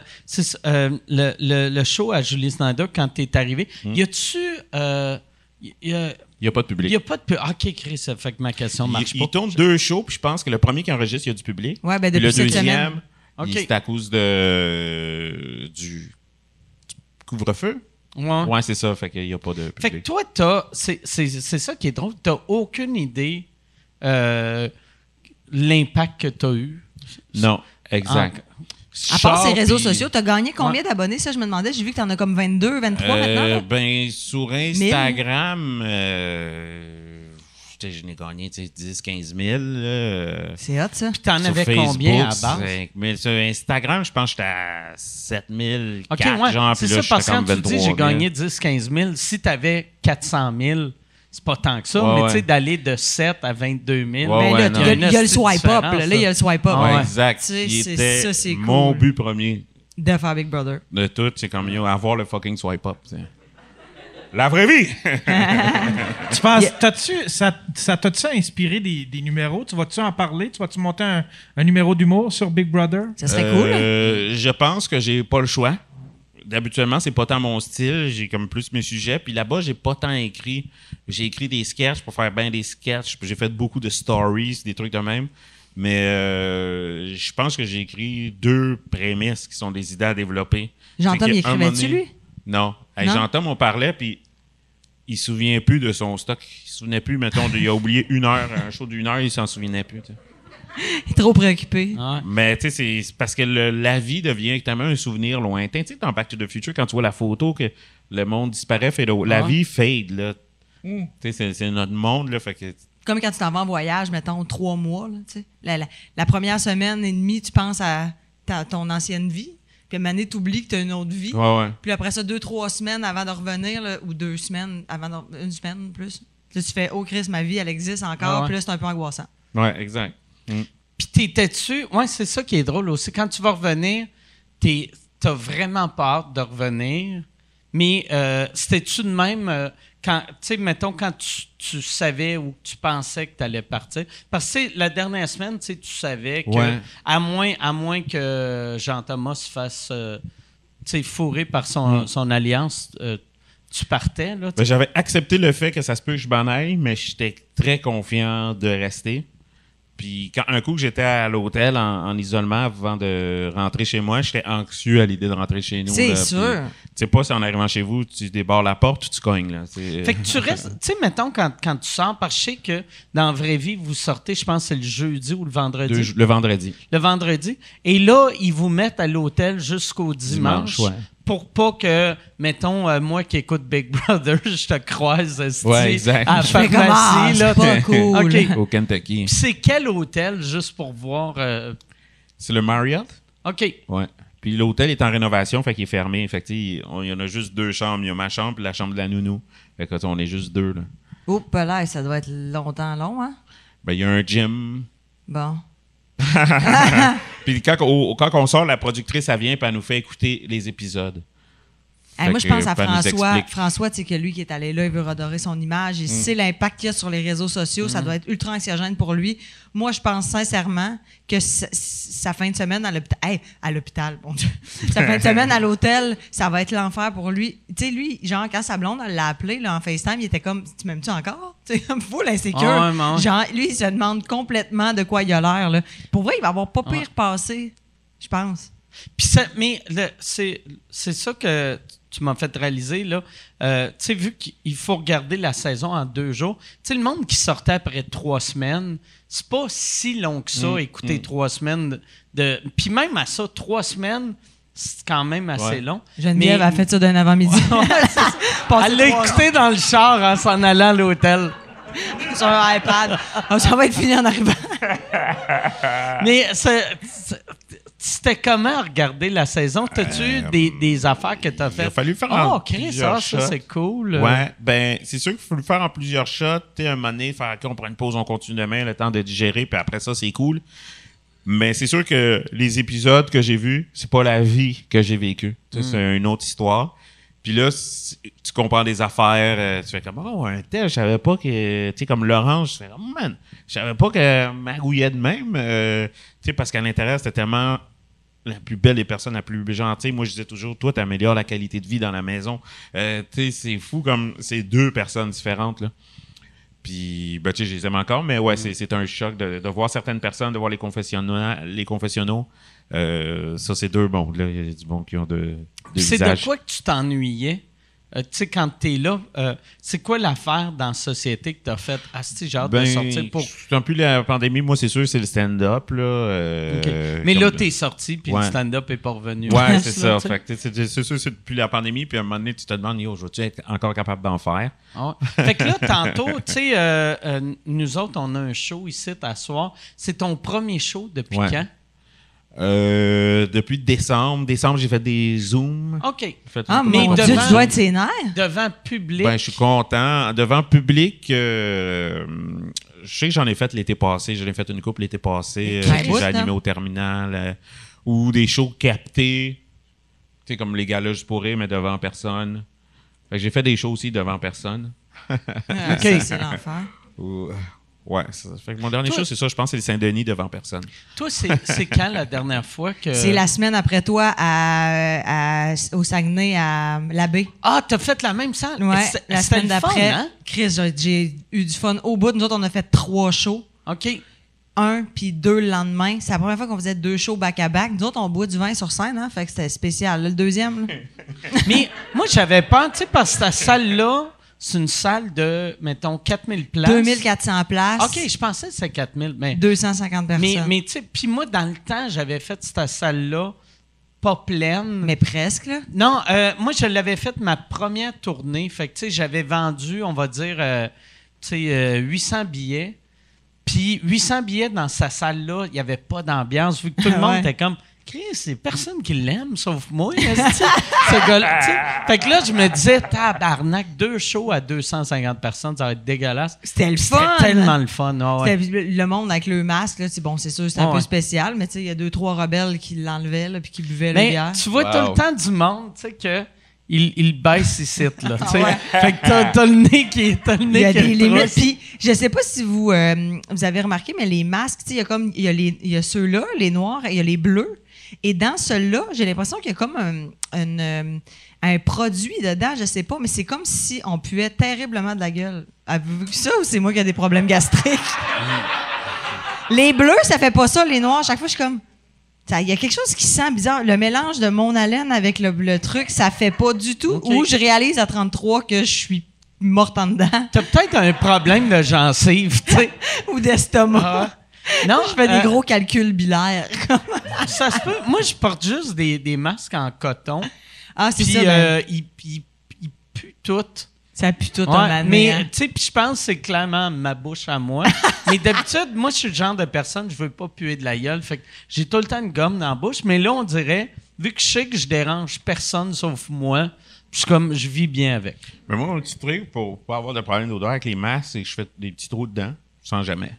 euh, le, le, le show à Julie Snyder quand t'es arrivé, y a-tu euh, y, a, Il n'y a pas de public. y a pas de pu- ah, ok Chris ça fait que ma question Il, marche il pas. tourne deux shows, puis je pense que le premier qui enregistre, il y a du public. Ouais, ben Puis depuis le cette deuxième, semaine. Ok. il- c'est à cause de, du couvre-feu. Ouais. Ouais, c'est ça. Fait qu'il n'y a pas de public. Fait que toi t'as c'est c'est c'est ça qui est drôle, t'as aucune idée euh, l'impact que t'as eu. Non, exact. À part ces réseaux sociaux, t'as gagné combien d'abonnés? Ça, je me demandais. J'ai vu que t'en as comme 22, 23 maintenant. Euh, là. ben, sur Instagram, euh, je n'ai gagné tu sais, 10, 15 000. là. C'est hot, ça. Puis t'en avais Facebook, combien à base? 5 000. Sur Instagram, je pense que j'étais à 7 000, OK, 4, ouais. genre, c'est ça, parce que quand tu 23 dis 000. j'ai gagné 10-15 000, si tu avais 400 000, c'est pas tant que ça, Ouais, mais ouais. tu sais, d'aller de 7 à 22 000, Ouais, Ben ouais, là, il y a, le swipe up. Là, il y a le swipe up. Ouais, Ouais. exact. C'est- était ça, c'est mon cool. but premier De faire Big Brother. de tout, c'est comme yo, avoir le fucking swipe up. La vraie vie! [laughs] Tu penses, t'as-tu, ça, ça t'a-tu inspiré des, des numéros? Tu vas-tu en parler? Tu vas-tu monter un, un numéro d'humour sur Big Brother? Ça serait cool. hein? Euh, Je pense que j'ai pas le choix. D'habituellement, c'est pas tant mon style. J'ai comme plus mes sujets. Puis là-bas, j'ai pas tant écrit. J'ai écrit des sketchs pour faire bien des sketchs. J'ai fait beaucoup de stories, des trucs de même. Mais euh, je pense que j'ai écrit deux prémices qui sont des idées à développer. Moment écrivait-tu, lui? Non. Hey, Non? Jean-Tom, on parlait, puis il se souvient plus de son stock. Il se souvenait plus, mettons, de- il a oublié une heure, un show d'une heure, il s'en souvenait plus. Il est trop préoccupé. Ouais. Mais tu sais, c'est- parce que le- la vie devient tellement un souvenir lointain. Tu sais, dans Back to the Future, quand tu vois la photo que le monde disparaît, fait la Ouais. vie fade, là. Tu sais, c'est- c'est notre monde, là. Fait que Comme quand tu t'en vas en voyage, mettons, trois mois. Là, tu sais. la, la- la première semaine et demie, tu penses à ta- ton ancienne vie. Puis à un moment donné, tu oublies que tu as une autre vie. Ouais, ouais. Puis après ça, deux, trois semaines avant de revenir, là, ou deux semaines avant de- une semaine plus. Là, tu fais, oh Chris, ma vie, elle existe encore. Ouais. Puis là, c'est un peu angoissant. Ouais, exact. Puis t'étais-tu... Ouais, c'est ça qui est drôle aussi. Quand tu vas revenir, t'es- t'as vraiment peur de revenir, mais euh, c'était-tu de même... euh, quand, tu sais, mettons, quand tu, tu savais ou tu pensais que tu allais partir. Parce que la dernière semaine, tu savais que, Ouais. à, moins, à moins que Jean-Thomas se fasse euh, tu sais, fourrer par son, son alliance, euh, tu partais. Là, Ben, J'avais accepté le fait que ça se peut que je m'en aille, mais j'étais très confiant de rester. Puis quand un coup que j'étais à l'hôtel en, en isolement avant de rentrer chez moi, j'étais anxieux à l'idée de rentrer chez nous. C'est sûr. Tu sais pas si en arrivant chez vous, tu débarres la porte ou tu cognes. Là. Fait que tu [laughs] restes, tu sais, mettons, quand, quand tu sors, parce que je sais que dans la vraie vie, vous sortez, je pense que c'est le jeudi ou le vendredi. Deux- le vendredi. Le vendredi. Et là, ils vous mettent à l'hôtel jusqu'au dimanche. Dimanche, ouais. Pour pas que, mettons, euh, moi qui écoute Big [laughs] Brother, je te croise esti, Ouais, exact. à la Je fais comme, ah, pharmacie. c'est là, pas t'es- cool. OK. [laughs] Au Kentucky. Puis c'est quel hôtel, juste pour voir... euh, C'est le Marriott? OK. Ouais. Puis l'hôtel est en rénovation, fait qu'il est fermé. Fait que, tu sais, on- il y en a juste deux chambres. Il y a ma chambre et la chambre de la nounou. Fait que, tu sais, on est juste deux. Là. Oups, là, ça doit être longtemps long, hein? Ben, il y a un gym. Bon. [laughs] Puis quand, on- quand on sort, la productrice, elle vient et elle nous fait écouter les épisodes. Hey, moi, je pense à François. François, tu sais que lui qui est allé là, il veut redorer son image. Il Mm. sait l'impact qu'il y a sur les réseaux sociaux. Ça doit être ultra anxiogène pour lui. Moi, je pense sincèrement que sa, fin de semaine à l'hôpital, hey, à l'hôpital, bon Dieu. [laughs] sa fin de semaine à l'hôtel, ça va être l'enfer pour lui. Tu sais, lui, genre, quand sa blonde l'a appelé là, en FaceTime, il était comme, tu m'aimes-tu encore? [laughs] Tu fou, l'insécure. Ah ouais. Genre, lui, il se demande complètement de quoi il a l'air. là. Pour vrai, il va avoir pas pire Ouais. passé, je pense. Puis ça, mais c'est ça que tu m'as fait réaliser là. Euh, tu sais, vu qu'il faut regarder la saison en deux jours. Tu sais, le monde qui sortait après trois semaines, c'est pas si long que ça. écouter trois semaines de, de- puis même à ça, trois semaines, c'est quand même assez Ouais. long. Geneviève Mais- a fait ça d'un avant-midi. [laughs] Elle l'a écouté dans le char en s'en allant à l'hôtel. sur un iPad. Ah, ça va être fini en arrivant. Mais c'est- c'était comment regarder la saison? T'as-tu eu des, des affaires que t'as Euh, Il a faites? fallu faire Oh, en Chris, plusieurs ah, ça shots. c'est cool. Ouais, ben, c'est sûr qu'il faut le faire en plusieurs shots. Tu un moment donné, faire, on prend une pause, on continue demain, le temps de digérer, puis après ça, c'est cool. Mais c'est sûr que les épisodes que j'ai vus, c'est pas la vie que j'ai vécue. C'est une autre histoire. Puis là, tu comprends des affaires, euh, tu fais comme, oh, un tel, je savais pas que, tu sais, comme l'orange, tu fais, oh man, je savais pas que magouillait de même, euh, sais, parce qu'à l'intérieur, c'était tellement la plus belle des personnes, la plus gentille. Moi, je disais toujours, toi, tu améliores la qualité de vie dans la maison. Euh, tu sais, c'est fou comme c'est deux personnes différentes, là. Puis, ben, tu sais, je les aime encore, mais ouais, c'est- c'est un choc de, de voir certaines personnes, de voir les confessionnaux. Les confessionnaux euh, ça, c'est deux bons. Là, il y a du bon qui ont deux, deux C'est de visages. quoi que tu t'ennuyais? Euh, tu sais, quand t'es là, euh, c'est quoi l'affaire dans la société que t'as fait? Ah, si, j'ai hâte de Ben, sortir pour. un peu la pandémie, moi, c'est sûr, c'est le stand-up. Là, euh. Mais là, comme- t'es sorti, puis Ouais. le stand-up est pas revenu. Ouais, [laughs] c'est ça. tu tu c'est sûr, c'est depuis la pandémie, puis à un moment donné, tu te demandes, yo, je vais-tu être encore capable d'en faire? Ah ouais. Fait que là, tantôt, tu sais, nous autres, on a un show ici à soir. C'est ton premier show depuis Ouais. quand? Euh, depuis décembre. Décembre, j'ai fait des Zooms. OK. Fait Ah, mais Dieu, devant- tu dois être sénère. Devant public. Ben, je suis content. Devant public, euh, je sais que j'en ai fait l'été passé. J'en ai fait une couple l'été passé. Euh, j'ai animé au terminal. euh, ou des shows captés. Tu sais, comme les gars-là, je pourrais, mais devant personne. Fait que j'ai fait des shows aussi devant personne. Ah, [laughs] ça, c'est l'enfer. Ou- ouais, ça. Fait que mon dernier Toi- show, c'est ça, je pense, c'est le Saint-Denis devant personne. Toi, c'est c'est [laughs] quand la dernière fois que. C'est la semaine après toi à, à- au Saguenay, à l'abbé. Ah, t'as fait la même salle? Ouais, C'est- la semaine d'après. hein? Chris, j'ai- j'ai eu du fun au bout. Nous autres, on a fait trois shows. OK. Un puis deux le lendemain. C'est la première fois qu'on faisait deux shows back-à-back. Nous autres, on boit du vin sur scène, hein? Fait que c'était spécial. Là, le deuxième, là. [laughs] Mais moi, j'avais peur, tu sais, parce que cette salle-là, c'est une salle de, mettons, 4000 places. 2400 places. OK, je pensais que c'était 4000, mais. 250 personnes. Mais, Mais, mais tu sais, puis moi, dans le temps, j'avais fait cette salle-là pas pleine. presque, là. Non, euh, moi, je l'avais fait ma première tournée. Fait que, tu sais, j'avais vendu, on va dire, euh, tu sais, euh, 800 billets. Puis 800 billets dans sa salle-là, il n'y avait pas d'ambiance, vu que tout le [laughs] monde Ouais. était comme Chris, c'est personne qui l'aime, sauf moi, ce gars-là. Fait que là, je me disais, tabarnak, deux shows à 250 personnes, ça va être dégueulasse. C'était le C'était fun. tellement le fun. ah ouais. C'était le monde avec le masque, là. C'est bon, c'est sûr, c'était un Ouais. peu spécial, mais tu sais, il y a deux, trois rebelles qui l'enlevaient, là, puis qui buvaient le Mais bière. tu vois Wow. tout le temps du monde, tu sais, que. Il, il baisse ici, là. tu sais. Ouais. Fait que t'as, t'as le nez qui est. T'as le Il nez y a qui des retrousse. limites. Puis, je sais pas si vous, euh, vous avez remarqué, mais les masques, tu sais, il y a comme, il y a, les, il y a ceux-là, les noirs, et il y a les bleus. Et dans ceux-là, j'ai l'impression qu'il y a comme un, euh, un produit dedans, je sais pas, mais c'est comme si on puait terriblement de la gueule. Avez-vous vu ça ou c'est moi qui ai des problèmes gastriques? [laughs] les bleus, ça fait pas ça. Les noirs, chaque fois, je suis comme. Il y a quelque chose qui sent bizarre. Le mélange de mon haleine avec le, le truc, ça fait pas du tout. Ou je réalise à 33 que je suis morte en dedans. T'as peut-être un problème de gencive, tu sais. [laughs] ou d'estomac. Ah. Non, je fais des euh, gros calculs bilaires. [laughs] Ça se peut. Moi, je porte juste des, des masques en coton. ah, c'est Puis, ça. ben, euh, ils, ils- ils puent tout. ça pue tout Ouais, année, mais, hein. tu sais, puis je pense que c'est clairement ma bouche à moi. [laughs] mais d'habitude, moi, je suis le genre de personne, je veux pas puer de la gueule. Fait que j'ai tout le temps une gomme dans la bouche. Mais là, on dirait, vu que je sais que je dérange personne sauf moi, je comme, je vis bien avec. Mais moi, mon petit truc pour pas avoir de problème d'odeur avec les masques, c'est que je fais des petits trous dedans, sans jamais.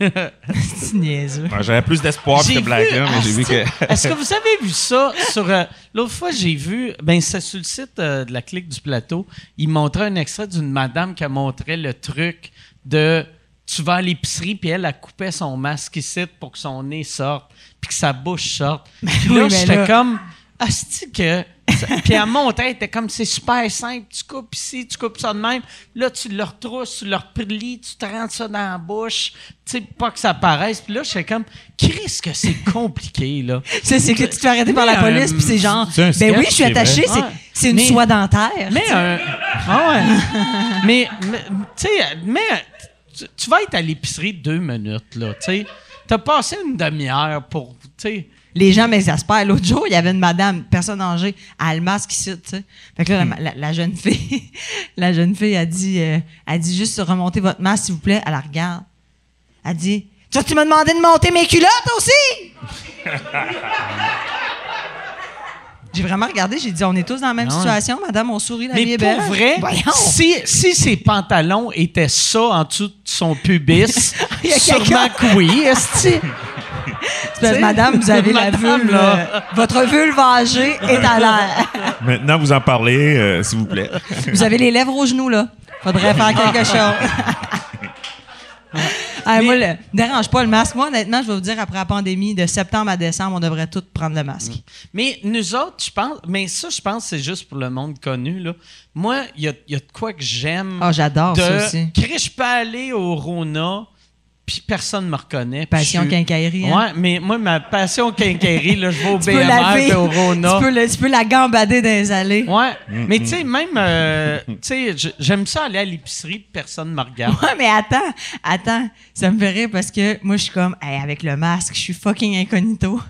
C'est niaiseux. Ouais, J'avais plus d'espoir que blague-là, vu- mais j'ai vu que. Est-ce que vous avez vu ça sur. euh, L'autre fois, j'ai vu. Ben, c'est sur le site euh, de la clique du plateau. Il montrait un extrait d'une madame qui a montré le truc de. Tu vas à l'épicerie, puis elle, a coupé son masque ici pour que son nez sorte, puis que sa bouche sorte. Puis oui, là, mais j'étais là- comme. Asti que. [laughs] puis elle montrait, elle était comme c'est super simple. Tu coupes ici, tu coupes ça de même. Là, tu le retrousses, tu le replies, tu te rentres ça dans la bouche. Tu sais, pas que ça paraisse. Puis là, j'étais comme, Chris, que c'est [laughs] compliqué, là. C'est c'est que tu te fais arrêter par la police, puis c'est genre, c'est un ben oui, je suis attaché, c'est une Mais- soie dentaire. Mais un. [laughs] Ah ouais. mais, mais, tu sais, mais tu, tu vas être à l'épicerie deux minutes, là. Tu sais, t'as passé une demi-heure pour. Tu sais. Les gens m'exaspèrent. L'autre jour, il y avait une madame, personne âgée, elle a le masque ici, tu sais. Fait que là, la, la- la jeune fille, [laughs] la jeune fille a dit, euh, a dit juste remonter votre masque, s'il vous plaît. Elle la regarde. Elle dit, tu tu m'as demandé de monter mes culottes aussi? [laughs] J'ai vraiment regardé, j'ai dit, on est tous dans la même Ah situation, madame, on sourit, la vie Mais est pour belle. vrai, [laughs] Voyons. si, si ses pantalons étaient ça en dessous de son pubis, sûrement que oui, esti. Que, madame, vous avez la vulve. là. euh, votre vulve âgée est à l'air. Maintenant, vous en parlez, euh, s'il vous plaît. Vous avez les lèvres aux genoux, là. Faudrait faire quelque chose. [laughs] Ah, moi, le, dérange pas le masque. Moi, honnêtement, je vais vous dire, après la pandémie, de septembre à décembre, on devrait tous prendre le masque. Mais nous autres, je pense. Mais ça, je pense que c'est juste pour le monde connu. Là. Moi, il y a, il y a de quoi que j'aime. Ah, j'adore de... ça aussi. Chris, je peux aller au Rona, puis personne ne me reconnaît. Passion je quincaillerie. hein? Ouais, mais moi, ma passion quincaillerie, là, je vais au [laughs] Tu peux la BMR et au tu, Rona. peux le- tu peux la gambader dans les allées. Ouais, mais tu sais, même, euh, tu sais, j'aime ça aller à l'épicerie, puis personne ne me regarde. Ouais, mais attends, attends, ça me fait rire parce que moi, je suis comme, Hey, avec le masque, je suis fucking incognito.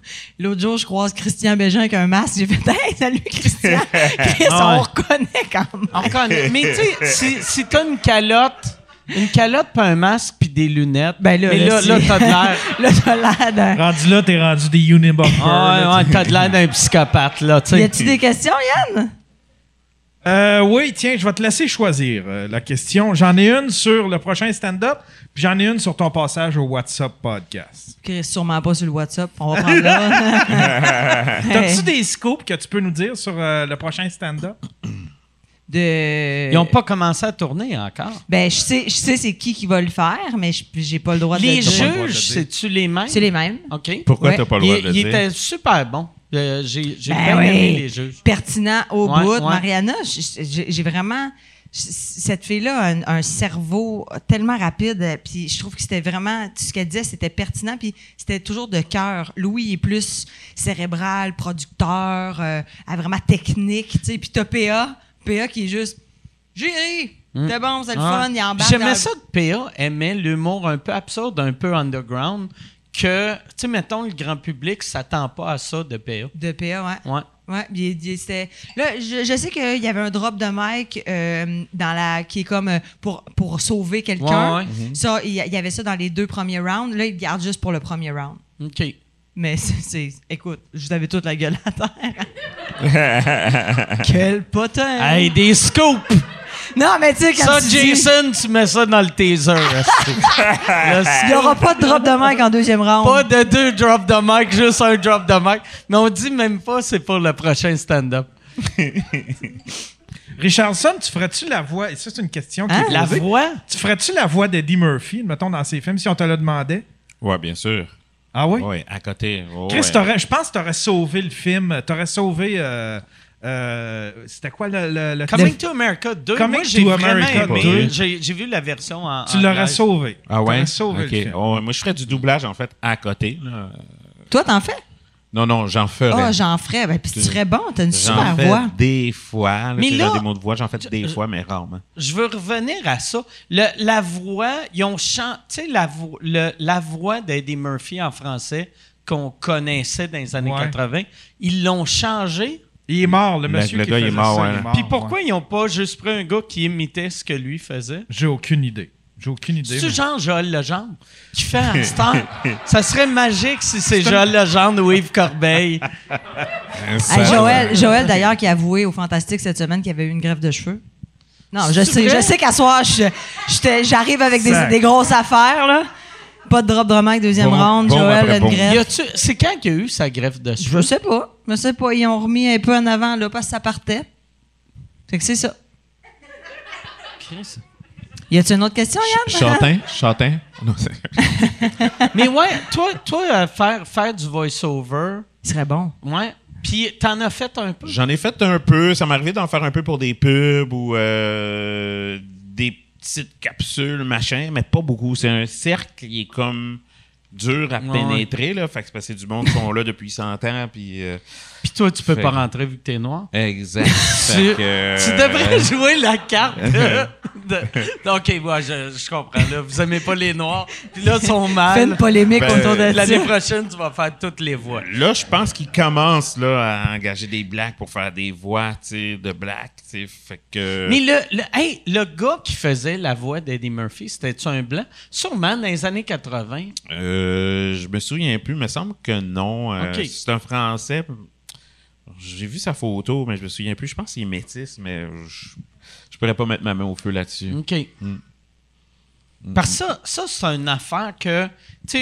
L'autre jour, je croise Christian Bégin avec un masque. J'ai fait, hey, salut Christian. [laughs] Chris, Ah ouais. on reconnaît quand même. On reconnaît. Mais tu sais, si, si t'as une calotte, une calotte, puis un masque, puis des lunettes, Ben là, mais là, là, c'est- [laughs] là, t'as de l'air. Là, t'as l'air d'un. Rendu là, t'es rendu des Unibomber. Ah, ouais, t'as de l'air d'un psychopathe, là, tu Y a-tu des questions, Yann? Euh, oui, tiens, je vais te laisser choisir euh, la question. J'en ai une sur le prochain stand-up, puis j'en ai une sur ton passage au WhatsApp podcast. Chris, sûrement pas sur le WhatsApp. On va prendre là. [laughs] [laughs] T'as-tu des scoops que tu peux nous dire sur euh, le prochain stand-up? De... Ils n'ont pas commencé à tourner encore. Ben, je sais, je sais c'est qui qui va le faire, mais je- j'ai pas le droit de Les le dire. pas le droit de le juges, dire. c'est-tu les mêmes? C'est les mêmes. OK. Pourquoi Ouais. t'as pas le droit Il, de le il dire? était super bon. Euh, j'ai j'ai Ben bien aimé les juges. Pertinent au Ouais, bout. ouais. Mariana, j'ai vraiment. Cette fille-là a un, un cerveau tellement rapide, euh, puis je trouve que c'était vraiment. tout Ce qu'elle disait, c'était pertinent, puis c'était toujours de cœur. Louis est plus cérébral, producteur, euh, a vraiment technique, tu sais. Puis t'as PA, qui est juste. J'ai ri! C'était bon, c'est le Ouais. fun, il embarque. J'aimais ça que PA aimait l'humour un peu absurde, un peu underground, que, tu sais, mettons, le grand public s'attend pas à ça de PA. De PA, ouais. Ouais. Ouais, c'était. Là, je, je sais qu'il y avait un drop de mic euh, dans la qui est comme euh, pour, pour sauver quelqu'un. Ouais, ouais. Ça, il y, y avait ça dans les deux premiers rounds. Là, il garde juste pour le premier round. OK. Mais c'est, écoute, je vous avais toute la gueule à terre. [laughs] Quel potin! Hey, des scoops! Non, mais tu sais, quand Ça, tu dis, Jason, tu mets ça dans le. [laughs] Le il n'y aura pas de drop de mic en deuxième round. Pas de deux drops de mic, juste un drop de mic. Mais on dit même pas c'est pour le prochain stand-up. [laughs] Richardson, tu ferais-tu la voix... Et ça, c'est une question qui Hein? est La voix? Tu ferais-tu la voix d'Eddie Murphy, mettons, dans ses films, si on te le demandait? Ouais, bien sûr. Ah oui? Oui, à côté. Oh, Chris, ouais. t'aurais- je pense que tu aurais sauvé le film. Tu aurais sauvé. euh, euh, C'était quoi le. le- le- Coming to America 2. Coming moi, j'ai to vraiment America aimé. 2. J'ai vu la version en. Tu l'aurais sauvé. Ah ouais? T'aurais sauvé Ok. le film. Oh, moi, je ferais du doublage, en fait, à côté. là. Toi, t'en fais? Non, non, j'en ferais. Ah, j'en ferais. Ben, puis tu serais bon, t'as une super fais voix. des fois. Mais là- des mots de voix, j'en fais des je- fois, mais rarement. Je veux revenir à ça. Le- la voix, ils ont chanté. Tu sais, la, vo- le- la voix d'Eddie Murphy en français qu'on connaissait dans les années Ouais. 80, ils l'ont changé. Il est mort, le monsieur le qui gars, il est faisait ouais. il est mort, Puis pourquoi ouais. ils n'ont pas juste pris un gars qui imitait ce que lui faisait? J'ai aucune idée. J'ai aucune idée. C'est Jean Joël Legendre qui fait [laughs] un star? Ça serait magique si c'est Joël Legendre ou Yves Corbeil. [laughs] Hey, Joël, Joël d'ailleurs, qui a avoué au Fantastique cette semaine qu'il avait eu une greffe de cheveux. Non, je sais, je sais qu'à soir, je- j'arrive avec des, grosses affaires, là. Pas de drop de mic, deuxième Bon, round, bon Joël une bon. Greffe. C'est quand qu'il y a eu sa greffe de Je cheveux? sais pas. Je sais pas. Ils ont remis un peu en avant, là, parce que ça partait. Fait que c'est ça. Chris. Y a-tu une autre question, Yann? Chantin? Chantin? [laughs] Non, [laughs] Mais ouais, toi, toi euh, faire, faire du voice-over, Il serait bon. ouais. Puis t'en as fait un peu? J'en ai fait un peu. Ça m'est arrivé d'en faire un peu pour des pubs ou euh, des petites capsules, machin, mais pas beaucoup. C'est un cercle qui est comme dur à Ouais. pénétrer. Là. Fait que c'est parce que c'est du monde qui sont là depuis 100 ans. Puis, euh, Puis toi, tu peux Fait- pas rentrer vu que t'es noir. exact. [laughs] Tu, que, tu euh, devrais jouer la carte [laughs] de... de- OK, moi, je, je comprends. Là. Vous aimez pas les noirs. Puis là, ils sont mal. Fais une polémique Ben, autour de L'année prochaine, tu vas faire toutes les voix. Là, je pense qu'ils commencent là, à engager des blacks pour faire des voix tu sais, de black. Fait que. Mais le, le, hey, le gars qui faisait la voix d'Eddie Murphy, c'était-tu un blanc? Sûrement, dans les années 80. Euh, je me souviens plus, il me semble que non. Euh. C'est un Français. J'ai vu sa photo, mais je me souviens plus. Je pense qu'il est métis, mais je, je pourrais pas mettre ma main au feu là-dessus. OK. Hmm. Parce que ça, ça c'est une affaire que, tu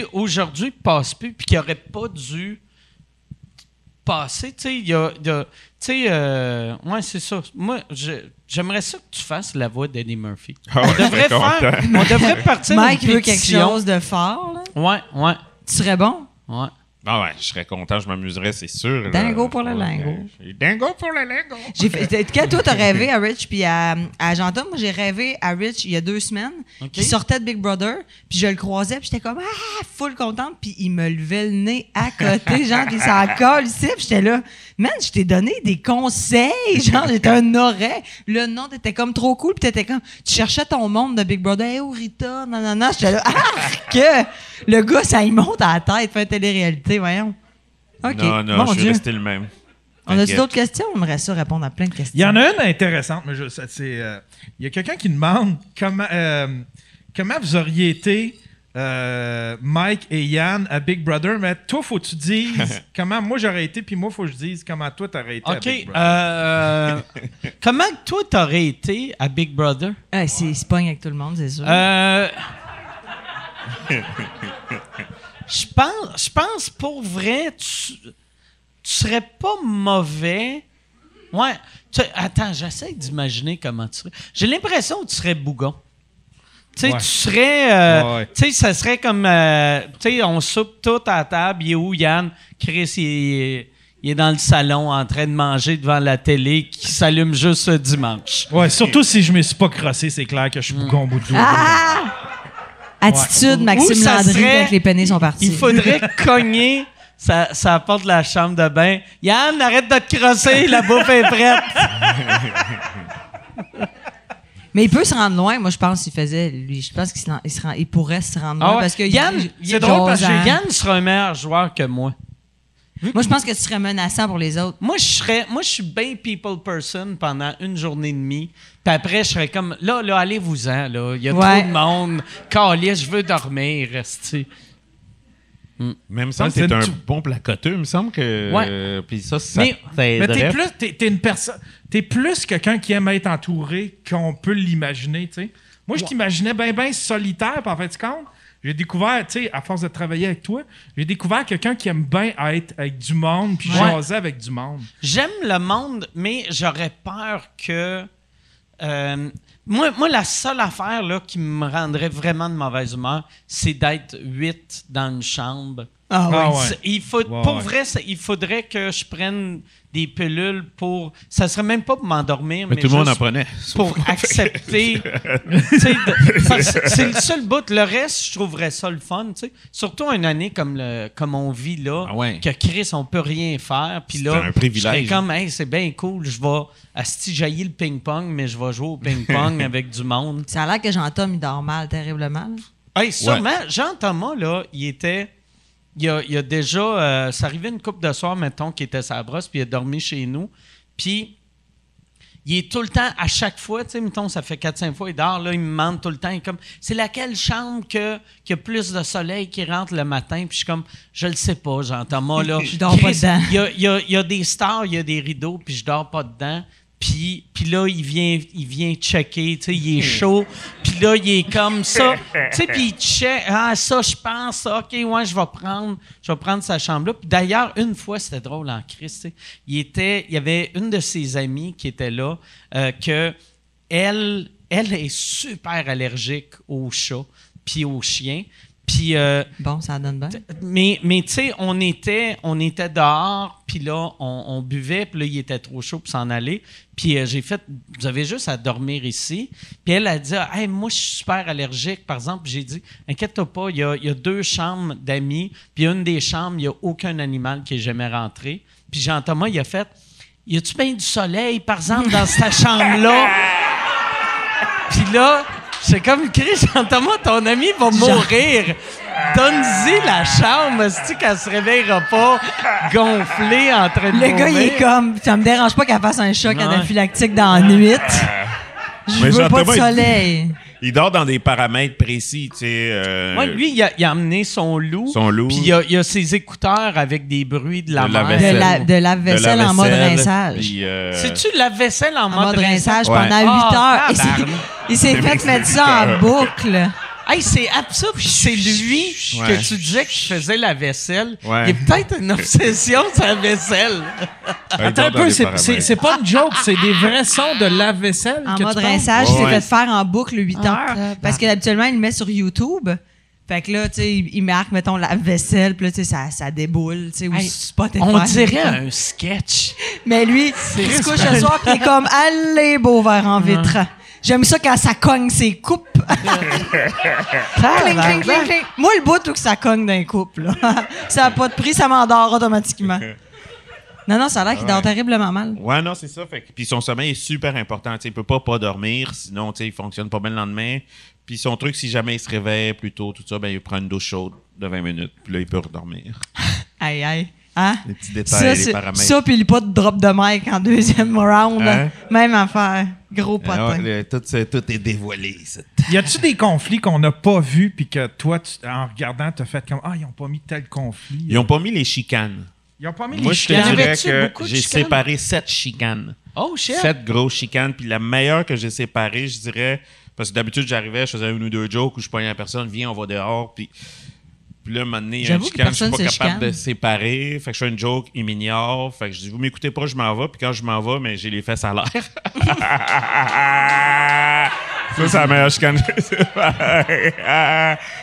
sais, aujourd'hui, passe plus, puis qui aurait pas dû passer. Tu sais, il y a. tu sais, euh, ouais, c'est ça. Moi, je- j'aimerais ça que tu fasses la voix d'Eddie Murphy. Ah on, devrait faire, on devrait partir Mike veut quelque chose de fort, là. Ouais, ouais, Tu serais bon? ouais. Ah ouais, je serais content, je m'amuserais, c'est sûr. là. Dingo pour le lingo. Dingo pour le lingo. J'ai fait, t'as- quand toi, t'as [laughs] rêvé à Rich puis à, à moi, j'ai rêvé à Rich il y a deux semaines. OK. qui sortait de Big Brother, puis je le croisais, puis j'étais comme, ah, full contente, puis il me levait le nez à côté, [laughs] genre, puis ça colle ici, puis j'étais là, man, je t'ai donné des conseils, [laughs] genre, j'étais un oreille. Le nom, t'étais comme trop cool, puis t'étais comme, tu cherchais ton monde de Big Brother, hey, oh, Rita, non, non, non, j'étais là, ah, que le gars, ça y monte à la tête, fait une télé-réalité, voyons. OK. Non, non, Mon je suis Dieu. resté le même. On a-tu d'autres questions? On aimerait ça répondre à plein de questions. Il y en a une intéressante, mais je, ça, c'est, euh, il y a quelqu'un qui demande comment, euh, comment vous auriez été euh, Mike et Yann à Big Brother, mais toi, faut que tu dises [laughs] comment moi j'aurais été, puis moi, faut que je dise comment toi t'aurais été à OK. Big Brother. euh, [laughs] comment toi, t'aurais été à Big Brother? Ah, c'est, il se pogne avec tout le monde, c'est sûr. Euh, je pense, je pense pour vrai, tu, tu serais pas mauvais. Ouais. Tu- attends, j'essaie d'imaginer comment tu serais. J'ai l'impression que tu serais bougon. Tu sais, Ouais. tu serais. euh, Ouais. Tu sais, ça serait comme. euh, tu sais, on soupe tout à la table. Il est où, Yann? Chris, il est, il est dans le salon en train de manger devant la télé qui s'allume juste ce dimanche. Ouais, surtout si je me suis pas crossé, c'est clair que je suis bougon au bout de. Ah! [laughs] Attitude, Ou Maxime ça Landry, serait- les pénis sont partis. Il faudrait [laughs] cogner sa, sa porte de la chambre de bain. Yann, arrête de te crosser, la bouffe est prête. [laughs] Mais il peut se rendre loin, moi je pense qu'il faisait lui, je pense qu'il se, rend- il se rend- il pourrait se rendre loin Ah ouais. parce que Yann, il- c'est est drôle parce que. Yann sera un meilleur joueur que moi. Moi je pense que tu serais menaçant pour les autres. Moi, je serais, moi, je suis bien people person pendant une journée et demie. Puis après, je serais comme, là, là, allez-vous-en, là. Il y a Ouais. trop de monde. Calais, je veux dormir, restez. Mais il me semble Ouais, que t'es c'est un tout. bon placoteux. Il me semble que. Ouais. euh, Puis ça, ça Mais- Mais t'es plus, t'es, t'es une personne, t'es plus quelqu'un qui aime être entouré qu'on peut l'imaginer, tu sais. Moi, je t'imaginais bien, bien solitaire, puis en fait, compte, j'ai découvert, tu sais, à force de travailler avec toi, j'ai découvert quelqu'un qui aime bien être avec du monde, puis Ouais. jaser avec du monde. J'aime le monde, mais j'aurais peur que. euh, moi, moi, la seule affaire là, qui me rendrait vraiment de mauvaise humeur, c'est d'être huit dans une chambre. Ah Ah ouais. Il faut, Ouais, pour ouais. vrai, ça- il faudrait que je prenne des pilules pour. Ça serait même pas pour m'endormir, mais, Mais tout le monde en prenait. pour [laughs] accepter. [laughs] c'est le seul bout. Le reste, je trouverais ça le fun. tu sais. Surtout une année comme, le, comme on vit là, Ah ouais. que Chris, on peut rien faire. Puis là, C'est un privilège. comme, hey, c'est bien cool. Je vais asti jaillir le ping-pong, mais je vais jouer au ping-pong [laughs] avec du monde. Ça a l'air que Jean-Tom il dort mal terriblement. Hey, sûrement, Jean-Thomas, là, il était. Il a, il a déjà. euh, ça arrivait une couple de soirs, mettons, qu'il était sa brosse, puis il a dormi chez nous. Puis. Il est tout le temps, à chaque fois, tu sais, mettons, ça fait 4-5 fois, il dort, là, il me demande tout le temps, il est comme, c'est laquelle chambre que, qui a plus de soleil qui rentre le matin? Puis je suis comme, je le sais pas, Jean-Thomas, là. [laughs] Je dors pas dedans. Il y a, il y a- il y a des stars, il y a des rideaux, puis je dors pas dedans. Puis, puis là, il vient, il vient checker, tu sais, il est chaud. Puis là, il est comme ça. [laughs] Tu sais, puis il check. Ah, ça, je pense. OK, ouais, je vais prendre, je vais prendre sa chambre-là. Puis d'ailleurs, une fois, c'était drôle en Christ, tu sais, il était, il y avait une de ses amies qui était là, euh, que elle, elle est super allergique aux chats puis aux chiens. Puis... euh, Bon, ça donne bien. mais, mais tu sais, on était, on était dehors, puis là, on, on buvait, puis là, il était trop chaud pour s'en aller. Puis euh, j'ai fait, vous avez juste à dormir ici. Puis elle a dit, hey, moi, je suis super allergique, par exemple. Puis J'ai dit, inquiète-toi pas, il y a, il y a deux chambres d'amis, puis une des chambres, il n'y a aucun animal qui est jamais rentré. Puis Jean-Thomas, il a fait, y a-tu bien du soleil, par exemple, dans cette [laughs] chambre-là? Puis là, c'est comme Chris, [laughs] Jean-Thomas, ton ami va mourir. Donne-y la chambre, c'est qu'elle se réveillera pas gonflée en train de Le gars, il est comme, ça me dérange pas qu'elle fasse un choc Ouais. anaphylactique dans la nuit. Je Mais veux pas de Jean-Thomas, il- soleil. Il dort dans des paramètres précis, tu sais. euh, Ouais, lui, il a, il a amené son loup. Son loup. Puis il a, il a ses écouteurs avec des bruits de la De la, de lave-vaisselle en mode rinçage. euh, C'est-tu la vaisselle en, En mode rinçage Ouais. pendant 8 Ah, heures. Il s'est-. Il fait mettre ça en boucle. Hey, c'est absurde. C'est lui Ouais. que tu disais qui faisait la vaisselle. Ouais. Il y a peut-être une obsession sur la vaisselle. Attends un peu, c'est- c'est c'est pas une joke, c'est des vrais sons de lave-vaisselle. En que mode rinçage, Ouais, il s'est ouais. fait faire en boucle 8 Ah, heures. Parce qu'habituellement, il le met sur YouTube. Fait que là, tu sais, il il marque, mettons, la vaisselle, puis là, tu sais, ça, ça déboule, tu sais, ou Hey, Spotify. On dirait [laughs] un sketch. Mais lui, il se couche le soir, puis il est comme, allez, beau verre en vitre. J'aime ça quand ça cogne ses coupes. [laughs] cling, cling, cling, cling. Moi, le bout où que ça cogne d'un couple, là. [laughs] ça n'a pas de prix, ça m'endort automatiquement. [laughs] Non, non, ça a l'air qu'il dort terriblement mal. Ouais, non, c'est ça. Fait que- puis son sommeil est super important. Tu sais, il peut pas pas dormir, sinon tu sais, il fonctionne pas bien le lendemain. Puis son truc, si jamais il se réveille plus tôt, tout ça, ben il prend une douche chaude de 20 minutes. Puis là, il peut redormir. Aïe, aïe. Hein? Les petits détails, Ça, les c'est- paramètres. ça, puis pas de drop de mic en deuxième round. Hein? Même affaire. Gros Ah potin. tout, tout est dévoilé. Y a-tu des conflits qu'on n'a pas vus puis que toi, tu- en regardant, t'as fait comme Ah, ils ont pas mis tel conflit? Ils ont pas mis les chicanes. Ils ont pas mis Moi, les je te chicanes. dirais que j'ai chicanes? séparé sept chicanes. Oh, shit. Sept grosses chicanes. Puis la meilleure que j'ai séparée, je dirais, parce que d'habitude, j'arrivais, je faisais une ou deux jokes où je pognais la personne, viens, on va dehors. Puis, puis là, un moment donné, il y a une J'avoue que chicane, je suis pas se capable chicane. de séparer. Fait que je fais une joke, il m'ignore. Fait que je dis, vous m'écoutez pas, je m'en vais. Puis quand je m'en vais, mais j'ai les fesses à l'air. [laughs] Ça, c'est la meilleure chicane.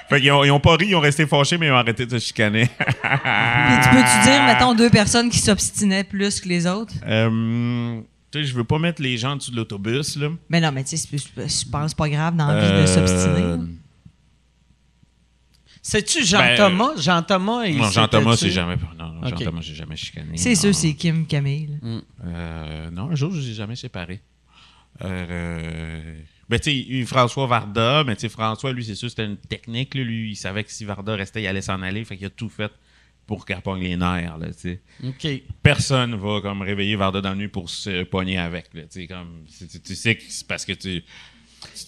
fait qu'ils ont, ils ont pas ri, ils ont resté fâchés, mais ils ont arrêté de se chicaner. Puis tu peux-tu dire, mettons, deux personnes qui s'obstinaient plus que les autres? Euh, tu sais, je veux pas mettre les gens en dessous de l'autobus, là. Mais non, mais tu sais, c'est- je pense pas grave dans la vie Euh, de s'obstiner. C'est-tu Jean-Thomas? Jean-Thomas, il Ben, Non, Jean-Thomas, c'est jamais. Non, non. Jean-Thomas, j'ai jamais chicané. C'est sûr, c'est Kim Camille. là. Euh, non, un jour, je les ai jamais séparés. Euh, euh, ben, tu François Varda, mais tu sais, François, lui, c'est sûr, c'était une technique. là. Lui, il savait que si Varda restait, il allait s'en aller. Fait qu'il a tout fait pour qu'elle pogne les nerfs, là, tu sais. OK. Personne va, comme, réveiller Varda dans la nuit pour se pogner avec, là, tu sais, comme... tu sais que c'est parce que tu...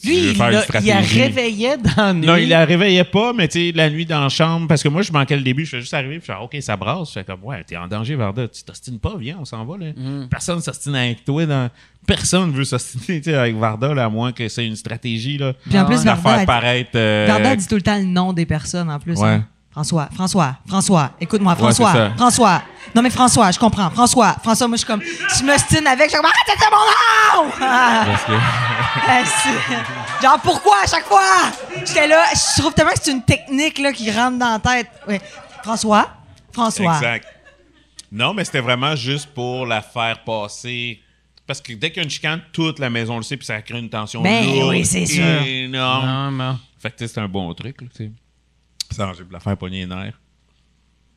Lui, il, l'a- il la réveillait dans la nuit. Non, il la réveillait pas, mais tu sais, la nuit dans la chambre, parce que moi, je manquais le début, je fais juste arriver, puis je fais, OK, ça brasse. Je fais comme, ouais, t'es en danger, Varda, tu t'ostines pas, viens, on s'en va, là. Mm. Personne s'ostine avec toi, dans... personne veut s'ostiner, avec Varda, là, à moins que c'est une stratégie, là. Puis en plus, Varda, faire elle- paraître. euh, Varda dit tout le temps le nom des personnes en plus. Ouais. hein. François, François, François, écoute-moi, François. François. Non, mais François, je comprends. François, François, moi, je suis comme, me stine avec, je suis comme, arrête mon nom! Ah, [laughs] parce que- [laughs] Genre, pourquoi à chaque fois? J'étais là, je trouve tellement que c'est une technique là, qui rentre dans la tête. François, François. Exact. Non, mais c'était vraiment juste pour la faire passer. Parce que dès qu'il y a une chicane, toute la maison le sait, puis ça crée une tension Ben lourde, oui, c'est sûr. énorme. Non, non. Fait que tu sais, c'est un bon truc, là, tu sais. Ça, j'ai pour la faire pogner les nerfs.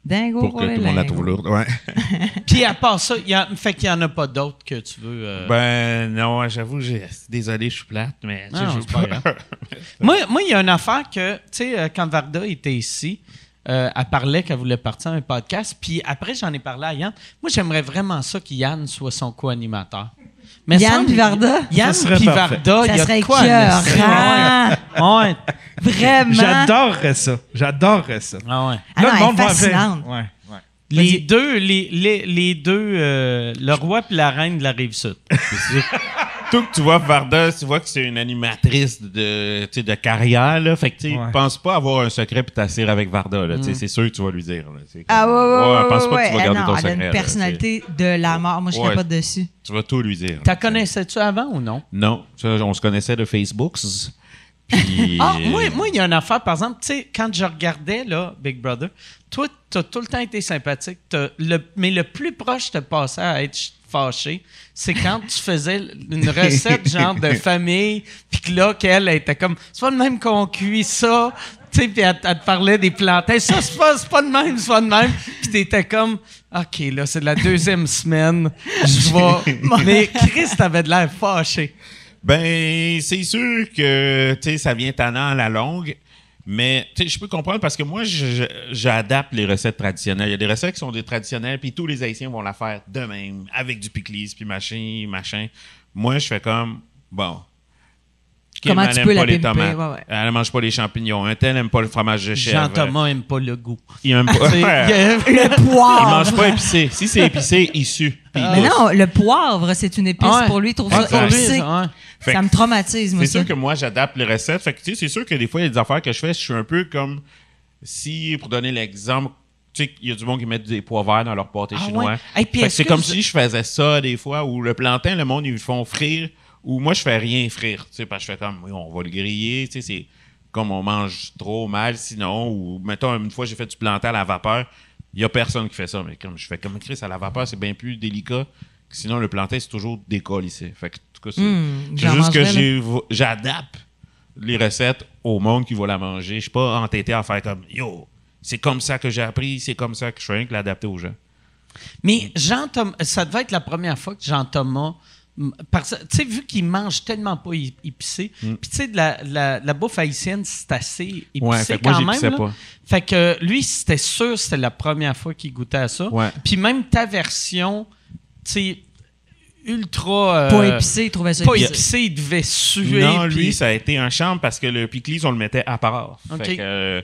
Dingo Pour que tout le monde la trouve lourde. Ouais. [laughs] Puis à part ça, il y a, fait qu'il n'y en a pas d'autres que tu veux. euh, Ben non, j'avoue, j'ai- désolé, je suis plate, mais Non, j'ai c'est pas [laughs] moi, moi, il y a une affaire que, tu sais, euh, quand Varda était ici, euh, elle parlait qu'elle voulait partir à un podcast. Puis après, j'en ai parlé à Yann. Moi, j'aimerais vraiment ça que Yann soit son co-animateur. Mais Yann semble- puis Varda? Yann Ça serait puis parfait. Varda, Ça il y a serait quoi. Ouais. Vraiment. J'adorerais ça. J'adorerais ça. Ah ouais. Ah non, elle est va fascinante. Ouais, ouais. Les deux, les, les, les deux, euh, le roi puis la reine de la rive sud. [laughs] Tout que tu vois Varda, tu vois que c'est une animatrice de, tu sais, de carrière, là. Fait que, tu Ouais. pense pas avoir un secret puis t'asseoir avec Varda, là. Sais, c'est sûr que tu vas lui dire, là. Ah ouais, ouais, ouais, pense pas ouais, que tu vas ouais. garder Ah ton non, secret. Elle a une personnalité de la mort. Moi, je Ouais. capote dessus. Tu vas tout lui dire. T'as connaissais-tu avant ou non? Non, ça, on se connaissait de Facebook. Puis. [laughs] Ah, moi, moi, il y a une affaire, par exemple, tu sais, quand je regardais, là, Big Brother, toi, t'as tout le temps été sympathique, le, mais le plus proche de passer à être fâché, c'est quand tu faisais une recette, genre, de famille, puis que là, qu'elle était comme, c'est pas de même qu'on cuit ça, tu sais, puis elle, te parlait des plantains, ça, c'est pas, pas de même, c'est pas de même, puis t'étais comme, OK, là, c'est la deuxième semaine, je vais... mais Chris, t'avais de l'air fâché. Ben, c'est sûr que, tu sais, ça vient tannant à la longue. Mais, je peux comprendre parce que moi, j'adapte les recettes traditionnelles. Il y a des recettes qui sont des traditionnelles, puis tous les Haïtiens vont la faire de même, avec du pickles, puis machin, machin. Moi, je fais comme, bon, Comment elle tu aime peux pas la les pimper, tomates. ouais, ouais. Elle mange pas les champignons. Un tel aime pas le fromage de chèvre. Jean-Thomas aime pas le goût. Il aime pas. [laughs] Le [laughs] poivre. Il mange pas épicé. Si c'est épicé, il sue. Mais non, le poivre, c'est une épice Ouais. pour lui. Il trouve Ouais, ça pour lui, épicé. Ça que me traumatise, moi, C'est sûr que moi, j'adapte les recettes. Fait que, tu sais, c'est sûr que des fois, il y a des affaires que je fais, je suis un peu comme si, pour donner l'exemple, tu sais, il y a du monde qui met des pois verts dans leur pâté Ah chinois. Hey, c'est comme vous- si je faisais ça des fois, où le plantain, le monde, ils le font frire, ou moi, je fais rien frire. Tu sais, parce que je fais comme, oui, on va le griller, tu sais, c'est comme on mange trop mal sinon, ou mettons, une fois, j'ai fait du plantain à la vapeur, il y a personne qui fait ça, mais comme je fais comme Chris à la vapeur, c'est bien plus délicat. que Sinon, le plantain, c'est toujours décollissé. Fait que, en tout cas, c'est j'en juste que j'adapte les recettes au monde qui va la manger. Je suis pas entêté à faire comme Yo, c'est comme ça que j'ai appris, c'est comme ça que je fais rien que l'adapter aux gens. Mais Jean-Thomas, ça devait être la première fois que Jean-Thomas. m- parce- Tu sais, vu qu'il mange tellement pas épicé, puis tu sais, de la, la, la bouffe haïtienne, c'est assez épicé Mm. Ouais, fait que moi, quand même. pas. Fait que lui, c'était sûr que c'était la première fois qu'il goûtait à ça. Puis même ta version, tu sais, ultra. euh, Pas épicé, il trouvait ça Pas épicé. épicé, il devait suer. non, lui, ça a été un champ parce que le piclis, on le mettait à part. Ok. Fait que, euh,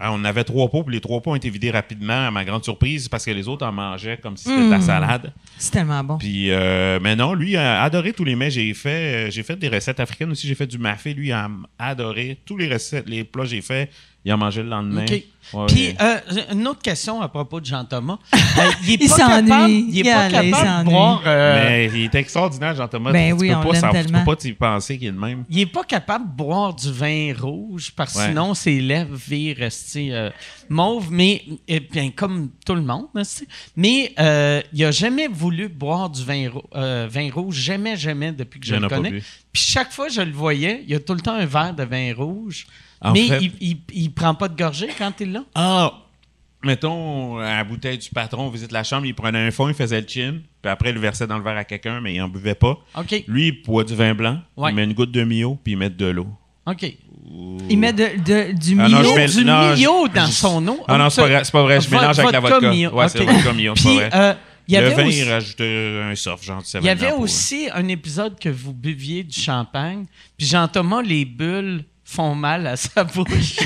on avait trois pots, puis les trois pots ont été vidés rapidement, à ma grande surprise, parce que les autres en mangeaient comme si c'était de la Mm. salade. C'est tellement bon. Puis, euh, mais non, lui a adoré tous les mets. J'ai fait, euh, j'ai fait des recettes africaines aussi. J'ai fait du mafé. Lui a adoré tous les recettes, les plats que j'ai fait. Il en mangeait le lendemain. Ouais, Puis, ouais. euh, une autre question à propos de Jean-Thomas. Euh, il est [laughs] Il pas s'ennuie. capable, il est pas capable de boire. euh, mais il est extraordinaire, Jean-Thomas. Ben tu, oui, peux pas tu peux pas t'y penser qu'il est le même. Il est pas capable de boire du vin rouge parce que Ouais. sinon ses lèvres virent rester euh, mauve, mais eh bien comme tout le monde, mais euh, il a jamais voulu boire du vin, rou- euh, vin rouge, jamais, jamais depuis que je en le a connais. Puis chaque fois que je le voyais, il y a tout le temps un verre de vin rouge, En mais fait- il, il, il prend pas de gorgée quand il est là. Ah! Mettons, à la bouteille du patron, on visite la chambre, il prenait un fond, il faisait le chin, puis après, il le versait dans le verre à quelqu'un, mais il en buvait pas. Ok, Lui, il boit du vin blanc, Ouais. il met une goutte de mio, puis il met de l'eau. ok. Il met de, de- du Ah non, mio. je mets- du non, Mio je- dans je- son eau. Ah non, c'est pas, pas vrai, je mélange avec la vodka. Mio, Ouais, c'est vodka Mio, c'est vrai. euh, le vin, aussi- il rajoutait un soft, genre Il y avait aussi un épisode que vous buviez du champagne, puis Jean-Thomas, les bulles font mal à sa bouche.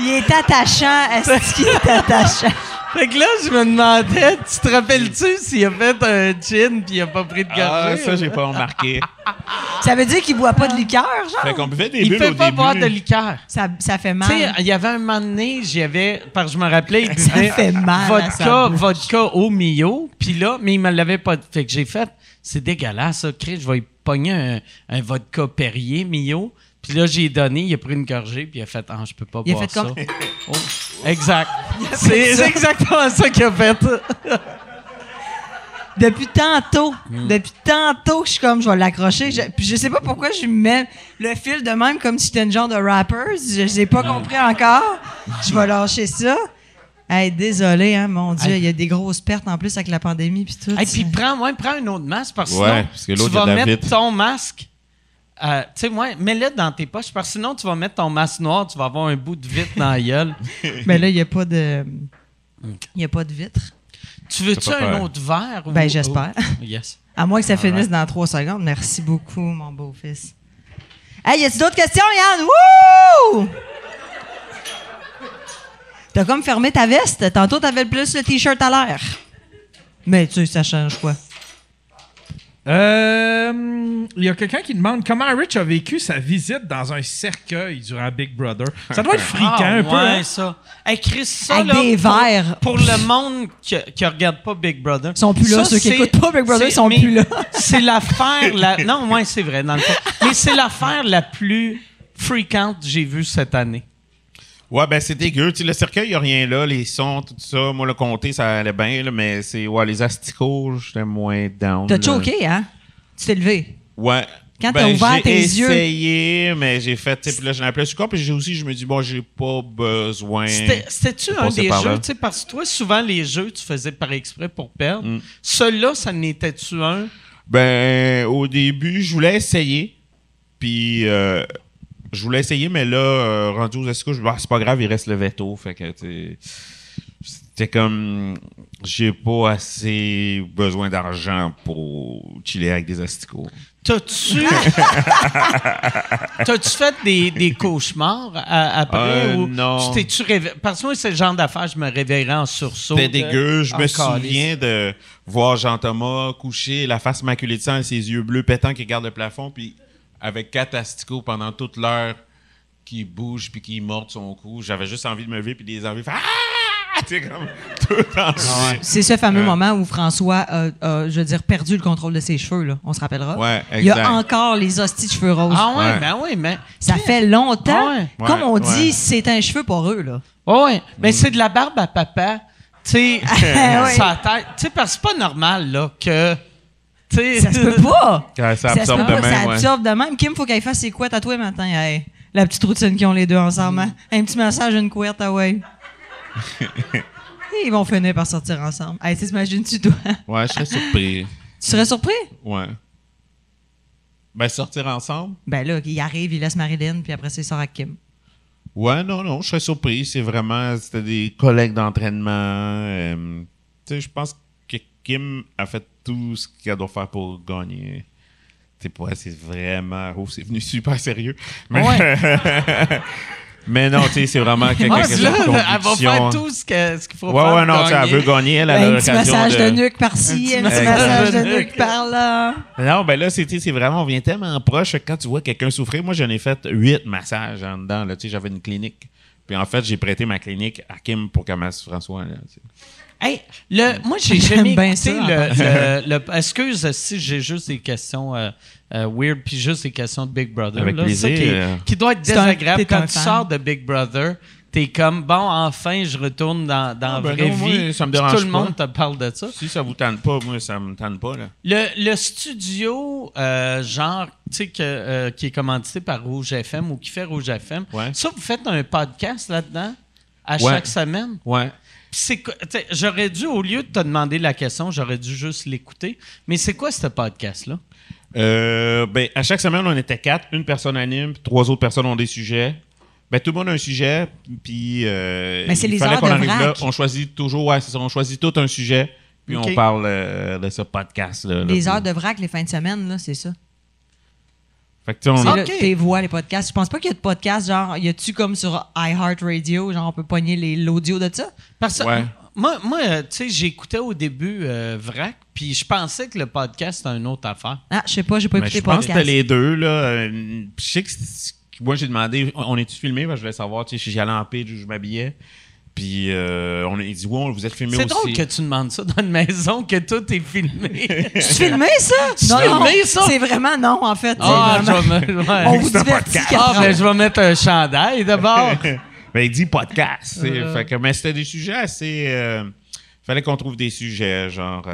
Il est attachant. Est-ce [laughs] qu'il est attachant? fait que là, je me demandais, tu te rappelles-tu s'il a fait un gin puis il a pas pris de gorgée? Ah, ça, j'ai pas remarqué. [laughs] Ça veut dire qu'il boit pas de liqueur, genre? fait qu'on buvait des Il bulles fait au pas début. boire de liqueur. Ça, ça fait Tu sais, mal. il y avait un moment donné, j'y avais, parce que je me rappelais, il Ça buvait fait mal vodka au Mio, puis là, mais il me l'avait pas. Fait que j'ai fait, c'est dégueulasse, ça, Chris, je vais lui pogner un, un vodka Perrier Mio. Puis là, j'ai donné, il a pris une gorgée, puis il a fait, ah, je peux pas Il a boire fait ça. comme- [laughs] Oh, exact. C'est exactement ça qu'il a fait. [laughs] Depuis tantôt, Hmm. depuis tantôt que je suis comme, je vais l'accrocher. Je, puis je sais pas pourquoi je me mets le fil de même comme si j'étais une genre de rapper. Je n'ai pas compris encore. Je vais lâcher ça. Hey, désolé, hein, mon Dieu, il y a des grosses pertes en plus avec la pandémie puis tout. Et puis prends, ouais, prends un autre masque parce que Ouais, sinon, parce que l'autre, tu vas il mettre ton masque. euh, tu sais, ouais, mets-le dans tes poches parce que sinon, tu vas mettre ton masque noir, tu vas avoir un bout de vitre dans la gueule. [laughs] Mais là, il n'y a pas de. Il n'y a pas de vitre. Tu veux-tu un peur. autre verre? ou- Ben, j'espère. ou- Yes. [laughs] À moins que ça finisse dans trois secondes. Merci beaucoup, mon beau-fils. Hey, y a-tu d'autres questions, Yann? Wouh! T'as comme fermé ta veste. Tantôt, t'avais plus le T-shirt à l'air. Mais tu sais, ça change quoi? Euh, Il y a quelqu'un qui demande comment Rich a vécu sa visite dans un cercueil durant Big Brother. Ça doit être fréquent Ah, un peu. ouais, hein? ça. Hey, Chris, ça, Avec là, des pour- verres. Pour le monde qui, qui regarde pas Big Brother. Ils sont plus là. Ceux qui c'est- écoutent pas Big Brother, c'est- ils sont mais plus là. c'est l'affaire... La... Non, ouais, c'est vrai, dans le fond. Mais c'est l'affaire la plus fréquente que j'ai vue cette année. Ouais, ben c'est dégueu. Tu sais, le cercueil, il n'y a rien là. Les sons, tout ça. Moi, le comté, ça allait bien, là, mais c'est. Ouais, les asticots, j'étais moins down. T'as choqué, hein? Tu t'es levé? Ouais. Quand Ben, t'as ouvert j'ai tes yeux. essayé, mais j'ai fait. tu sais, Puis là, j'ai appelé sur corps, puis j'ai aussi, je me dis, bon, j'ai pas besoin. C'était- C'était-tu un des jeux, tu sais, parce que toi, souvent, les jeux, tu faisais par exprès pour perdre. Mm. Celui-là, ça n'était-tu un? Ben, au début, je voulais essayer. Puis, euh, je voulais essayer, mais là, euh, rendu aux asticots, je me ah, c'est pas grave, il reste le veto. Fait que, c'était comme, j'ai pas assez besoin d'argent pour chiller avec des asticots. T'as-tu. [laughs] T'as-tu fait des, des cauchemars à- après? Euh, ou non. Tu t'es-tu réveillé? Parce que moi, c'est le genre d'affaire, je me réveillerais en sursaut. C'était dégueu. Je me souviens de voir Jean-Thomas couché, la face maculée de sang et ses yeux bleus pétants qui regardent le plafond, puis avec quatre asticots pendant toute l'heure qui bouge puis qui mordent son cou. J'avais juste envie de me lever puis des envies de faire Ah! [laughs] En C'est ce fameux moment où François a, a, je veux dire, perdu le contrôle de ses cheveux, là. On se rappellera. Ouais, Il y a encore les hosties de cheveux roses. Ah ouais, Ouais. ben oui, mais. Ça fait longtemps. Ah ouais. Comme on dit, ouais. c'est un cheveu pour eux, là. Oh ouais, mais c'est de la barbe à papa. Tu sais, [laughs] Ouais. sa tête. Tu sais, parce que c'est pas normal, là, que. Ça se peut pas. [laughs] Ouais, ça se absorbe peut de pas, même, Ça ouais. absorbe de même. Kim, faut qu'elle fasse ses couettes à toi matin. Hey, la petite routine qu'ils ont les deux ensemble. hein. Un petit massage, une couette, ah ouais. [laughs] Et ils vont finir par sortir ensemble. Hey, t'imagines-tu, toi? Ouais, je serais surpris. tu serais surpris? Ouais. Ben, sortir ensemble? Ben là, il arrive, il laisse Marilyn, puis après, ça, il sort avec Kim. Ouais, non, non, je serais surpris. C'est vraiment, c'était des collègues d'entraînement. euh, tu sais, je pense que Kim a fait tout ce qu'elle doit faire pour gagner. Pour elle, c'est vraiment, oh, c'est venu super sérieux. Mais, [laughs] mais non, tu sais, c'est vraiment quelque Ah, chose là, de elle va faire tout ce qu'il faut Ouais, faire. ouais, non, elle gagner. veut gagner. Elle a Ben, un petit massage de, de... nuque par-ci, un petit massage de nuque par-là. Non, ben là, c'est vraiment, on vient tellement proche que quand tu vois quelqu'un souffrir, moi, j'en ai fait huit massages en dedans. Là, tu sais, j'avais une clinique. Puis en fait, j'ai prêté ma clinique à Kim pour qu'elle masse François. Là. Hey, le, moi, j'ai [laughs] jamais bien écouté ça, le, le, le- Excuse si j'ai juste des questions euh, euh, weird, puis juste des questions de Big Brother. Avec là, ça qui, est- qui doit être désagréable. un Quand tu fan. sors de Big Brother, t'es comme, bon, enfin, je retourne dans, dans Ah, la ben vraie non, moi, vie. ça me Puis dérange Tout le monde te parle de ça. Si ça vous tente pas, moi, ça me tente pas. Là. Le, le studio, euh, genre, tu sais, que, euh, qui est commandité par Rouge FM ou qui fait Rouge FM, Ouais. ça, vous faites un podcast là-dedans à Ouais. chaque semaine? Ouais. C'est J'aurais dû, au lieu de te demander la question, j'aurais dû juste l'écouter. Mais c'est quoi ce podcast-là? Euh, ben, à chaque semaine, on était quatre. Une personne anime, puis trois autres personnes ont des sujets. Ben, tout le monde a un sujet, puis euh, Mais c'est il les fallait heures qu'on de arrive là. vrac. On choisit toujours, ouais, c'est ça, on choisit tout un sujet, puis Ok. on parle euh, de ce podcast-là. Les là. heures de vrac, les fins de semaine, là, c'est ça. Fait que, tu sais, on- tes voix, les podcasts. Je pense pas qu'il y a de podcasts, genre, y a-tu comme sur iHeartRadio, genre, on peut pogner les- l'audio de ça? Parce que Ouais. moi, moi euh, tu sais, j'écoutais au début euh, VRAC, puis je pensais que le podcast c'était une autre affaire. Ah, je sais pas, j'ai pas écouté je pense que podcast. c'était les deux. Là. Euh, Je sais que moi, j'ai demandé, on est-tu filmé? Ben, je voulais savoir tu sais, si j'allais en pitch ou je m'habillais. Puis euh, on a il dit, ouais, vous êtes filmé C'est aussi. drôle que tu demandes ça dans une maison, que tout est filmé. [laughs] Tu filmé ça? [laughs] Non, non, c'est vraiment non, en fait. C'est ah, je vais me- ouais. On [laughs] vous C'est divertit podcast. Ah, ben, je vais mettre un chandail d'abord. ben, il dit podcast. Euh. Fait que, mais c'était des sujets assez. euh, fallait qu'on trouve des sujets, genre.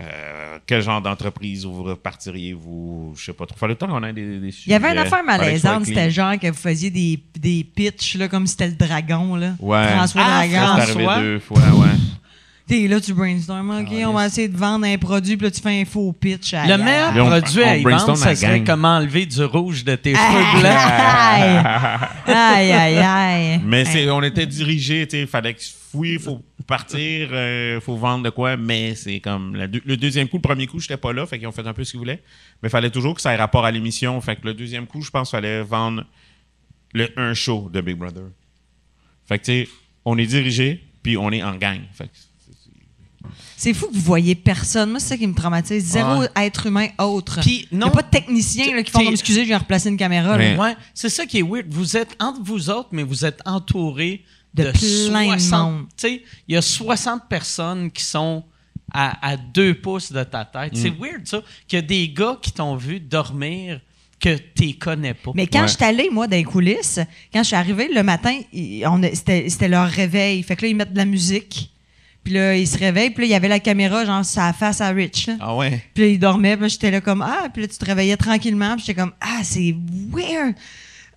Euh, quel genre d'entreprise vous repartiriez-vous? Je sais pas trop. Fallait le temps qu'on ait des, des sujets. Il y avait une affaire malaisante, c'était genre que vous faisiez des, des pitchs, là, comme si c'était le dragon, là. Ouais. François Ah, Ça, Dragon. c'est arrivé François. deux fois, ouais. T'es là, tu brainstorm, OK, on va essayer de vendre un produit, puis là, tu fais un faux pitch. Le meilleur Là, on- produit on à y vendre, brainstorm ça serait gang. comment enlever du rouge de tes Aïe, cheveux blancs. aïe, [laughs] aïe, aïe. Mais c'est, on était dirigés, tu sais, fallait que oui, il faut partir, il faut vendre de quoi, mais c'est comme la deux- le deuxième coup, le premier coup, j'étais pas là, fait qu'ils ont fait un peu ce qu'ils voulaient, mais il fallait toujours que ça ait rapport à l'émission, fait que le deuxième coup, je pense qu'il fallait vendre le, un show de Big Brother. Fait que tu sais, on est dirigé, puis on est en gang. Fait que C'est fou que vous voyez personne. Moi, c'est ça qui me traumatise. Zéro Ouais. être humain autre. Puis, Il n'y non, a pas de techniciens là, qui font comme excusez, je viens replacer une caméra. là. Mais- Ouais, c'est ça qui est weird. Vous êtes entre vous autres, mais vous êtes entouré De de, plein de 60. monde. Tu sais, il y a 60 personnes qui sont à, à deux pouces de ta tête. C'est weird, ça, qu'il y a des gars qui t'ont vu dormir que tu connais pas. Mais quand Ouais. je suis allée, moi, dans les coulisses, quand je suis arrivée le matin, c'était leur réveil. Fait que là, ils mettent de la musique. Puis là, ils se réveillent. Puis là, il y avait la caméra, genre, sa face à Rich. là. Ah ouais? Puis là, il dormait. Puis j'étais là comme, ah. Puis là, tu te réveillais tranquillement. Puis j'étais comme, ah, c'est weird.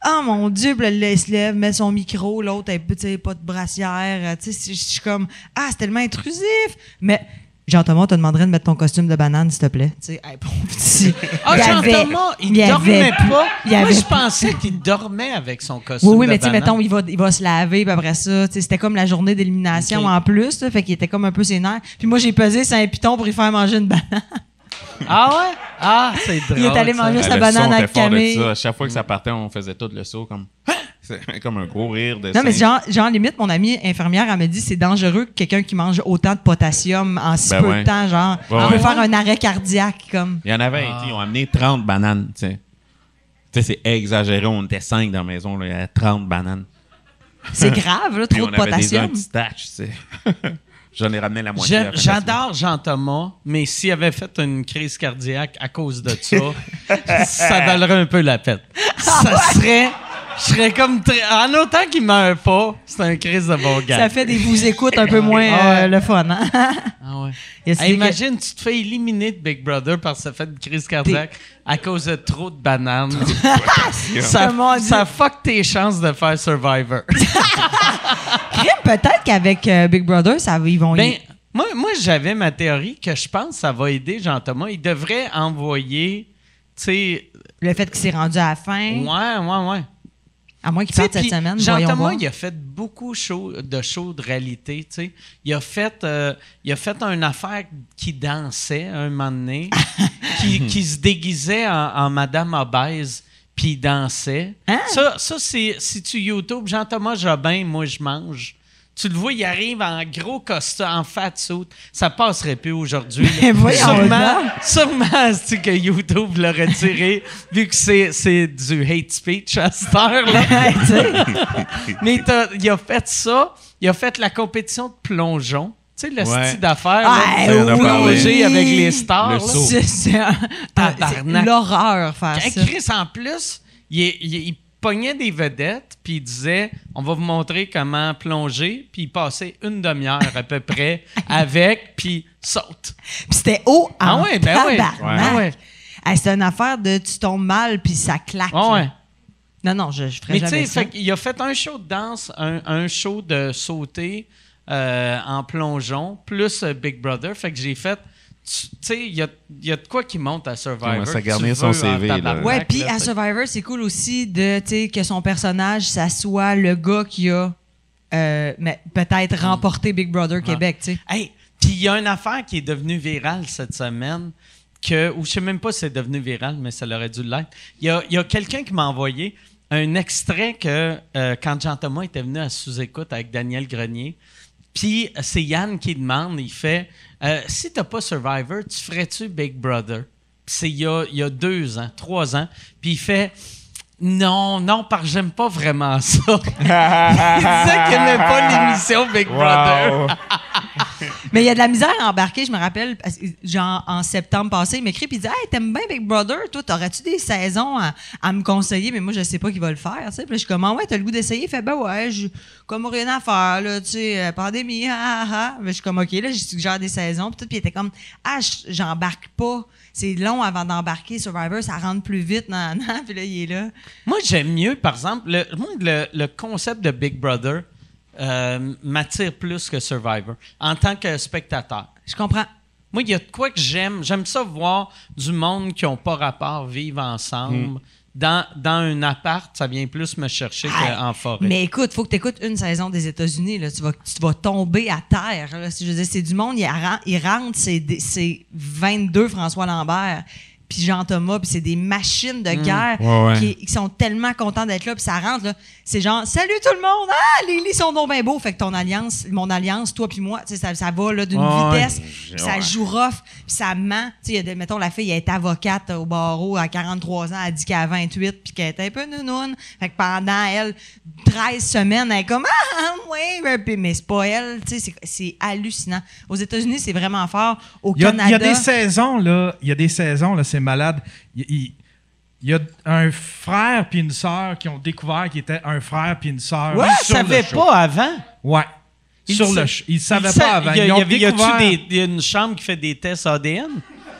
Oh mon Dieu. Puis là, il se lève, met son micro. L'autre, elle, tu sais, pas de brassière. Tu sais, je suis comme, ah, c'est tellement intrusif. Mais. Jean-Thomas, on te demanderait de mettre ton costume de banane, s'il te plaît. Tu sais, hey, pauvre petit. Ah, y Jean-Thomas, il, il y dormait avait- pas. il y Moi, avait- je pensais qu'il dormait avec son costume. Oui, oui, de mais tu sais, mettons, il va, il va se laver, puis après ça, tu sais, c'était comme la journée d'élimination en plus, là, fait qu'il était comme un peu ses nerfs. Puis moi, j'ai pesé sur un piton pour lui faire manger une banane. Ah ouais? Ah, c'est drôle. Il est allé manger Ah, sa banane de Camille. ça. À chaque fois que ça partait, on faisait tout le saut comme. C'est [laughs] comme un gros rire de Non, mais genre, genre, limite, mon amie infirmière, elle me dit c'est dangereux que quelqu'un qui mange autant de potassium en si Ben peu ouais. de temps, genre, Ouais, on peut faire un arrêt cardiaque, comme. Il y en avait, sais, ils ont amené 30 bananes, tu sais. Tu sais, c'est exagéré, on était 5 dans la maison, là, il y avait 30 bananes. C'est grave, là, [laughs] trop on de avait des potassium. anti-stash, tu sais. [laughs] J'en ai ramené la moitié. J'adore Jean-Thomas, mais s'il avait fait une crise cardiaque à cause de ça, ça valerait un peu la peine. Ça serait. Je serais comme. très- En autant qu'il meurt pas, c'est un crise de bon gars. Ça fait des vous écoutes un peu moins Ah ouais. euh, le fun, hein? Ah ouais. [laughs] Il y a Hey, celui que- imagine, tu te fais éliminer de Big Brother parce que ça fait une crise cardiaque à cause de trop de bananes. [laughs] ça, Dieu. ça fuck tes chances de faire Survivor. [laughs] Crime, peut-être qu'avec euh, Big Brother, ça, ils vont Ben, y- moi, moi j'avais ma théorie que je pense que ça va aider Jean-Thomas. Il devrait envoyer, tu sais, le fait qu'il s'est rendu à la fin, ouais, ouais, ouais. À moins qu'il parte cette semaine, Jean-Thomas, il a fait beaucoup show- de shows de réalité, tu sais. Il a fait, euh, il a fait une affaire qui dansait un moment donné, [laughs] qui, qui se déguisait en, en Madame obèse, puis il dansait. Hein? Ça, ça c'est si tu YouTube Jean-Thomas Jobin, moi je mange. Tu le vois, il arrive en gros costume, en fat suit. Ça passerait plus aujourd'hui. Mais [laughs] voyons sûrement, sûrement c'est que YouTube l'a retiré, vu que c'est, c'est du hate speech à cette heure-là. [laughs] Tu sais, [laughs] Mais t'as- il a fait ça. Il a fait la compétition de plongeon. Tu sais, le Ouais. style d'affaires. Ah, là, oui. plonger avec les stars. Le c'est l'horreur faire ça. Chris, en plus, il, il- il pognait des vedettes, puis il disait On va vous montrer comment plonger, puis il passait une demi-heure à peu près [laughs] avec, puis saute. Puis c'était haut en Ah ouais, ben ouais. Ouais, ouais. Hey, c'est une affaire de tu tombes mal puis ça claque. Ah ouais. Non, non, je, je ferais Mais tu jamais sais, ça. fait qu'il a fait un show de danse, un, un show de sauter euh, en plongeon, plus euh, Big Brother. Fait que j'ai fait. Tu sais, il y a, il y a de quoi qui monte à Survivor. Garnir tu son CV, là? Ouais, puis à Survivor, c'est cool aussi de, tu sais, que son personnage, ça soit le gars qui a euh, mais peut-être Mm. remporté Big Brother Québec, tu sais. Hey, puis il y a une affaire qui est devenue virale cette semaine, que, ou je sais même pas si c'est devenu viral, mais ça aurait dû l'être. Il y a, il y a quelqu'un qui m'a envoyé un extrait que euh, quand Jean-Thomas était venu à sous-écoute avec Daniel Grenier, puis c'est Yann qui demande, il fait euh, Si t'as pas Survivor, tu ferais-tu Big Brother? C'est il y a, il y a deux ans, trois ans, puis il fait non, non, parce que j'aime pas vraiment ça. [laughs] il disait qu'il aimait pas l'émission Big Brother. Wow. [laughs] Mais il y a de la misère à embarquer, je me rappelle, genre en septembre passé, il m'écrit et il dit Hey, t'aimes bien Big Brother, toi, t'aurais-tu des saisons à, à me conseiller, mais moi je sais pas qui va le faire. Puis là, je suis comme Ah ouais, t'as le goût d'essayer? Il fait ben ouais, je comme rien à faire, là, tu sais, euh, pandémie, ah ah ah. Mais je suis comme OK, là, je suggère des saisons, puis tout, puis il était comme Ah, j'embarque pas. C'est long avant d'embarquer Survivor, ça rentre plus vite, nan, nan. [laughs] Puis là, il est là. Moi, j'aime mieux, par exemple, le, le, le concept de Big Brother euh, m'attire plus que Survivor en tant que spectateur. Je comprends. Moi, il y a de quoi que j'aime. J'aime ça voir du monde qui n'ont pas rapport vivre ensemble. Dans, dans un appart, ça vient plus me chercher Hey, qu'en forêt. Mais écoute, faut que tu écoutes une saison des États-Unis. Là. Tu, vas, tu vas tomber à terre. Là. Si Je veux dire, c'est du monde, il, ren- il rentre, c'est, c'est 22 François Lambert, puis Jean-Thomas, puis c'est des machines de guerre Ouais, ouais. Qui, qui sont tellement contents d'être là, puis ça rentre. Là. C'est genre, salut tout le monde! Ah, les lits sont donc bien beaux. Fait que ton alliance, mon alliance, toi puis moi, tu sais, ça, ça va là, d'une Ouais, vitesse, puis ça ouais. joue rough, puis ça ment. Tu sais, mettons, la fille, elle est avocate au barreau à 43 ans, elle dit qu'elle a 28, puis qu'elle est un peu nounoune. Fait que pendant, elle, 13 semaines, elle est comme, ah, oui, mais- puis- mais c'est pas elle. Tu sais, c'est- c'est hallucinant. Aux États-Unis, c'est vraiment fort. Au Il y, a, Canada. il y a des saisons, là. Il y a des saisons, là, c'est malade. Il, il- il y a un frère puis une sœur qui ont découvert qu'il était un frère puis une sœur. Ouais, le savais show. pas avant? Ouais. Il sur le show. Ils ne savaient il pas avant. Y a, Ils y des- a une chambre qui fait des tests ADN?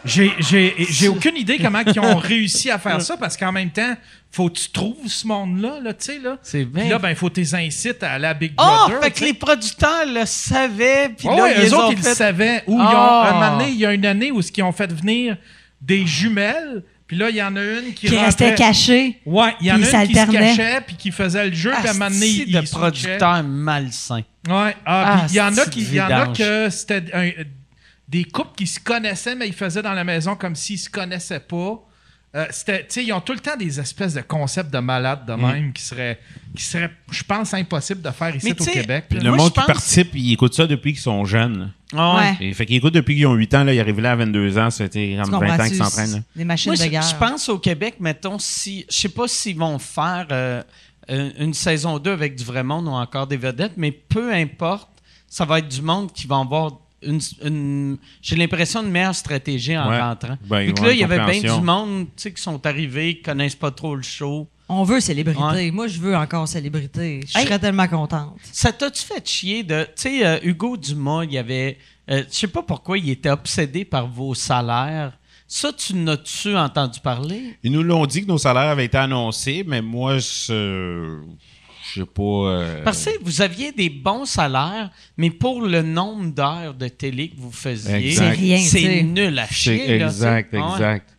J'ai, [laughs] aucune idée comment ils ont réussi à faire ça parce qu'en même temps, faut que tu trouves ce monde-là, là, tu sais, là. C'est bien. Puis là, ben, faut que tu les incites à aller à Big Oh, Brother. fait tu que sais. les producteurs le savaient, puis Ouais, là, ouais, ils eux les autres, ont ils le fait... savaient. Ou ils ont, Ah. un moment donné, il y a une année où ils ont fait venir des jumelles. Puis là, il y en a une qui, qui restait cachée. Ouais, il y en a Puis une qui se cachait puis qui faisait le jeu. Puis à un moment donné, Asti il, de malsains. Ouais. Ah, puis il y en a qui, il y en a que c'était un- des couples qui se connaissaient, mais ils faisaient dans la maison comme s'ils se connaissaient pas. Euh, c'était, tu sais, ils ont tout le temps des espèces de concepts de malades de même qui seraient, qui seraient, je pense, impossibles de faire ici Mais au tu sais, Québec. Puis le Moi, monde qui pense- participe, ils écoutent ça depuis qu'ils sont jeunes. Ah ouais. Et fait qu'ils écoutent depuis qu'ils ont 8 ans, là, ils arrivent là à 22 ans, c'était comme 20 ans qu'ils s'entraînent. là. Des machines Moi, de je, guerre. je pense au Québec, mettons, si. Je sais pas s'ils vont faire euh, une saison 2 avec du vrai monde ou encore des vedettes, mais peu importe, ça va être du monde qui va avoir une. une- J'ai l'impression une meilleure stratégie en Ouais. rentrant. Ben, Vu que là, il y avait bien du monde tu sais, qui sont arrivés, qui connaissent pas trop le show. On veut célébrité. Ouais. Moi, je veux encore célébrité. Je Hey. serais tellement contente. Ça t'a-tu fait chier de. Tu sais, euh, Hugo Dumas, il y avait. euh, je sais pas pourquoi il était obsédé par vos salaires. Ça, tu n'as-tu entendu parler? Ils nous l'ont dit que nos salaires avaient été annoncés, mais moi, je je sais pas. euh, Parce que vous aviez des bons salaires, mais pour le nombre d'heures de télé que vous faisiez, Exact. C'est nul à chier. là, exact. Ah ouais. exact.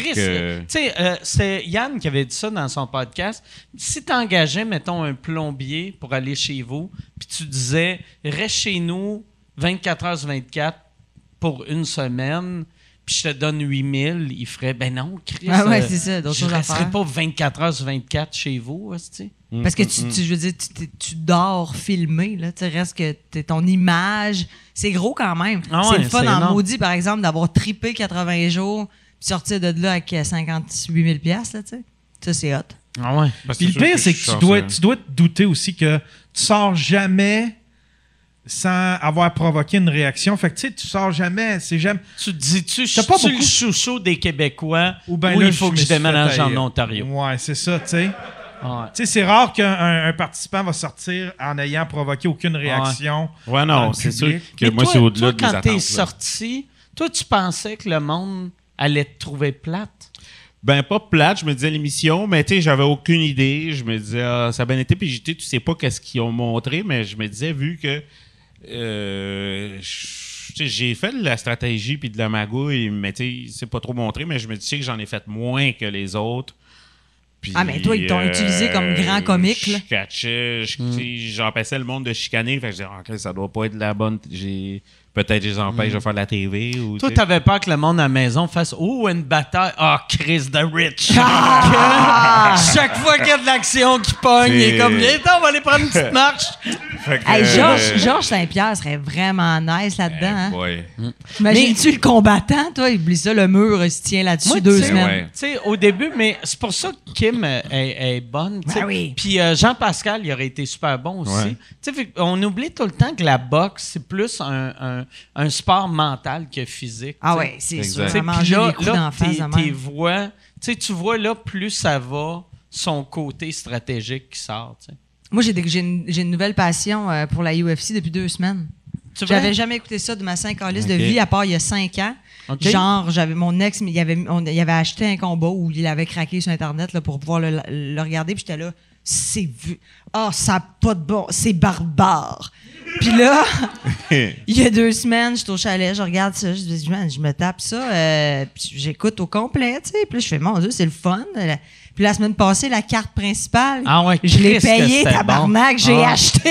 Chris, que- tu sais, euh, c'est Yann qui avait dit ça dans son podcast. Si tu engageais, mettons, un plombier pour aller chez vous, puis tu disais, reste chez nous 24 heures sur 24 pour une semaine, puis je te donne 8000, il ferait, ben non, Chris. Ah ouais, euh, c'est ça, d'autres Je resterai faire. pas 24 heures sur 24 chez vous, hostie. Parce que tu, tu- je veux dire, tu, tu- tu dors filmé, là. Tu sais, reste que t'es- ton image, c'est gros quand même. Ah c'est ouais, le fun c'est en maudit, par exemple, d'avoir trippé 80 jours, sortir de là avec euh, 58 000 piastres, là, tu sais. Ça, c'est hot. Ah ouais. parce Puis le pire, c'est que tu dois, tu dois te douter aussi que tu sors jamais sans avoir provoqué une réaction. Fait que tu sais, tu sors jamais. C'est jamais. Tu te dis-tu, je T'as pas suis beaucoup- le chouchou des Québécois ou, ben il faut que je déménage en. Ontario? Ouais, c'est ça, tu sais. Ouais. Tu sais, c'est rare qu'un un- un participant va sortir en ayant provoqué aucune réaction. Ouais, non, c'est sûr que Mais moi, c'est au-delà toi, de mes quand t'es attentes. sorti, toi, tu pensais que le monde allait te trouver plate? Ben, pas plate, je me disais l'émission, mais tu sais, j'avais aucune idée. Je me disais, ah, ça a bien été, puis j'étais, tu sais pas qu'est-ce qu'ils ont montré, mais je me disais, vu que euh, je- tu sais, j'ai fait de la stratégie puis de la magouille, mais tu sais, c'est pas trop montré, mais je me dis que j'en ai fait moins que les autres. Puis, Ah, mais toi, ils t'ont utilisé comme grand comique, là. Je catchais, sais, j'empêchais le monde de chicaner, fait que je disais, Ah, ok, ça doit pas être de la bonne. J'ai, peut-être je les empêche de faire de la TV ou. Toi, tu t'avais peur que le monde à la maison fasse Oh, une bataille. Ah, Chris the Rich. Ah! Que [laughs] Chaque fois qu'il y a de l'action qui pogne, il est comme Viens, on va aller prendre une petite marche. [laughs] Hey, Georges, euh, Georges Saint-Pierre serait vraiment nice là-dedans. hein? boy. Imagines-tu le combattant, toi? Il oublie ça, le mur il se tient là-dessus deux tu sais, semaines. ouais. Tu sais, au début, mais c'est pour ça que Kim euh, est, est bonne. tu. Ben oui. Puis euh, Jean-Pascal, il aurait été super bon aussi. Ouais. Tu on oublie tout le temps que la boxe, c'est plus un, un- un sport mental que physique. Ah ouais, c'est sûr. Puis manger là, là, tes, voix, tu vois là, plus ça va, son côté stratégique qui sort. tu sais. Moi, j'ai une, une nouvelle passion euh, pour la UFC depuis deux semaines. J'avais jamais écouté ça de ma cinq liste de vie, à part il y a cinq ans. Genre, j'avais mon ex, il avait, on- il avait acheté un combat où il avait craqué sur Internet là, pour pouvoir le, le regarder. Puis j'étais là, c'est vu. Ah, ça a pas de bon. C'est barbare. Puis là, [laughs] il y a deux semaines, je suis au chalet, je regarde ça, je, dis, Man, je me tape ça, euh, puis j'écoute au complet, tu sais. Puis là, je fais, mon Dieu, c'est le fun. Puis la semaine passée, la carte principale, Ah ouais, je l'ai payée, tabarnak, bon. j'ai Ah. acheté.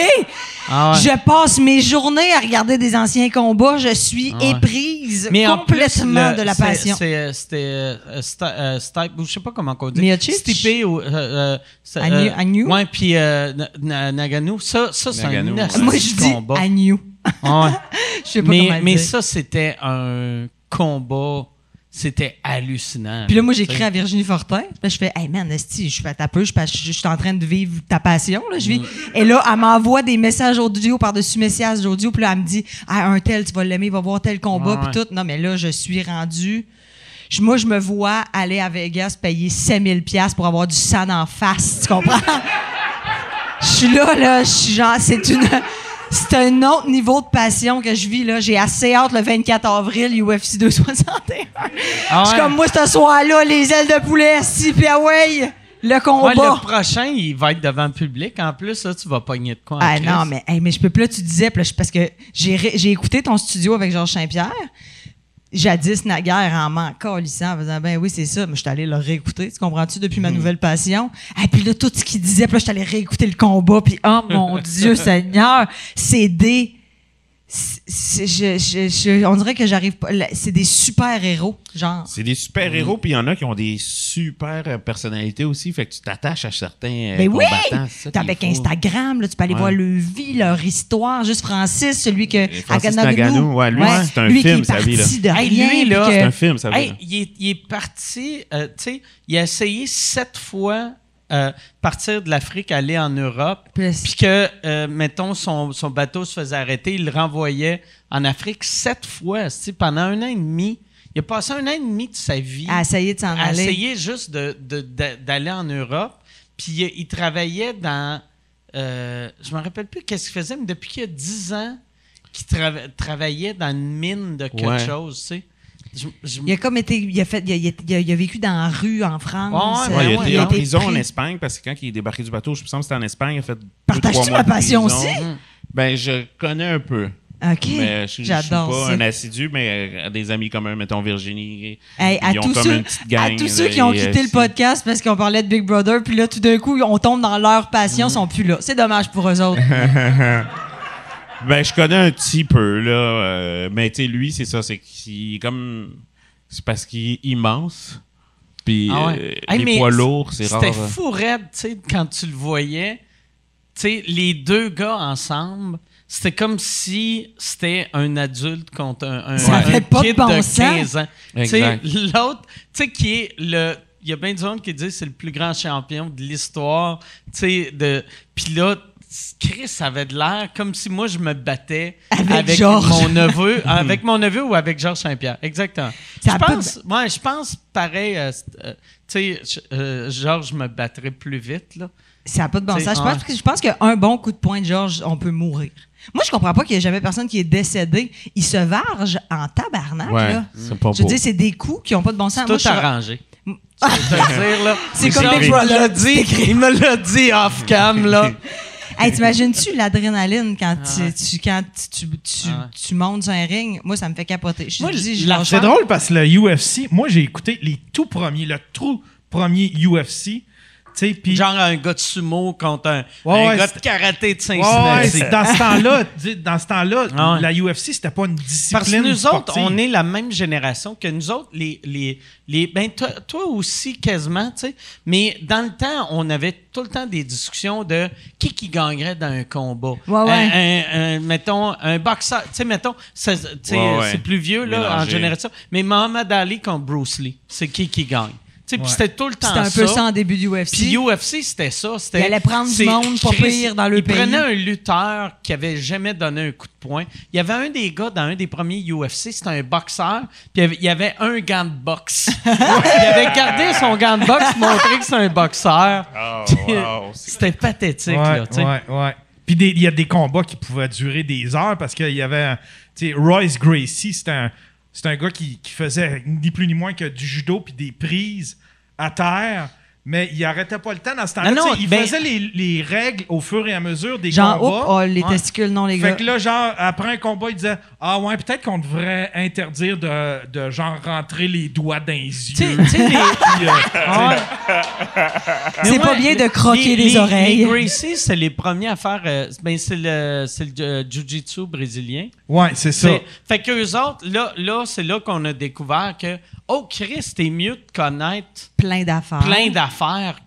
Ah ouais. Je passe mes journées à regarder des anciens combats. Je suis Ah ouais. éprise Mais en plus, complètement le- de la passion. euh, C'était euh, euh, Stipe, ou je sais pas comment on dit. Miocic? Stipe ou. Euh, euh, Agnew- euh, Agnew? Ouais, puis euh, Na- Na- Nagano. Ça, ça c'est un Moi, je dis combat. Agnew. Ouais. [laughs] Je sais pas mais comment mais ça, c'était un combat. C'était hallucinant. Puis là, moi, j'écris à Virginie Fortin. Puis là, je fais, hey man, Esti, je fais ta peu, je, je, je suis en train de vivre ta passion. Là, je vis. Mm. Et là, elle m'envoie des messages audio par-dessus messages audio. Puis là, elle me dit, ah, un tel, tu vas l'aimer, il va voir tel combat. Ouais, Puis tout. Non, mais là, je suis rendu. Moi, je me vois aller à Vegas payer 5000 pièces pour avoir du sang en face. Tu comprends? [laughs] Je suis là, là, je suis genre, c'est une. C'est un autre niveau de passion que je vis, là. J'ai assez hâte le 24 avril, UFC 261. Ah Je suis ouais. comme moi ce soir-là, les ailes de poulet, si, puis ah ouais, le Ouais, combat. le prochain, il va être devant le public. En plus, là, tu vas pogner de quoi. en ah non, mais, hey, mais je peux plus, là, tu disais, là, parce que j'ai écouté ton studio avec Georges Saint-Pierre. Jadis, naguère, en manquant, en faisant, ben oui, c'est ça, mais je suis allé le réécouter, tu comprends-tu, depuis ma nouvelle passion. Et puis là, tout ce qu'il disait, puis là, je suis allé réécouter le combat, puis oh mon [laughs] Dieu Seigneur, c'est des. C'est- je- je- je- on dirait que j'arrive pas. C'est des super-héros, genre. C'est des super-héros, puis il y en a qui ont des super euh, personnalités aussi, fait que tu t'attaches à certains euh, Mais oui! combattants. c'est ça T'as qui est avec. Instagram, là, tu peux aller Ouais. voir leur vie, leur histoire. Juste Francis, celui que. Francis Nagano, ouais, lui, c'est un lui film, qui est sa vie, là. parti de Hey, rien, lui, là, C'est un film, Hey, il, est, il est parti, euh, tu sais, il a essayé sept fois euh, partir de l'Afrique, aller en Europe, puis que, euh, mettons, son, son bateau se faisait arrêter, il le renvoyait en Afrique sept fois, tu sais, pendant un an et demi. Il a passé un an et demi de sa vie à essayer de s'en à aller. essayer juste de- de- de- d'aller en Europe. Puis il, il travaillait dans. euh, je me rappelle plus qu'est-ce qu'il faisait, mais depuis qu'il y a 10 ans, qu'il trava- travaillait dans une mine de quelque Ouais. chose, tu sais. Je- je- Il a comme été. Il a, fait, il a, il a- il a vécu dans la rue en France. Ouais, Ouais, il Euh, a ouais, été en prison en. Espagne parce que quand il est débarqué du bateau, je me semble que c'était en Espagne, il a fait Partages-tu ma de passion aussi? Ben, je connais un peu. OK. Mais je, je suis J'adore pas ça. un assidu, mais euh, des amis communs, mettons Virginie. Hey, à, ont tous comme ceux, une petite gang. à tous ceux qui ont et, quitté euh, le podcast parce qu'on parlait de Big Brother, puis là, tout d'un coup, on tombe dans leur passion, ils sont plus là. C'est dommage pour eux autres. [laughs] Ben, je connais un petit peu, là. euh, mais tu lui, c'est ça, c'est qu'il est comme. C'est parce qu'il est immense. Puis Ah ouais. euh, Hey, les mais poids lourds, c'est rare. C'était fou raide, tu sais, quand tu le voyais. Tu sais, les deux gars ensemble, c'était comme si c'était un adulte contre un, un, Ça un fait pas de kid bon de sens. 15 ans. Tu sais, Exact. l'autre, tu sais, qui est le. Il y a bien du monde qui dit que c'est le plus grand champion de l'histoire. Tu sais, de. Puis là, Chris avait de l'air comme si moi je me battais Avec mon neveu, [laughs] avec mon neveu ou avec Georges Saint-Pierre. Exactement. Ça je de- pense, ouais, je pense pareil. euh, euh, tu sais, je- euh, Georges me battrait plus vite là. Ça n'a pas de bon sens. Je pense, que- je pense qu'un bon coup de poing de Georges, on peut mourir. Moi, je comprends pas qu'il y ait jamais personne qui est décédé. Il se varge en tabarnak, Ouais, là. pas Je veux dire, c'est des coups qui ont pas de bon sens. Tout Moi, arrangé. Là. [laughs] C'est comme Big Brother. me l'a [laughs] dit. Il me l'a dit off cam là. Hey, t'imagines-tu l'adrénaline quand, Ah. tu, tu- quand tu, tu, Ah. tu montes sur un ring? Moi, ça me fait capoter. Je Moi, dis, je C'est drôle parce que le UFC, moi j'ai écouté les tout premiers, le tout premier UFC, Genre un gars de sumo contre un, Ouais, un ouais, gars de karaté de Ouais, ouais, Cincinnati. c'est- dans ce temps-là, dis- dans ce temps-là, Ah ouais. la UFC c'était pas une discipline Parce que nous autres, on est la même génération que nous autres, les, les, les ben toi, toi aussi quasiment, tu sais. Mais dans le temps, on avait tout le temps des discussions de qui qui gagnerait dans un combat. Ouais, ouais. Un, un- un- mettons un boxeur, tu sais, mettons, c'est Ouais, ouais. plus vieux là en génération. Mais Muhammad Ali contre Bruce Lee, c'est qui qui gagne? Puis c'était tout le temps C'était un peu ça en début du UFC. Puis UFC, c'était ça. C'était, Il allait prendre du monde pas pire dans le il pays. prenait un lutteur qui avait jamais donné un coup de poing. Il y avait un des gars dans un des premiers UFC, c'était un boxeur, puis il y avait, il un gant de boxe. [laughs] il avait gardé son gant de boxe, montré que c'est un boxeur. Oh, wow, C'était pathétique, Ouais, là, tu sais. ouais, ouais. Puis des- il y a des combats qui pouvaient durer des heures parce qu'il y avait, tu sais, Royce Gracie, c'était un, un gars qui, qui faisait ni plus ni moins que du judo puis des prises à terre. Mais il arrêtait pas le temps dans ce temps-là. Non, il ben- faisait les, les règles au fur et à mesure des Genre, combats. oh, oh, les Ouais. testicules, non, les gars. Fait que là, genre, après un combat, il disait Ah ouais, peut-être qu'on devrait interdire de, de genre rentrer les doigts dans les yeux. tu sais, les- Puis, euh, [laughs] Ouais. C'est pas bien de croquer les les oreilles. Les Gracie, c'est les premiers à faire. euh, ben, c'est le, c'est le euh, jiu-jitsu brésilien. ouais, c'est ça. C'est- Fait qu'eux autres, là, là c'est là qu'on a découvert que, oh, Chris, t'es mieux de connaître Plein d'affaires. plein d'affaires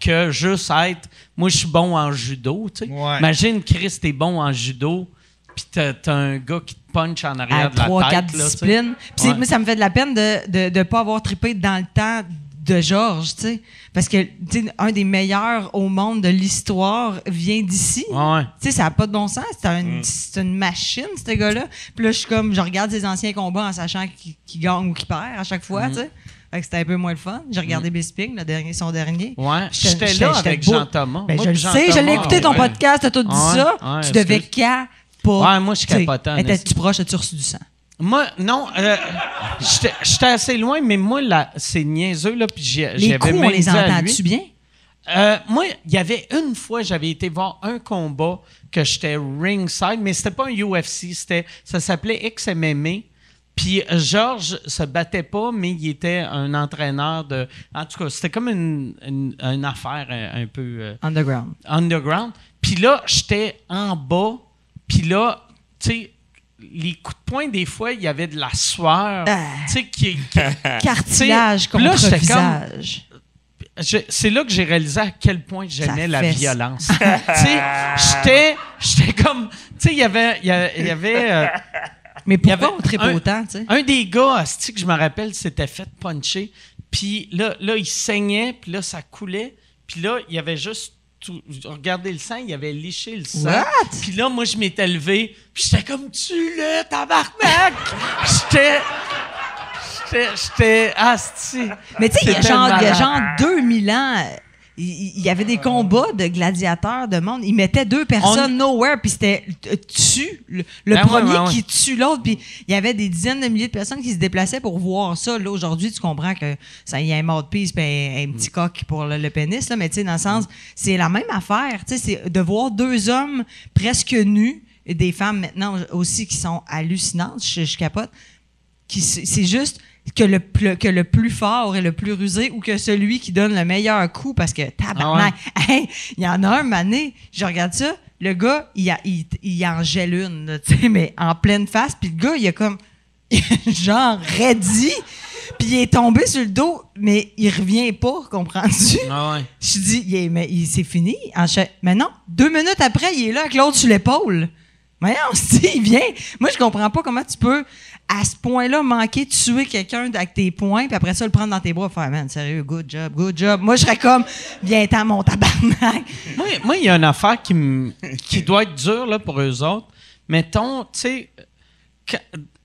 que juste être. Moi, je suis bon en judo, tu sais. Ouais. Imagine, Chris, t'es bon en judo, puis t'as, t'as un gars qui te punch en arrière à de la trois, tête. quatre là, tu sais. disciplines. Puis c'est- Ouais. moi, ça me fait de la peine de ne pas avoir trippé dans le temps de Georges, tu sais. Parce que, tu sais, un des meilleurs au monde de l'histoire vient d'ici. Ouais. Tu sais, ça n'a pas de bon sens. C'est un- Mm. c'est une machine, ce gars-là. Puis là, je suis comme, je regarde ses anciens combats en sachant qu'il qu'il gagne ou qu'il perd à chaque Mm. fois, tu sais. Fait que c'était un peu moins le fun. J'ai regardé Bisping, le dernier, son dernier. Ouais, J'étais- là avec. Jean-Thomas. Ben, je le sais, je l'ai écouté ton ouais. podcast, t'as tout dit Ouais, ça. ouais, tu devais capoter. Ouais, moi, je capotais en Étais-tu proche, as-tu reçu du sang? Moi, non, euh, j'étais assez loin, mais moi, là, c'est niaiseux, là, puis j'avais coups, on même les entend-tu bien? Euh, moi, il y avait une fois, j'avais été voir un combat que j'étais ringside, mais c'était pas un UFC, c'était, ça s'appelait XMMA. Puis Georges se battait pas, mais il était un entraîneur de. En tout cas, c'était comme une, une, une affaire un, un peu euh, Underground. underground. Puis là, j'étais en bas. Puis là, tu sais, les coups de poing, des fois, il y avait de la sueur. Ah. Tu sais, qui, qui- [laughs] Cartilage là, contre visage. c'est là que j'ai réalisé à quel point j'aimais la fesse. violence. [laughs] tu sais, j'étais, j'étais comme, tu sais, il y avait, il y avait, il y avait, euh, Mais Il y pourquoi avait on tripe autant, tu sais? un des gars, asti, que je me rappelle, s'était fait puncher. Puis là, là, il saignait, puis là, ça coulait. Puis là, il y avait juste tout, regardez le sang, il avait liché le sang. What? Puis là, moi, je m'étais levé, puis j'étais comme tu le tabarnak. j'étais, j'étais, j'étais, asti. Mais tu sais, il y a genre, il y a malade. genre 2000 ans, il y avait des combats de gladiateurs de monde. Ils mettaient deux personnes nowhere, puis c'était euh, tue le, le Ben premier ouais, ouais. qui tue l'autre. Puis il y avait des dizaines de milliers de personnes qui se déplaçaient pour voir ça. Là, aujourd'hui, tu comprends que ça, y a un mouthpiece puis un, un Mm. petit coq pour le, le pénis. Là, mais tu sais, dans le sens, c'est la même affaire. Tu sais, c'est de voir deux hommes presque nus et des femmes maintenant aussi qui sont hallucinantes. Je, je capote qui c'est juste que le, que le plus fort est le plus rusé ou que celui qui donne le meilleur coup parce que tabarnak, hey, il y en a un mané, je regarde ça, le gars, il, a, il, il en gèle une, tu sais, mais en pleine face, puis le gars, il a comme [laughs] genre raidi, puis il est tombé sur le dos, mais il revient pas, comprends-tu? Ah ouais. Je dis, il est- mais il- c'est fini. En mais non, deux minutes après, il est là avec l'autre sur l'épaule. Voyons, on dit, il vient. Moi, je comprends pas comment tu peux, à ce point-là, manquer de tuer quelqu'un avec tes poings, puis après ça, le prendre dans tes bras, faire, man, sérieux, good job, good job. Moi, je serais comme, viens-t'en, mon tabarnak. Moi, il y a une affaire qui, qui doit être dure là, pour eux autres. Mettons, tu sais,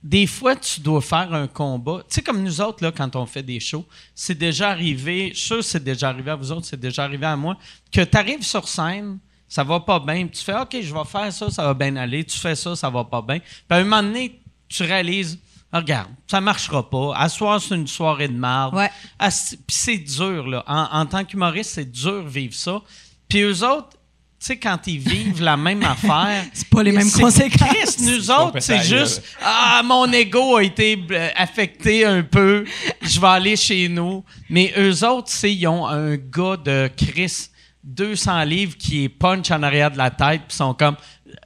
des fois, tu dois faire un combat. Tu sais, comme nous autres, là, quand on fait des shows, c'est déjà arrivé, je suis sûr c'est déjà arrivé à vous autres, c'est déjà arrivé à moi, que tu arrives sur scène, ça va pas bien, puis tu fais OK, je vais faire ça, ça va bien aller. Tu fais ça, ça va pas bien. Puis à un moment donné, tu réalises, Ah, regarde, ça marchera pas. À soir, c'est une soirée de marde. Ouais. Asti- Puis c'est dur, là. En, en tant qu'humoriste, c'est dur de vivre ça. Puis eux autres, tu sais, quand ils vivent la même [laughs] affaire. C'est pas les mêmes c'est- conséquences. Chris, nous autres, c'est juste Ah, mon ego a été euh, affecté un peu. Je vais aller chez nous. Mais eux autres, tu sais, ils ont un gars de Chris 200 livres qui est punch en arrière de la tête, puis sont comme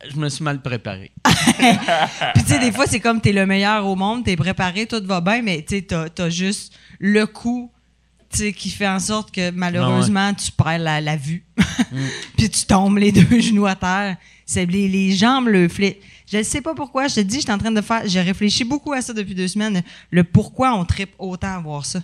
Je me suis mal préparé. [laughs] Puis tu sais, des fois, c'est comme t'es le meilleur au monde, t'es préparé, tout va bien, mais tu sais, t'as, t'as juste le coup tu qui fait en sorte que malheureusement, tu perds la, la vue. [laughs] Puis tu tombes les [laughs] deux genoux à terre. C'est les, les jambes, le flit. Je ne sais pas pourquoi. Je te dis, je suis en train de faire. J'ai réfléchi beaucoup à ça depuis deux semaines. Le pourquoi on tripe autant à voir ça.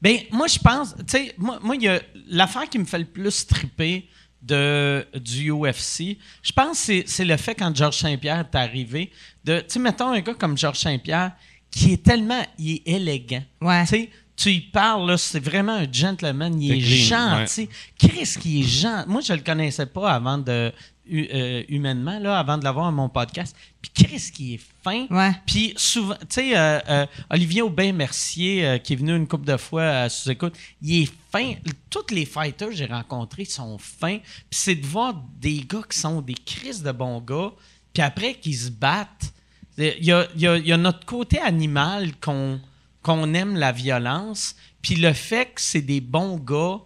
Ben, moi, je pense, tu sais, moi, moi, il y a l'affaire qui me fait le plus triper de, du UFC, je pense que c'est- c'est le fait quand Georges Saint-Pierre est arrivé, de, tu sais, mettons un gars comme Georges Saint-Pierre, qui est tellement, il est élégant. Ouais. Tu sais, tu y parles, là, c'est vraiment un gentleman, il est gentil. Chris, qui est gentil. Moi, je le connaissais pas avant de, humainement, là, avant de l'avoir à mon podcast. Puis Chris, qui est fin. Ouais. Puis souvent, tu sais, euh, euh, Olivier Aubin-Mercier, euh, qui est venu une couple de fois à sous-écoute, il est fin. Tous les fighters que j'ai rencontrés sont fins. Puis c'est de voir des gars qui sont des crises de bons gars, puis après qu'ils se battent. Il y a, il y a- il y a notre côté animal qu'on qu'on aime la violence, puis le fait que c'est des bons gars,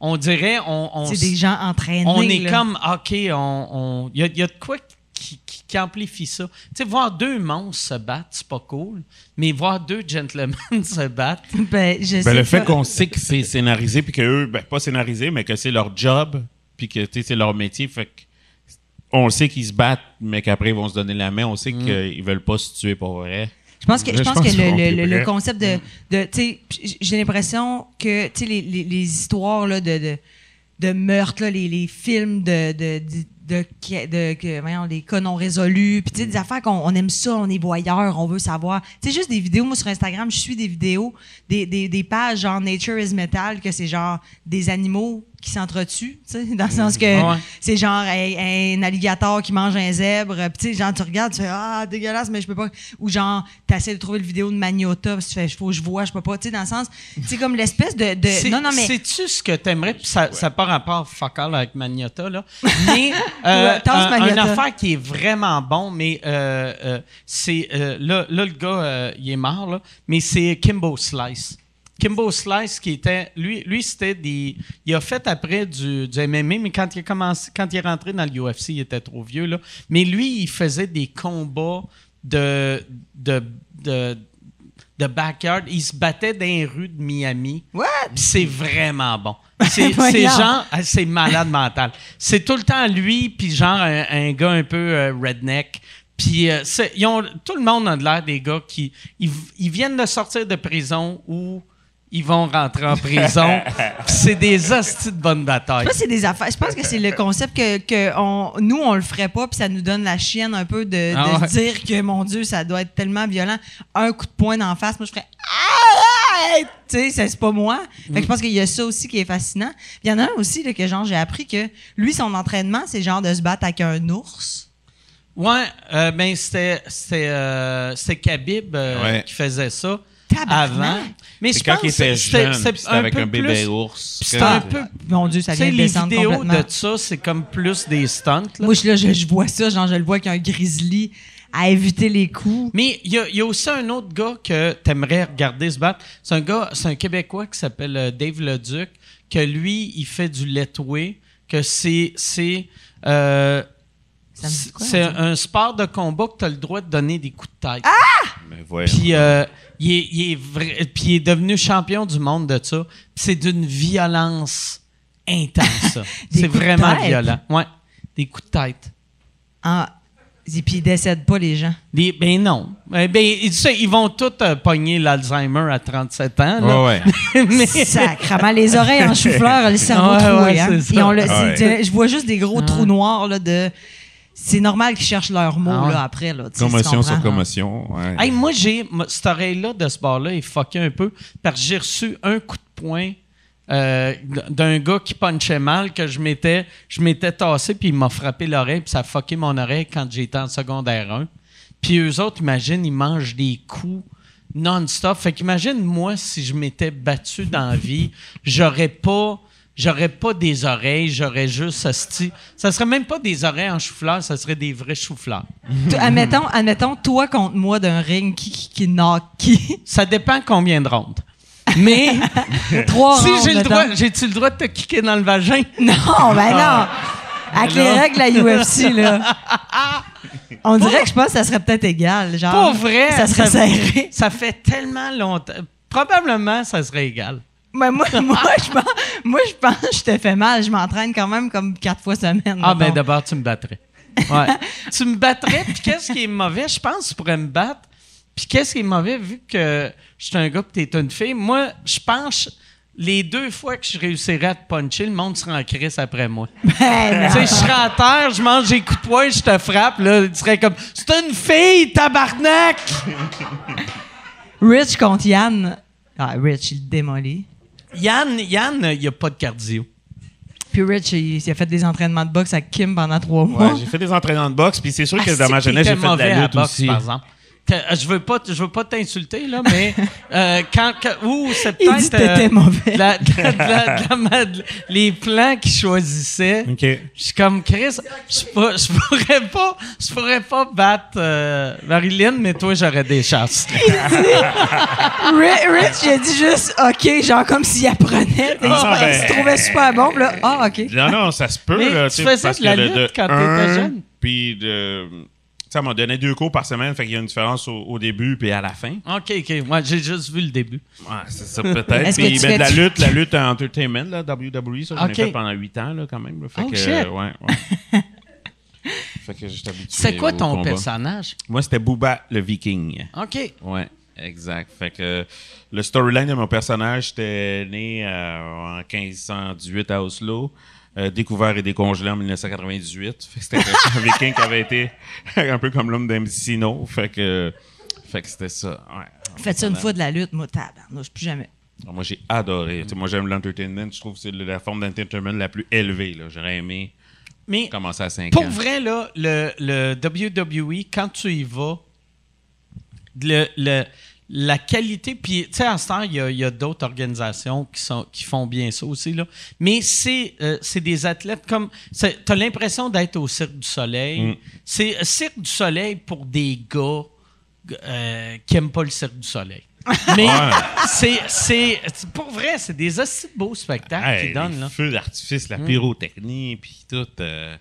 on dirait, on, on C'est des gens entraînés. on est là. comme, OK, on- on- il y, y a de quoi qui, qui- qui amplifie ça. Tu sais, voir deux monstres se battre, c'est pas cool, mais voir deux gentlemen [laughs] se battre, Ben, je Ben, sais le fait qu'on sait que c'est scénarisé, puis que eux, ben, pas scénarisé, mais que c'est leur job, puis que tu sais, c'est leur métier, fait que on sait qu'ils se battent, mais qu'après ils vont se donner la main. On sait qu'ils veulent pas se tuer pour vrai. Je pense que, je Je pense que le, le- le- concept de. de tu sais, j- j'ai l'impression que tu sais, les, les, les histoires là, de, de, de meurtres, là, les, les films de. de, de de, de, voyons, les cas non résolus, puis tu sais, des affaires qu'on on aime ça, on est voyeur, on veut savoir. Tu sais, juste des vidéos, moi sur Instagram, je suis des vidéos, des, des, des pages genre Nature is Metal, que c'est genre des animaux qui s'entretuent, tu dans le sens que Ouais. c'est genre un, un alligator qui mange un zèbre. Puis tu genre, tu regardes, tu fais Ah, dégueulasse, mais je peux pas. Ou genre, tu essaies de trouver le vidéo de Magnota, tu fais Faut que je vois, je peux pas. Tu sais, dans le sens, c'est comme l'espèce de. de C'est- non, non, mais. Sais-tu ce que t'aimerais? Puis ça n'a pas rapport fuck all avec Magnota, là. Mais [laughs] euh, Ouais, un- une affaire qui est vraiment bon, mais euh, euh, c'est. euh, là, là, le gars, euh, il est mort, là. Mais c'est Kimbo Slice. Kimbo Slice, qui était. Lui, lui c'était des. Il a fait après du, du MMA, mais quand il, a commencé, quand il est rentré dans le UFC, il était trop vieux, là. Mais lui, il faisait des combats de, de, de, de backyard. Il se battait dans les rues de Miami. What? C'est vraiment bon. [laughs] C'est genre, ah, c'est malade mental. C'est tout le temps lui, puis genre un, un gars un peu euh, redneck. Puis euh, tout le monde a de l'air des gars qui ils, ils viennent de sortir de prison ou ils vont rentrer en prison. [laughs] C'est des hosties de bonne bataille. Je pense que c'est des affaires. Je pense que c'est le concept que, que on, nous, on le ferait pas, puis ça nous donne la chienne un peu de, de Ah ouais. dire que, mon Dieu, ça doit être tellement violent. Un coup de poing d'en face, moi, je ferais Arrête! Tu sais, c'est pas moi. Fait que je pense qu'il y a ça aussi qui est fascinant. Puis Il y en a un aussi, là, que genre, j'ai appris que lui, son entraînement, c'est genre de se battre avec un ours. Ouais, euh, ben c'était c'était euh, Khabib euh, Ouais. qui faisait ça! Avant. Mais C'est je quand pense il était jeune, c'était avec un bébé plus- ours. C'était un peu Mon Dieu, ça vient de les descendre vidéos complètement. de ça, c'est comme plus des stunts. là. Moi, je, là, je, je vois ça, genre, je le vois qu'un grizzly à éviter les coups. Mais il y, a- il y a aussi un autre gars que t'aimerais regarder se battre. C'est un gars, c'est un Québécois qui s'appelle euh, Dave Leduc, que lui, il fait du letway, que c'est c'est euh, un sport de combat que tu as le droit de donner des coups de tête. Mais voyons. Puis euh, il, est, il est vrai- puis il est devenu champion du monde de ça. Puis c'est d'une violence intense. [laughs] c'est de vraiment violent. Ouais, des coups de tête. Ah. Et puis, ils décèdent pas, les gens. Des- ben non. Eh ben, tu sais, ils vont tous euh, pogner l'Alzheimer à 37 ans. là. Ouais, ouais. [laughs] Mais- Sacrement, les oreilles en chou-fleur, le cerveau [laughs] Ouais, troué. ouais, hein. c'est ça. Ils ont le- Ouais. c'est- Je vois juste des gros trous noirs là, de. C'est normal qu'ils cherchent leurs mots Ah là, après. Là, Commotion sur commotion. ouais. Hey, moi, j'ai. Cette oreille-là de ce bar-là est fucké un peu parce que j'ai reçu un coup de poing euh, d'un gars qui punchait mal que je m'étais je m'étais tassé puis il m'a frappé l'oreille puis ça a fucké mon oreille quand j'étais en secondaire 1. Puis eux autres, imagine, ils mangent des coups non-stop. Fait qu'imagine, moi, si je m'étais battu dans la vie, j'aurais pas. J'aurais pas des oreilles, j'aurais juste asti. Ça serait même pas des oreilles en chou-fleur, ça serait des vrais chou-fleurs. Admettons, admettons, toi contre moi d'un ring, qui, qui, qui knock qui? Ça dépend combien de rondes. Mais [laughs] Trois si j'ai le droit, j'ai-tu le droit de te kicker dans le vagin? [laughs] Non, ben non! Avec les règles de la UFC, là. [laughs] On dirait que je pense que ça serait peut-être égal. Genre, Pas vrai. Ça serait serré. Ça fait tellement longtemps. Probablement, ça serait égal. Mais moi, [laughs] moi, je pense, moi, je pense que je te fais mal. Je m'entraîne quand même comme quatre fois semaine. Ah, ben d'abord, tu me battrais. [laughs] Ouais. tu me battrais, puis qu'est-ce qui est mauvais? Je pense que tu pourrais me battre. Puis qu'est-ce qui est mauvais, vu que je suis un gars et t'es une fille? Moi, je pense, les deux fois que je réussirais à te puncher, le monde serait en crise après moi. [laughs] Ben, Tu sais, je serais à terre, je mange des coups de poing, je te frappe, là, tu serais comme « C'est une fille, tabarnak! Rich contre Yann. Ah, Rich, il le démolit. » Yann, Yann, il n'y a pas de cardio. Puis Rich, il, il a fait des entraînements de boxe avec Kim pendant trois mois. Ouais, j'ai fait des entraînements de boxe, puis c'est sûr que Ah, dans ma jeunesse, j'ai fait de à la lutte boxe, aussi. par exemple. T'as- Je veux pas, je veux pas t'insulter là, mais [laughs] euh, quand, quand- ou c'est Il peut-être dit mauvais. la- la- la- les plans qu'il choisissait. OK. Je suis comme Chris, je pourrais pas, je pourrais pas battre euh, Marilyn, mais toi j'aurais des chances. [laughs] Rich, il a dit juste OK, genre comme s'il apprenait. Il, Ah, se- ben. il se trouvait super bon. Puis là, ah, OK. Non, non, ça se peut. Mais là, tu sais, faisais parce de la que lutte quand t'étais un, jeune? Puis de. Tu sais, m'a donné deux cours par semaine, fait qu'il y a une différence au, au début puis à la fin. Ok, ok, moi j'ai juste vu le début. Ouais, c'est ça peut-être. Puis ben, de la lutte, la lutte en entertainment, là, WWE, ça, j'en Ok. ai fait pendant huit ans, là, quand même. là. Fait Oh, que, shit. euh, ouais, ouais. [laughs] fait que j'étais habitué C'est quoi ton combat. personnage? Moi, c'était Booba le Viking. Ok. Ouais, exact. Fait que le storyline de mon personnage, j'étais né euh, en 1518 à Oslo, euh, découvert et décongelé en 1998. Fait que c'était un [laughs] viking qui avait été [laughs] un peu comme l'homme d'Amicino. Fait que, fait que c'était ça. Ouais. Faites ça une fois de la lutte, moi, tabarnouche, plus jamais. Alors, Moi, j'ai adoré. Moi, j'aime l'entertainment. Je trouve que c'est la forme d'entertainment la plus élevée. là. J'aurais aimé Mais commencer à 5 Pour ans. vrai, là, le, le WWE, quand tu y vas, le, le- la qualité, puis tu sais, à ce temps, il y a, d'autres organisations qui, sont, qui font bien ça aussi, là. Mais c'est euh, des athlètes comme. Tu as l'impression d'être au Cirque du Soleil. Mm. C'est euh, Cirque du Soleil pour des gars euh, qui n'aiment pas le Cirque du Soleil. [laughs] Mais Ouais. c'est- c'est. Pour vrai, c'est des aussi beaux spectacles Hey, qu'ils donnent, les là. feux d'artifice, la pyrotechnie, puis tout. euh,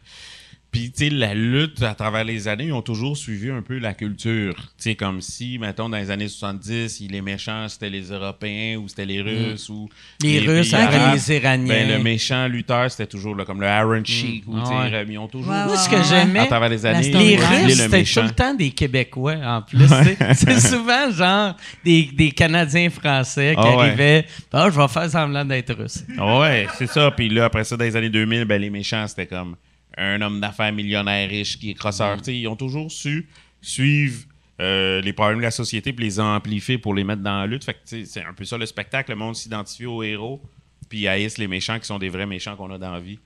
Puis, tu sais, la lutte à travers les années, ils ont toujours suivi un peu la culture. Tu sais, comme si, mettons, dans les années 70, les méchants, c'était les Européens ou c'était les Russes ou Les Russes après arabes. les Iraniens. Ben, le méchant lutteur, c'était toujours là, comme le Iron Sheik. Ou, tu sais, Ah ouais. Ils ont toujours, Ouais, Moi, ce ouais, que j'aimais, à travers les années, les Russes, le c'était tout le temps des Québécois, en plus. tu sais. [laughs] c'est souvent, genre, des, des Canadiens français qui Ah ouais. arrivaient. Ah, je vais faire semblant d'être russe. Ouais, c'est ça. Puis là, après ça, dans les années 2000, ben, les méchants, c'était comme un homme d'affaires millionnaire riche qui est crosseur. Mm. Sais, Ils ont toujours su suivre euh, les problèmes de la société puis les amplifier pour les mettre dans la lutte. Fait que c'est un peu ça le spectacle. Le monde s'identifie aux héros puis haïssent les méchants qui sont des vrais méchants qu'on a dans la vie.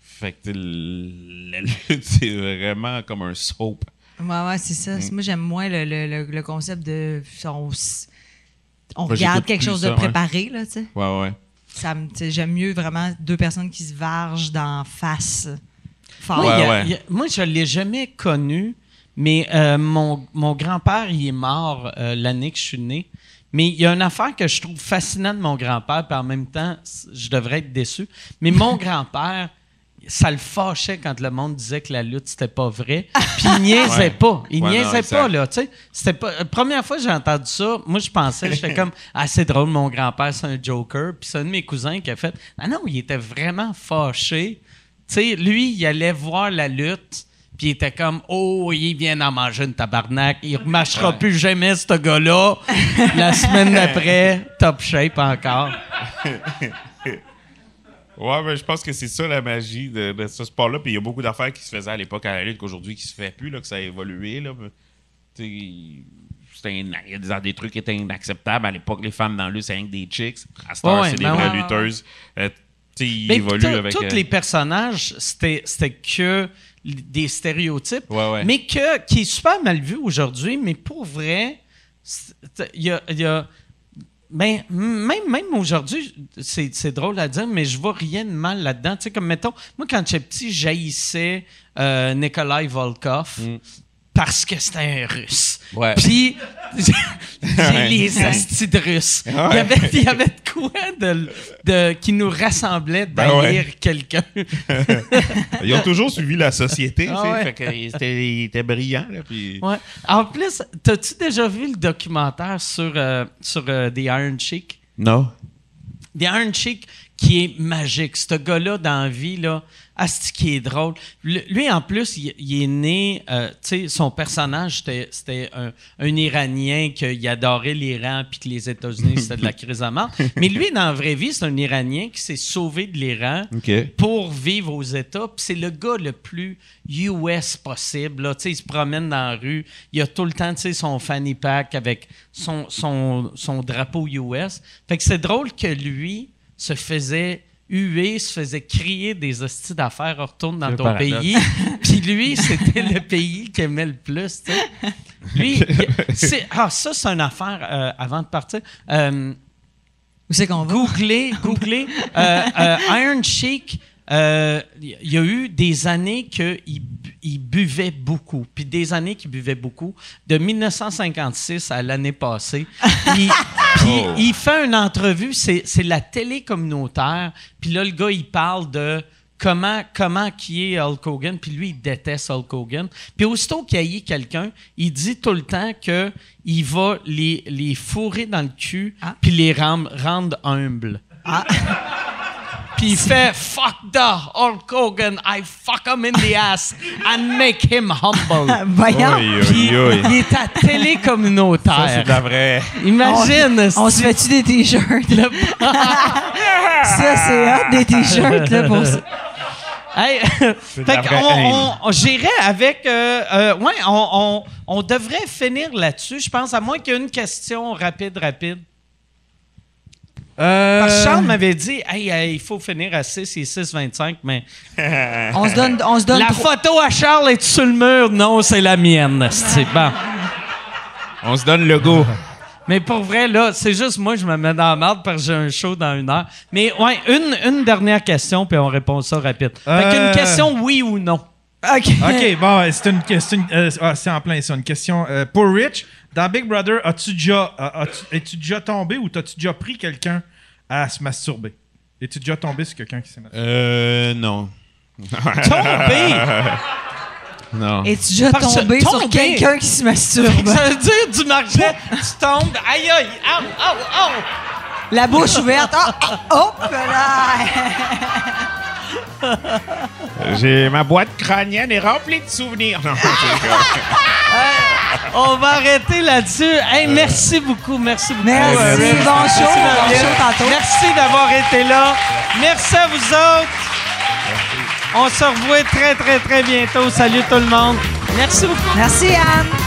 Fait que la lutte, [laughs] c'est vraiment comme un soap. Ouais, ouais, c'est ça. Moi, j'aime moins le, le, le, concept de. On, s- on Moi, regarde quelque chose ça, de ouais. préparé, là, tu sais. Ouais, ouais. Ça J'aime mieux vraiment deux personnes qui se vargent d'en face. Fort. Moi, Ouais, il y a- ouais. il y a- moi, je ne l'ai jamais connu, mais euh, mon, mon grand-père, il est mort euh, l'année que je suis né. Mais il y a une affaire que je trouve fascinante de mon grand-père, puis en même temps, je devrais être déçu. Mais mon [laughs] grand-père, ça le fâchait quand le monde disait que la lutte, c'était pas vrai. [laughs] Puis il niaisait Ouais. pas. Il Ouais, niaisait pas, là. Tu sais, c'était pas. La première fois que j'ai entendu ça, moi, je pensais, j'étais comme, [laughs] ah, c'est drôle, mon grand-père, c'est un joker. Puis c'est un de mes cousins qui a fait, ah non, il était vraiment fâché. Sais, lui, il allait voir la lutte, puis il était comme, oh, il vient d'en manger une tabarnak, il ne marchera plus jamais, ce gars-là. la semaine d'après, top shape encore. Ouais, ben, je pense que c'est ça la magie de, de ce sport-là. Puis il y a beaucoup d'affaires qui se faisaient à l'époque à la lutte qu'aujourd'hui qui se fait plus, là, que ça a évolué. Là. Il y a des, des trucs qui étaient inacceptables. À l'époque, les femmes dans la lutte, c'est rien que des chicks. À cette heure, Ouais, c'est des ben vraies lutteuses. Euh, tout- avec. Tous euh, les personnages, c'était que des stéréotypes, Ouais, ouais. mais que, qui est super mal vu aujourd'hui, mais pour vrai, il y a. il y a- ben, même, même aujourd'hui, c'est drôle à dire, mais je vois rien de mal là-dedans. Tu sais, comme mettons, moi, quand j'étais petit, j'haïssais euh, Nikolai Volkov parce que c'était un russe. Ouais. Puis, [laughs] Ouais. les astis de russes. Il, y avait, il y avait de quoi de, de- qui nous rassemblait Ben d'haïr quelqu'un. [laughs] Ils ont toujours suivi la société. Ah tu sais, ouais. fait que ils étaient- ils étaient brillants. Là, puis... Ouais. En plus, t'as-tu déjà vu le documentaire sur, euh, sur euh, The Iron Sheik? Non. The Iron Sheik qui est magique. Ce gars-là dans la vie, là, asti qui est drôle. Le- lui, en plus, il, il est né, euh, tu sais, son personnage, c'était- un, un Iranien qui adorait l'Iran puis que les États-Unis, c'était de la crise à mort. [laughs] Mais lui, dans la vraie vie, c'est un Iranien qui s'est sauvé de l'Iran pour vivre aux États. Puis c'est le gars le plus US possible. Là. Tu sais, Il se promène dans la rue. Il a tout le temps tu sais, son fanny pack avec son, son, son drapeau US. Fait que c'est drôle que lui se faisait huer, se faisait crier des hosties d'affaires, retourne dans ton paradoxe. pays. [laughs] Puis lui, c'était le pays qu'il aimait le plus. tu sais. Lui, c'est- ah, ça, c'est une affaire euh, avant de partir. Euh, Où c'est qu'on va? Googlez, googlez. Euh, euh, Iron Sheik, euh, il y a eu des années qu'il bu- il buvait beaucoup, puis des années qu'il buvait beaucoup. De 1956 à l'année passée. [laughs] Il, puis Oh. il fait une entrevue, c'est c'est la télé communautaire, puis là, le gars, il parle de comment, comment qui est Hulk Hogan, puis lui, il déteste Hulk Hogan. Puis aussitôt qu'il haït quelqu'un, il dit tout le temps que il va les, les fourrer dans le cul, Ah. puis les rendre, rendre humbles. [laughs] Puis il fait Fuck the Hulk Hogan, I fuck him in the ass and make him humble. [laughs] Voyons. Oi. il est à télé Ça, c'est de communautaire. la vraie. Imagine. On se fait-tu des t-shirts? là? [laughs] ça, c'est hot, des t-shirts, là, pour ça. Hey, fait on, on- j'irais avec. euh, euh, ouais, on, on- on devrait finir là-dessus, je pense, à moins qu'il y ait une question rapide, rapide. Parce que Charles m'avait dit, hey, hey, il faut finir à 6 et 6,25, mais. [laughs] On se donne, on se donne La trois- photo à Charles est sur le mur? Non, c'est la mienne. C'est bon. On se donne le go. Mais pour vrai, là, c'est juste moi, je me mets dans la merde parce que j'ai un show dans une heure. Mais ouais, une, une dernière question, puis on répond ça rapide. Fait qu'une Euh. question, oui ou non. OK. OK, bon, c'est une question. euh, ah, c'est en plein ça, une question. euh, pour Rich, dans Big Brother, as-tu déjà, as- as-tu- es-tu déjà tombé ou t'as-tu déjà pris quelqu'un à se masturber? Es-tu déjà tombé sur quelqu'un qui s'est masturbé? Euh, non. Tomber! [laughs] Non. Es-tu déjà Parce tombé sur quelqu'un qui se masturbe? Ça veut dire du marché, tu tombes, aïe aïe, au, au, au! La bouche ouverte. Ah, ah, hop là! [laughs] J'ai ma boîte crânienne est remplie de souvenirs. Non, [laughs] On va arrêter là-dessus. Hey, merci beaucoup, merci beaucoup. Merci, bon show. Merci d'avoir été là. Merci à vous autres. On se revoit très, très, très bientôt. Salut tout le monde. Merci beaucoup. Merci, Anne.